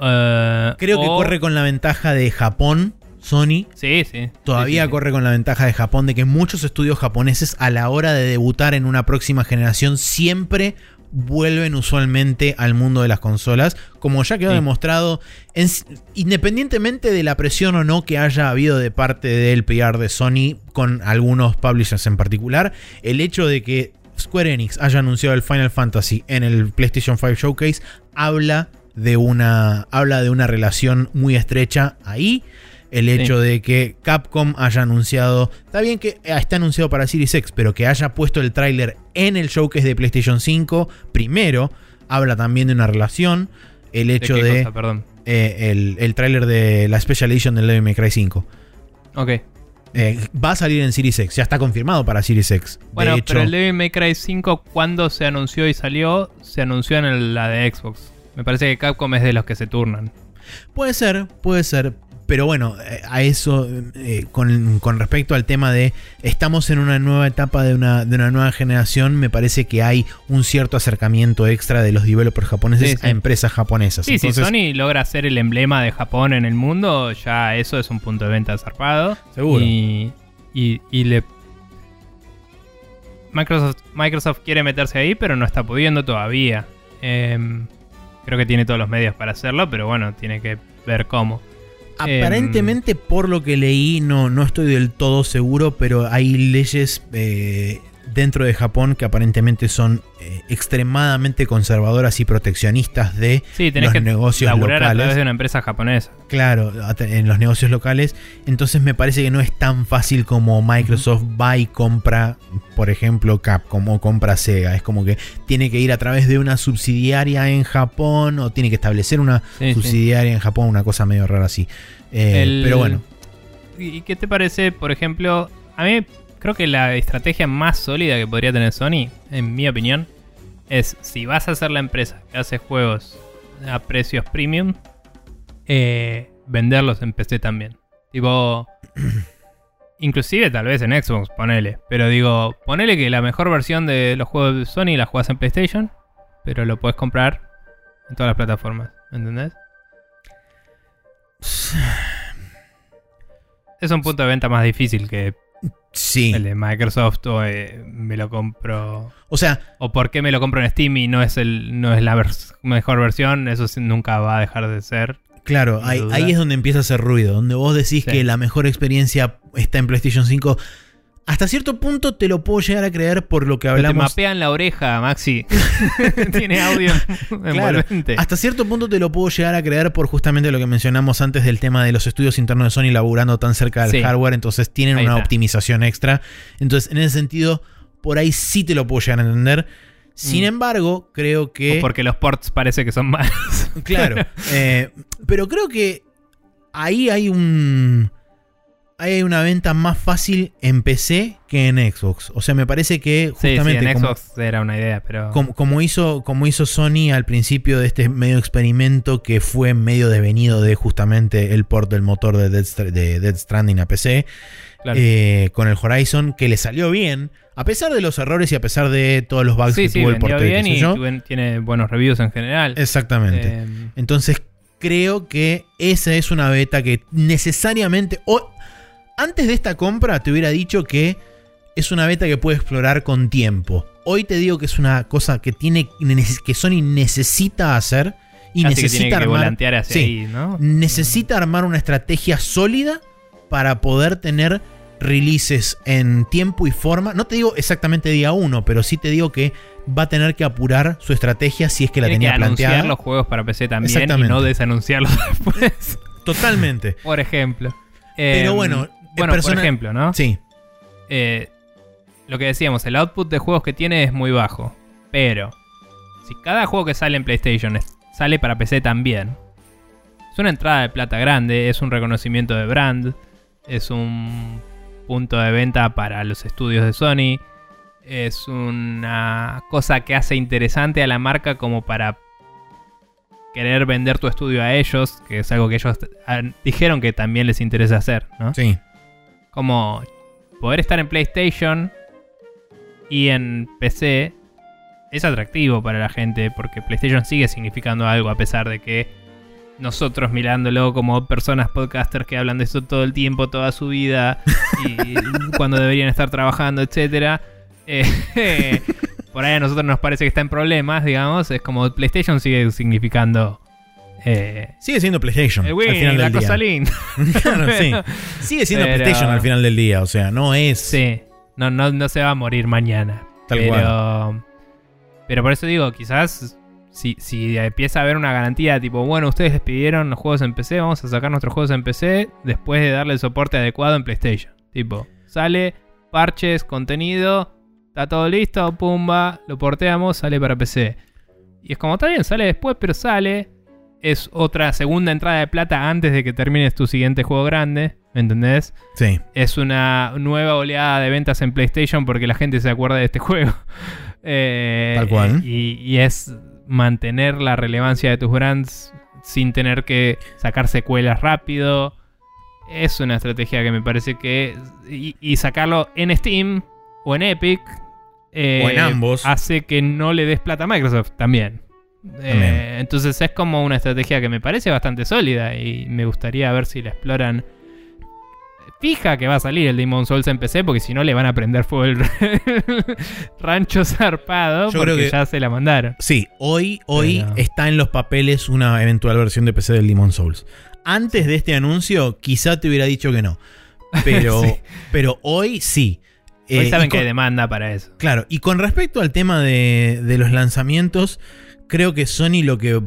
Eh, Creo que corre con la ventaja de Japón, Sony. Sí, sí. Todavía sí. corre con la ventaja de Japón de que muchos estudios japoneses a la hora de debutar en una próxima generación siempre vuelven usualmente al mundo de las consolas, como ya quedó Sí. demostrado, en- independientemente de la presión o no que haya habido de parte del PR de Sony con algunos publishers en particular, el hecho de que Square Enix haya anunciado el Final Fantasy en el PlayStation 5 Showcase habla de una, habla de una relación muy estrecha ahí. el hecho de que Capcom haya anunciado, está bien que está anunciado para Series X, pero que haya puesto el tráiler en el showcase de PlayStation 5 primero, habla también de una relación. El hecho de, cosa? Perdón. eh, el, el tráiler de la Special Edition del Devil May Cry 5. Ok. Eh, va a salir en Series X, ya está confirmado para Series X. Bueno, de hecho, pero el Devil May Cry 5, cuando se anunció y salió, se anunció en el- la de Xbox. Me parece que Capcom es de los que se turnan. Puede ser, puede ser. Pero bueno, eh, a eso, eh, con, con respecto al tema de estamos en una nueva etapa de una, de una nueva generación, me parece que hay un cierto acercamiento extra de los developers japoneses Sí, sí. a empresas japonesas. Sí, Entonces, si Sony logra ser el emblema de Japón en el mundo, ya eso es un punto de venta zarpado. Seguro. Y, y, y le... Microsoft, Microsoft quiere meterse ahí, pero no está pudiendo todavía. Em, creo que tiene todos los medios para hacerlo, pero bueno, tiene que ver cómo. Aparentemente, por lo que leí, no, no estoy del todo seguro, pero hay leyes eh, dentro de Japón que aparentemente son eh, extremadamente conservadoras y proteccionistas de Sí, tenés los que negocios laburar a locales. través de una empresa japonesa. Claro, en los negocios locales. Entonces me parece que no es tan fácil como Microsoft va y compra, por ejemplo, Capcom o compra Sega. Es como que tiene que ir a través de una subsidiaria en Japón o tiene que establecer una Sí, sí. subsidiaria en Japón, una cosa medio rara así. Eh, El- Pero bueno, ¿Y qué te parece, por ejemplo? A mí creo que la estrategia más sólida que podría tener Sony, en mi opinión, es si vas a ser la empresa que hace juegos a precios premium, eh, venderlos en PC también. Tipo, inclusive tal vez en Xbox, ponele. Pero digo, ponele que la mejor versión de los juegos de Sony la juegas en PlayStation, pero lo puedes comprar en todas las plataformas. ¿Me entendés? Es un punto de venta más difícil que sí. el de Microsoft o eh, me lo compro O sea, o por qué me lo compro en Steam y no es el no es la vers- mejor versión, eso nunca va a dejar de ser. claro, ahí, es donde empieza a hacer ruido. Donde vos decís Sí. que la mejor experiencia está en PlayStation 5. Hasta cierto punto te lo puedo llegar a creer por lo que Pero te hablamos. mapean la oreja, Maxi. Tiene audio envolvente. Hasta cierto punto te lo puedo llegar a creer por justamente lo que mencionamos antes del tema de los estudios internos de Sony laburando tan cerca del Sí. hardware, entonces tienen Ahí una está. optimización extra. Entonces, en ese sentido, por ahí sí te lo puedo llegar a entender. Sin Mm. embargo, creo que... O porque los ports parece que son malos. Claro. eh, pero creo que ahí hay un. Hay una venta más fácil en PC que en Xbox. O sea, me parece que Sí, sí, justamente en como, Xbox era una idea, pero como, como hizo, como hizo Sony al principio de este medio experimento que fue medio devenido de justamente el port del motor de Dead, de Death Stranding a PC claro. eh, con el Horizon, que le salió bien, a pesar de los errores y a pesar de todos los bugs sí, que sí, tuvo el porteo. bien y yo. tiene buenos reviews en general. Exactamente. Eh, Entonces creo que esa es una beta que necesariamente... O, antes de esta compra te hubiera dicho que es una beta que puede explorar con tiempo. Hoy te digo que es una cosa que tiene que Sony necesita hacer y que necesita tiene que armar, volantear hacia sí, ahí, ¿no? necesita armar una estrategia sólida para poder tener releases en tiempo y forma. No te digo exactamente día uno, pero sí te digo que va a tener que apurar su estrategia si es que la tenía que anunciar planteada. los juegos para PC también y no desanunciarlos después, Totalmente. por ejemplo. Pero Eh, bueno, bueno, persona- por ejemplo, ¿no? Sí. Eh, lo que decíamos, el output de juegos que tiene es muy bajo. Pero, si cada juego que sale en PlayStation sale para PC también, es una entrada de plata grande, es un reconocimiento de brand, es un punto de venta para los estudios de Sony, es una cosa que hace interesante a la marca como para querer vender tu estudio a ellos, que es algo que ellos dijeron que también les interesa hacer, ¿no? Sí. Como poder estar en PlayStation y en PC es atractivo para la gente porque PlayStation sigue significando algo a pesar de que nosotros mirándolo como personas podcasters que hablan de esto todo el tiempo, toda su vida y cuando deberían estar trabajando, etcétera. eh, por ahí a nosotros nos parece que está en problemas, digamos, es como PlayStation sigue significando eh, Sigue siendo PlayStation. el al final la del día. cosa linda. Claro, sí. Sigue siendo Pero- PlayStation al final del día. O sea, no es. Sí, no, no, no se va a morir mañana. Tal pero, cual. pero por eso digo, quizás si, si empieza a haber una garantía tipo, bueno, ustedes les pidieron los juegos en PC, vamos a sacar nuestros juegos en PC después de darle el soporte adecuado en PlayStation. Tipo, sale, parches, contenido, está todo listo, pumba, lo porteamos, sale para PC. Y es como, está bien, sale después, pero sale. Es otra segunda entrada de plata antes de que termines tu siguiente juego grande. ¿Me entendés? Sí. Es una nueva oleada de ventas en PlayStation porque la gente se acuerda de este juego. Eh, Tal cual. Y, y es mantener la relevancia de tus brands sin tener que sacar secuelas rápido. Es una estrategia que me parece que. Y, y sacarlo en Steam o en Epic. eh, O en ambos. Hace que no le des plata a Microsoft también. Eh, entonces es como una estrategia que me parece bastante sólida y me gustaría ver si la exploran. Fija que va a salir el Demon Souls en PC porque si no le van a prender fuego el rancho zarpado Yo creo porque que- ya se la mandaron. Sí, hoy, hoy Pero- está en los papeles una eventual versión de PC del Demon Souls. Antes de este anuncio, quizá te hubiera dicho que no. Pero, Sí. pero hoy sí. Hoy Eh, saben y que con- hay demanda para eso. Claro, y con respecto al tema de, de los lanzamientos, creo que Sony lo que,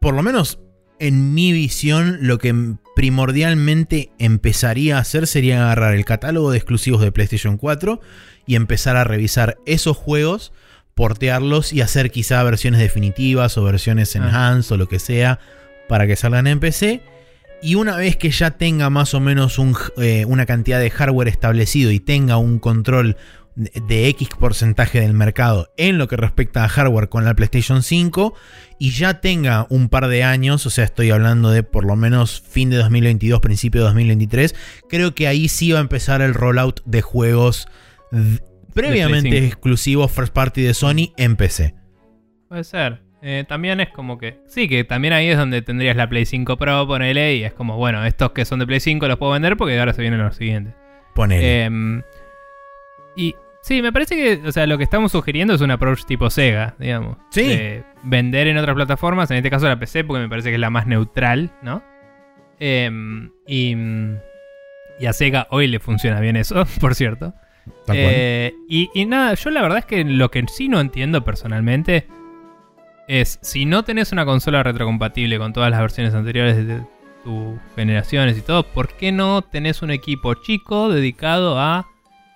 por lo menos en mi visión, lo que primordialmente empezaría a hacer sería agarrar el catálogo de exclusivos de PlayStation 4 y empezar a revisar esos juegos, portearlos y hacer quizá versiones definitivas o versiones Ah. enhanced o lo que sea para que salgan en PC. Y una vez que ya tenga más o menos un, eh, una cantidad de hardware establecido y tenga un control de- X porcentaje del mercado en lo que respecta a hardware con la PlayStation 5 y ya tenga un par de años, o sea, estoy hablando de por lo menos fin de 2022, principio de 2023, creo que ahí sí va a empezar el rollout de juegos previamente Play 5. exclusivos first party de Sony en PC. Puede ser. Eh, también es como que. Sí, que también ahí es donde tendrías la Play 5 Pro, ponele, y es como, bueno, estos que son de Play 5 los puedo vender porque ahora se vienen los siguientes. Ponele. Em, y sí, me parece que, o sea, lo que estamos sugiriendo es un approach tipo Sega, digamos. Sí. De vender en otras plataformas, en este caso la PC, porque me parece que es la más neutral, ¿no? Em, y, y a Sega hoy le funciona bien eso, por cierto. Eh, y, y nada, yo la verdad es que lo que sí no entiendo personalmente es si no tenés una consola retrocompatible con todas las versiones anteriores de tus generaciones y todo, ¿por qué no tenés un equipo chico dedicado a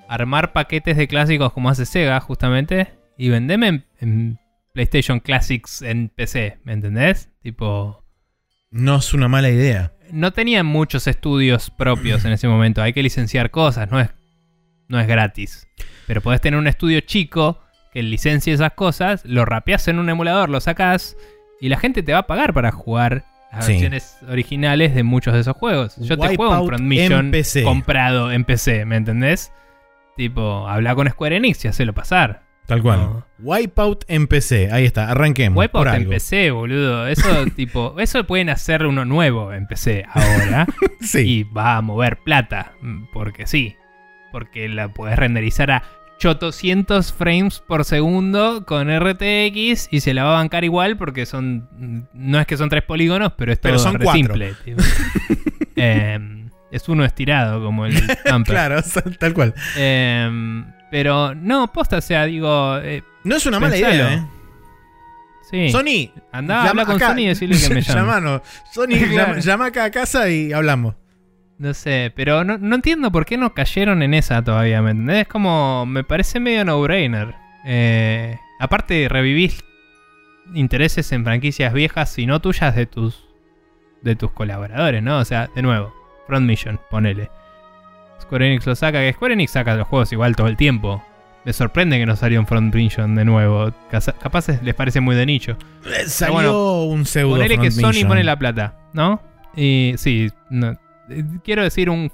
armar paquetes de clásicos como hace Sega justamente y vendeme en, en PlayStation Classics en PC, ¿me entendés? Tipo, no es una mala idea. no tenían muchos estudios propios en ese momento. Hay que licenciar cosas, no es, no es gratis. Pero podés tener un estudio chico que licencie esas cosas, lo rapeás en un emulador, lo sacás y la gente te va a pagar para jugar las Sí. versiones originales de muchos de esos juegos. Yo te juego un Front Mission en PC. comprado en PC, ¿me entendés? Tipo, habla con Square Enix y hacelo pasar. Tal cual. No. Wipeout en PC. Ahí está, arranquemos. Wipeout en. PC, boludo. Eso, tipo, eso pueden hacer uno nuevo en PC ahora. Sí. y va a mover plata. Porque sí. Porque la puedes renderizar a 800 frames por segundo con RTX y se la va a bancar igual porque son. No es que son tres polígonos, pero es todo Pero son re cuatro. simple. tipo. Em, es uno estirado como el Tamper. Claro, tal cual. Em, pero no, posta, o sea, digo. eh, No es una mala Pensalo. idea, ¿eh? sí. Sony, Andá, habla con acá. Sony y decirle que me llame. Llamanos. Sony, Claro. llama, llama acá a casa y hablamos. No sé, pero no, no entiendo por qué no cayeron en esa todavía, ¿me entendés? Es como, me parece medio no-brainer. Eh, aparte, revivís intereses en franquicias viejas y no tuyas de tus de tus colaboradores, ¿no? O sea, de nuevo, Front Mission, ponele. Square Enix lo saca, que Square Enix saca los juegos igual todo el tiempo. Me sorprende que no salió un Front Mission de nuevo. Capaz es- les parece muy de nicho. Eh, Salió bueno, un pseudo Ponele que Sony Mission. pone la plata, ¿no? Y sí, no. Eh, quiero decir un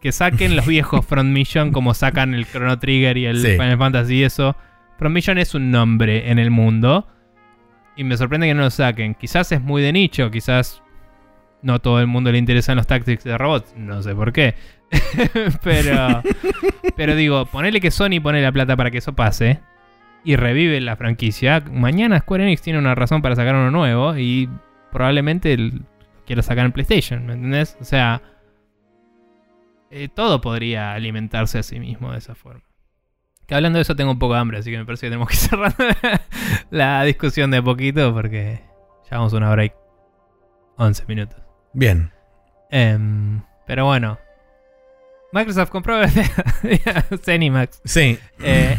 que saquen los viejos Front Mission como sacan el Chrono Trigger y el Sí. Final Fantasy y eso. Front Mission es un nombre en el mundo y me sorprende que no lo saquen. Quizás es muy de nicho, quizás no todo el mundo le interesan los tactics de robots, no sé por qué. pero pero digo, ponele que Sony pone la plata para que eso pase y revive la franquicia. Mañana Square Enix tiene una razón para sacar uno nuevo y probablemente el- quiera sacar en PlayStation, ¿me entendés? O sea, eh, todo podría alimentarse a sí mismo de esa forma. Que hablando de eso tengo un poco de hambre, así que me parece que tenemos que cerrar la discusión de a poquito porque llevamos una hora y 11 minutos. Bien. Em, pero bueno. Microsoft compró Zenimax. Sí. Eh,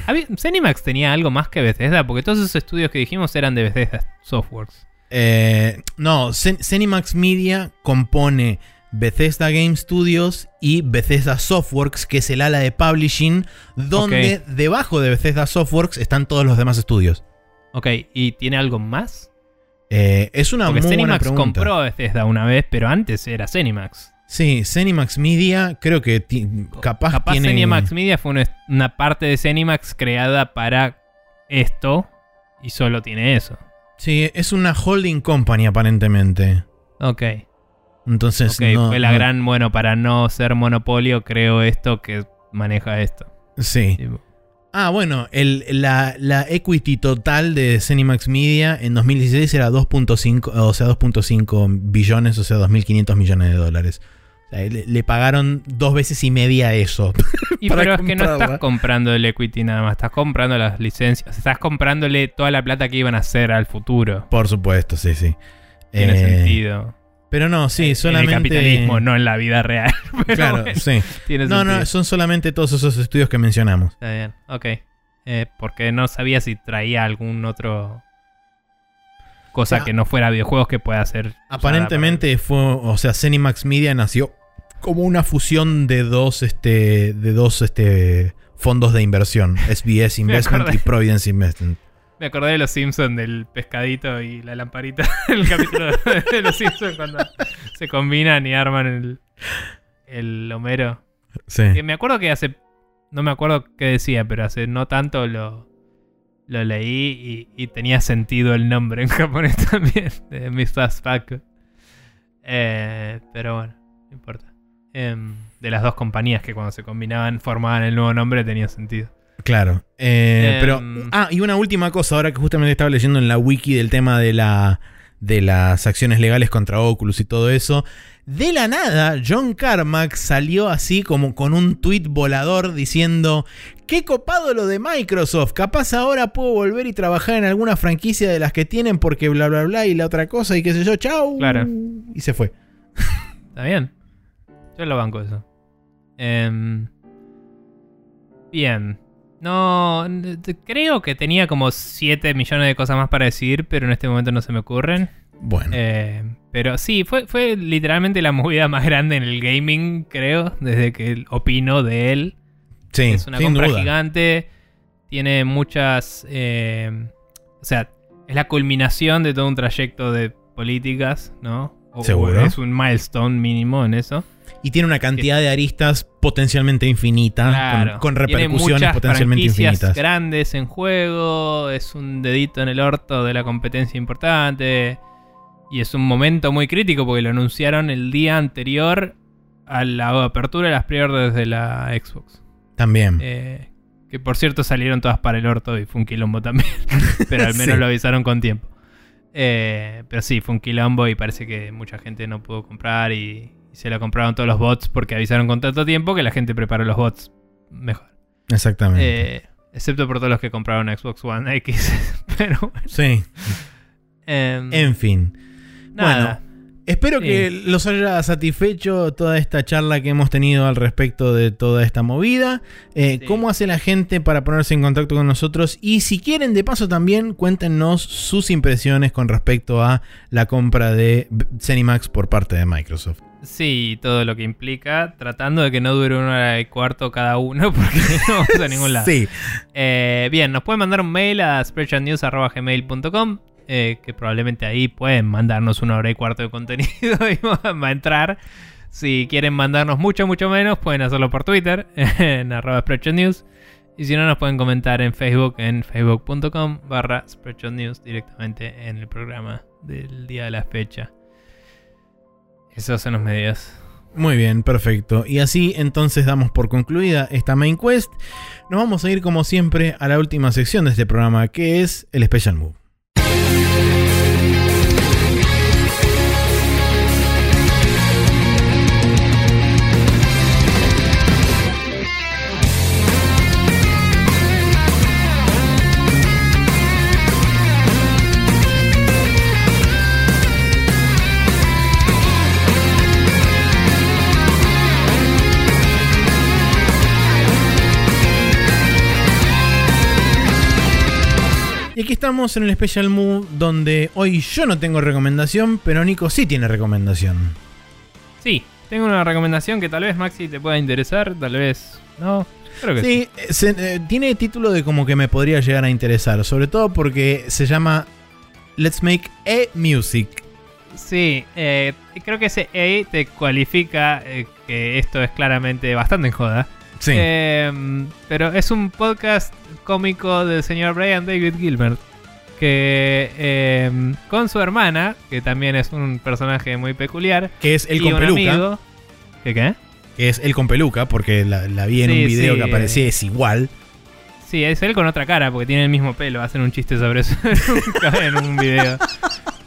tenía algo más que Bethesda, porque todos esos estudios que dijimos eran de Bethesda Softworks. Eh, no, Cen- Media compone Bethesda Game Studios y Bethesda Softworks, que es el ala de publishing, donde debajo de Bethesda Softworks están todos los demás estudios. Ok, ¿y tiene algo más? Eh, es una Porque muy buena Zenimax pregunta. compró Bethesda una vez, pero antes era Zenimax. Sí, Zenimax Media creo que ti- capaz, Capaz tiene... Zenimax Media fue una, una parte de Zenimax creada para esto y solo tiene eso. Sí, es una holding company aparentemente. Ok, Entonces, ok, no- fue la no- gran, bueno, para no ser monopolio, creo esto que maneja esto. Sí. Tipo, Ah, bueno, el- la, la equity total de Zenimax Media en 2016 era 2.5, o sea, 2.5 billones, o sea, 2.500 millones de dólares. O sea, le, le pagaron dos veces y media eso. Y para pero es que no estás comprando el equity nada más, estás comprando las licencias, estás comprándole toda la plata que iban a hacer al futuro. Por supuesto, sí, sí. Tiene Eh, sentido. Pero no, sí, En solamente. el capitalismo, no en la vida real. Pero Claro, bueno, sí. tiene No, no, son solamente todos esos estudios que mencionamos. Está bien, ok. Eh, porque no sabía si traía algún otro cosa O sea, que no fuera videojuegos que pueda hacer. Aparentemente fue, o sea, Zenimax Media nació como una fusión de dos, este, de dos, este, fondos de inversión, SBS Investment y Providence Investment. Me acordé de los Simpsons del pescadito y la lamparita. el capítulo de los Simpsons cuando se combinan y arman el, el Homero. Sí. Que me acuerdo que hace. No me acuerdo qué decía, pero hace no tanto lo, lo leí y, y tenía sentido el nombre en japonés también. De Mr. Spack. Eh, pero bueno, no importa. Em, de las dos compañías que cuando se combinaban formaban el nuevo nombre tenía sentido. Claro. Eh, Em. pero. Ah, y una última cosa, ahora que justamente estaba leyendo en la wiki del tema de la. de las acciones legales contra Oculus y todo eso. De la nada, John Carmack salió así como con un tweet volador diciendo: ¡Qué copado lo de Microsoft! Capaz ahora puedo volver y trabajar en alguna franquicia de las que tienen porque bla bla bla y la otra cosa y qué sé yo, chau. Claro. Y se fue. ¿Está bien? Yo lo banco eso. Em, bien. No, creo que tenía como 7 millones de cosas más para decir, pero en este momento no se me ocurren. Bueno. Eh, pero sí, fue, fue literalmente la movida más grande en el gaming, creo, desde que opino de él. sí, es una sin compra duda. gigante, tiene muchas... eh, o sea, es la culminación de todo un trayecto de políticas, ¿no? O- Seguro. o es un milestone mínimo en eso. Y tiene una cantidad de aristas potencialmente infinita, Claro. con, repercusiones potencialmente infinitas. grandes en juego, es un dedito en el orto de la competencia importante. Y es un momento muy crítico porque lo anunciaron el día anterior a la apertura de las pre-orders de la Xbox. También. Eh, que por cierto salieron todas para el orto y fue un quilombo también. pero al menos Sí. lo avisaron con tiempo. Eh, pero sí, fue un quilombo y parece que mucha gente no pudo comprar y, y se la compraron todos los bots porque avisaron con tanto tiempo que la gente preparó los bots mejor. Exactamente. Eh, excepto por todos los que compraron Xbox One X. pero bueno. sí. em, En fin. nada. Espero Sí. que los haya satisfecho toda esta charla que hemos tenido al respecto de toda esta movida. Eh, Sí. ¿Cómo hace la gente para ponerse en contacto con nosotros? Y si quieren, de paso también, cuéntenos sus impresiones con respecto a la compra de Zenimax por parte de Microsoft. Sí, todo lo que implica, tratando de que no dure una hora y cuarto cada uno, porque no vamos a ningún lado. Sí. Eh, bien, nos pueden mandar un mail a spreadshotnews.gmail.com eh, que probablemente ahí pueden mandarnos una hora y cuarto de contenido y va a entrar. Si quieren mandarnos mucho, mucho menos, pueden hacerlo por Twitter en arroba spreadshotnews. Y si no, nos pueden comentar en Facebook en facebook.com barra spreadshotnews directamente en el programa del día de la fecha. Esos son los medios. Muy bien, perfecto. Y así entonces damos por concluida esta main quest. Nos vamos a ir como siempre a la última sección de este programa, que es el Special Move. Y aquí estamos en el Special Move donde hoy yo no tengo recomendación, pero Nico sí tiene recomendación. Sí, tengo una recomendación que tal vez Maxi te pueda interesar, tal vez no. Creo que sí. Sí, se- eh, tiene título de como que me podría llegar a interesar, sobre todo porque se llama Let's Make a Music. Sí, eh, creo que ese A te cualifica eh, que esto es claramente bastante en joda. Sí. Eh, pero es un podcast cómico del señor Brian David Gilbert. Que eh, con su hermana, que también es un personaje muy peculiar, que es el y con un peluca. amigo. ¿Qué qué? Que es el con peluca, porque la, la vi en Sí, un video sí, que aparecía, eh. es igual. Sí, es él con otra cara, porque tiene el mismo pelo. Hacen un chiste sobre eso en un video.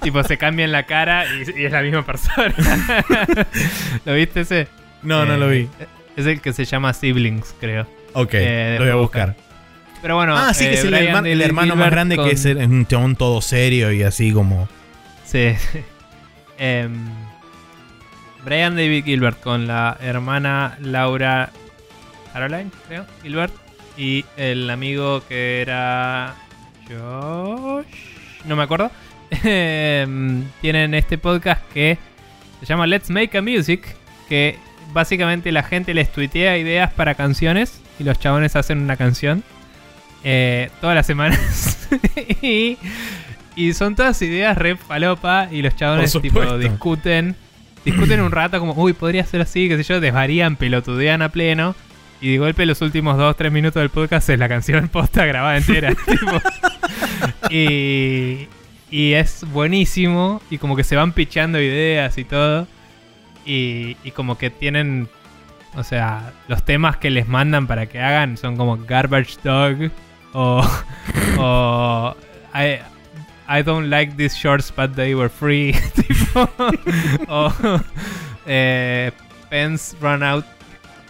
tipo, se cambian la cara y, y es la misma persona. ¿Lo viste ese? No, no Eh, lo vi. Es el que se llama Siblings, creo. Ok, eh, lo voy a buscar. Pero bueno. ah, sí, que eh, es el, Brian herma- el hermano más grande que es un chabón todo serio y así como... Sí. Em, Brian David Gilbert con la hermana Laura Caroline, creo, Gilbert. Y el amigo que era. Josh. No me acuerdo. Em, tienen este podcast que se llama Let's Make a Music. Que básicamente la gente les tuitea ideas para canciones. Y los chabones hacen una canción. eh, todas las semanas. y, y son todas ideas re falopa. Y los chabones tipo discuten. Discuten un rato como, uy, podría ser así, qué sé yo, desvarían, pelotudean a pleno. Y de golpe los últimos 2-3 minutos del podcast es la canción posta grabada entera. tipo. y, y es buenísimo. Y como que se van pichando ideas y todo. Y, y como que tienen. O sea, los temas que les mandan para que hagan son como Garbage Dog. O. o I, I don't like these shorts, but they were free. tipo, o. eh, pens run out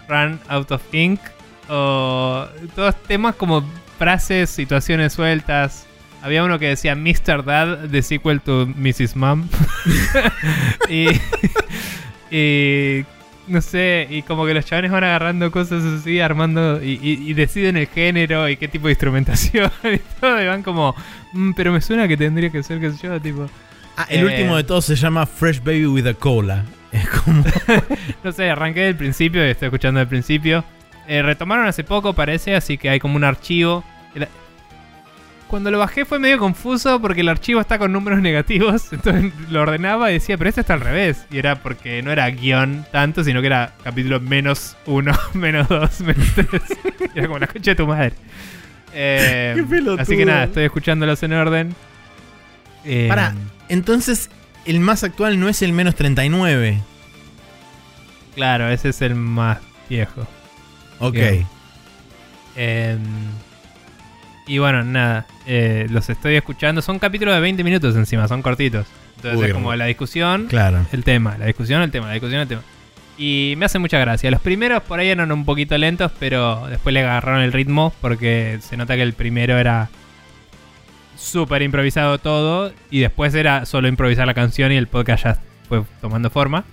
Run Out of Ink o todos temas como frases, situaciones sueltas. Había uno que decía Mr. Dad, the sequel to Mrs. Mom. y, y no sé, y como que los chavales van agarrando cosas así, armando y, y- y deciden el género y qué tipo de instrumentación y todo. Y van como, "Mm, pero me suena que tendría que ser, qué sé yo, tipo. Ah, el Eh. último de todos se llama Fresh Baby with a Cola. Es como... No sé, arranqué del principio y estoy escuchando del principio. Eh, retomaron hace poco, parece, así que hay como un archivo. Cuando lo bajé fue medio confuso porque el archivo está con números negativos. Entonces lo ordenaba y decía, pero este está al revés. Y era porque no era guion tanto, sino que era capítulo menos uno, menos dos, menos tres. Era como la concha de tu madre. Eh, Qué así que nada, estoy escuchándolos en orden. Eh, Pará. Entonces, el más actual no es el menos 39. Claro, ese es el más viejo. Ok. Bien. Y bueno, nada, eh, los estoy escuchando. Son capítulos de 20 minutos encima, son cortitos. Entonces Uy, es como la discusión, Claro. el tema, la discusión, el tema, la discusión, el tema. Y me hace mucha gracia. Los primeros por ahí eran un poquito lentos, pero después le agarraron el ritmo porque se nota que el primero era súper improvisado todo y después era solo improvisar la canción y el podcast ya fue tomando forma.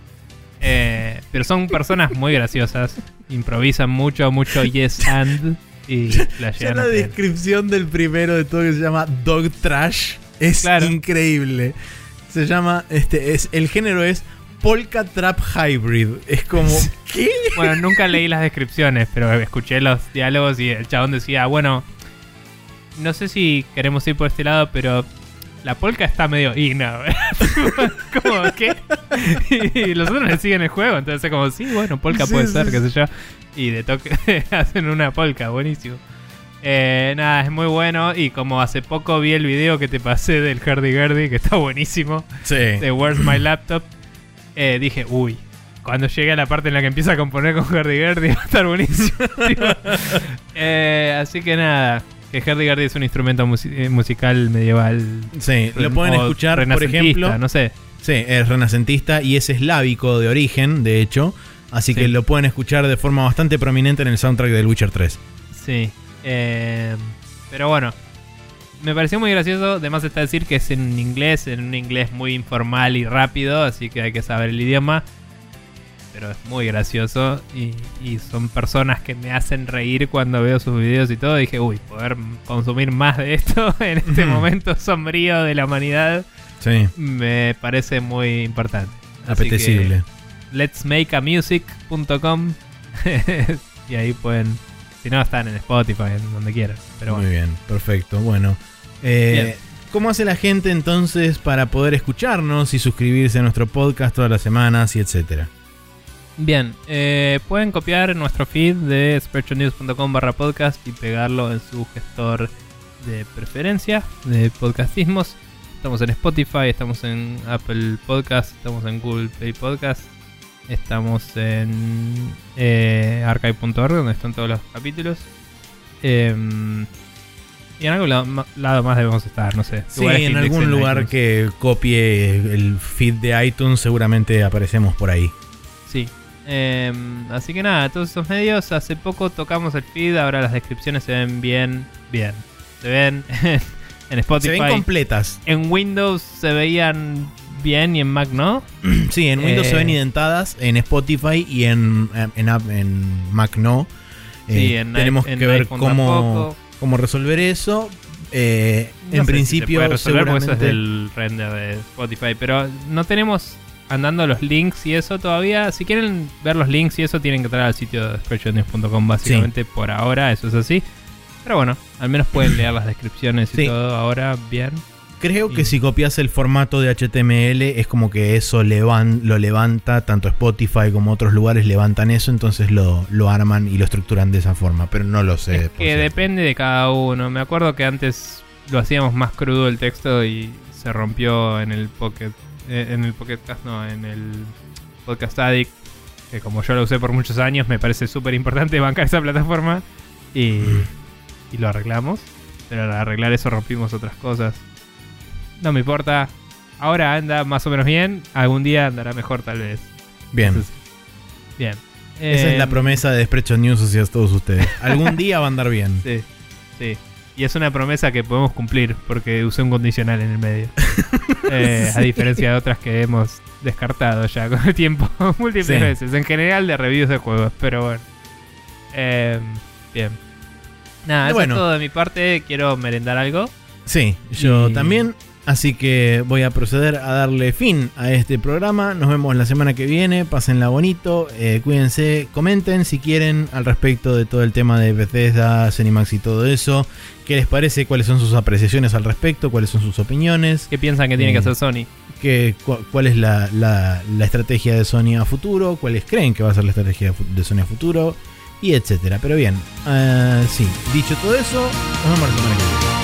Eh, pero son personas muy graciosas, improvisan mucho, mucho yes and y la Ya la descripción del primero de todo que se llama Dog Trash es Claro. increíble. Se llama, este, es, el género es Polka Trap Hybrid. Es como, ¿qué? Bueno, nunca leí las descripciones, pero escuché los diálogos y el chabón decía, bueno, no sé si queremos ir por este lado, pero la polka está medio ina. como, ¿qué? y los otros le siguen el juego, entonces es como, sí, bueno, polka Sí, puede sí, ser, sí. qué sé yo. Y de toque hacen una polka, buenísimo. Eh, nada, es muy bueno y como hace poco vi el video que te pasé del Hardy Gurdy, que está buenísimo, Sí. de Where's My Laptop, eh, dije, uy, cuando llegue a la parte en la que empieza a componer con Hardy Gurdy va a estar buenísimo. Eh, así que nada, que Hardy Gurdy es un instrumento eh, musical medieval. Sí, lo pueden escuchar, por ejemplo. No sé. Sí, es renacentista y es eslávico de origen, de hecho. Así Sí. que lo pueden escuchar de forma bastante prominente en el soundtrack del Witcher 3. Sí. eh, pero bueno. Me pareció muy gracioso. Además está decir que es en inglés, en un inglés muy informal y rápido. Así que hay que saber el idioma. Pero es muy gracioso y, y son personas que me hacen reír cuando veo sus videos y todo. dije, uy, poder consumir más de esto en este momento sombrío de la humanidad Sí, me parece muy importante. Apetecible. letsmakeamusic.com y ahí pueden, si no, están en Spotify, en donde quieran. Pero Muy bien, perfecto. Bueno, eh. ¿cómo hace la gente entonces para poder escucharnos y suscribirse a nuestro podcast todas las semanas y etcétera? Bien, eh, pueden copiar nuestro feed de sprechonews.com barra podcast y pegarlo en su gestor de preferencia de podcastismos. Estamos en Spotify, estamos en Apple Podcast, estamos en Google Play Podcast, estamos en eh, archive.org donde están todos los capítulos. Em, y en algún lado, más debemos estar, no sé. Sí, en algún lugar iTunes. que copie el feed de iTunes seguramente aparecemos por ahí. Sí. Em, así que nada, todos esos medios. Hace poco tocamos el feed, ahora las descripciones se ven bien, bien. Se ven en Se Spotify. ven completas. en Windows se veían bien y en Mac no. Sí, en Windows Eh. se ven indentadas, en Spotify y en, en, app- en Mac no. Sí, Eh, en tenemos en que ver cómo, tampoco. cómo resolver eso. Eh, No en sé si principio, se puede resolver eso es seguramente- del render de Spotify, pero no tenemos andando los links y eso todavía. Si quieren ver los links y eso, tienen que entrar al sitio de sprechonews.com básicamente por ahora, eso es así. Pero bueno, al menos pueden leer las descripciones y Sí. todo ahora bien. Creo que si copias el formato de HTML es como que eso levan- lo levanta, tanto Spotify como otros lugares levantan eso, entonces lo, lo arman y lo estructuran de esa forma, pero no lo sé. Es que cierto. depende de cada uno. Me acuerdo que antes lo hacíamos más crudo el texto y se rompió en el Pocket. Eh, en el Pocket Cast, no, en el Podcast Addict. Que como yo lo usé por muchos años, me parece súper importante bancar esa plataforma. Y, y lo arreglamos. Pero al arreglar eso rompimos otras cosas. No me importa. Ahora anda más o menos bien. Algún día andará mejor, tal vez. Bien, Entonces, bien. esa es la Em, promesa de Sprecho News hacia todos ustedes. Algún día va a andar bien. Sí, sí. Y es una promesa que podemos cumplir porque usé un condicional en el medio. Eh, A diferencia de otras que hemos descartado ya con el tiempo múltiples Sí. veces. En general de reviews de juegos, pero bueno. Eh, bien. Nada, eso Bueno. es todo de mi parte. Quiero merendar algo. Sí, yo Y- también. Así que voy a proceder a darle fin a este programa. Nos vemos la semana que viene. Pásenla bonito. eh, cuídense. Comenten si quieren al respecto de todo el tema de Bethesda, Cenimax y todo eso. ¿Qué les parece? ¿Cuáles son sus apreciaciones al respecto? ¿Cuáles son sus opiniones? ¿Qué piensan que tiene Eh, que hacer Sony? ¿Qué, cu- ¿Cuál es la, la- la estrategia de Sony a futuro? ¿Cuáles creen que va a ser la estrategia de Sony a futuro? Y etcétera. Pero bien, ah, sí. Dicho todo eso, nos vemos la semana que viene.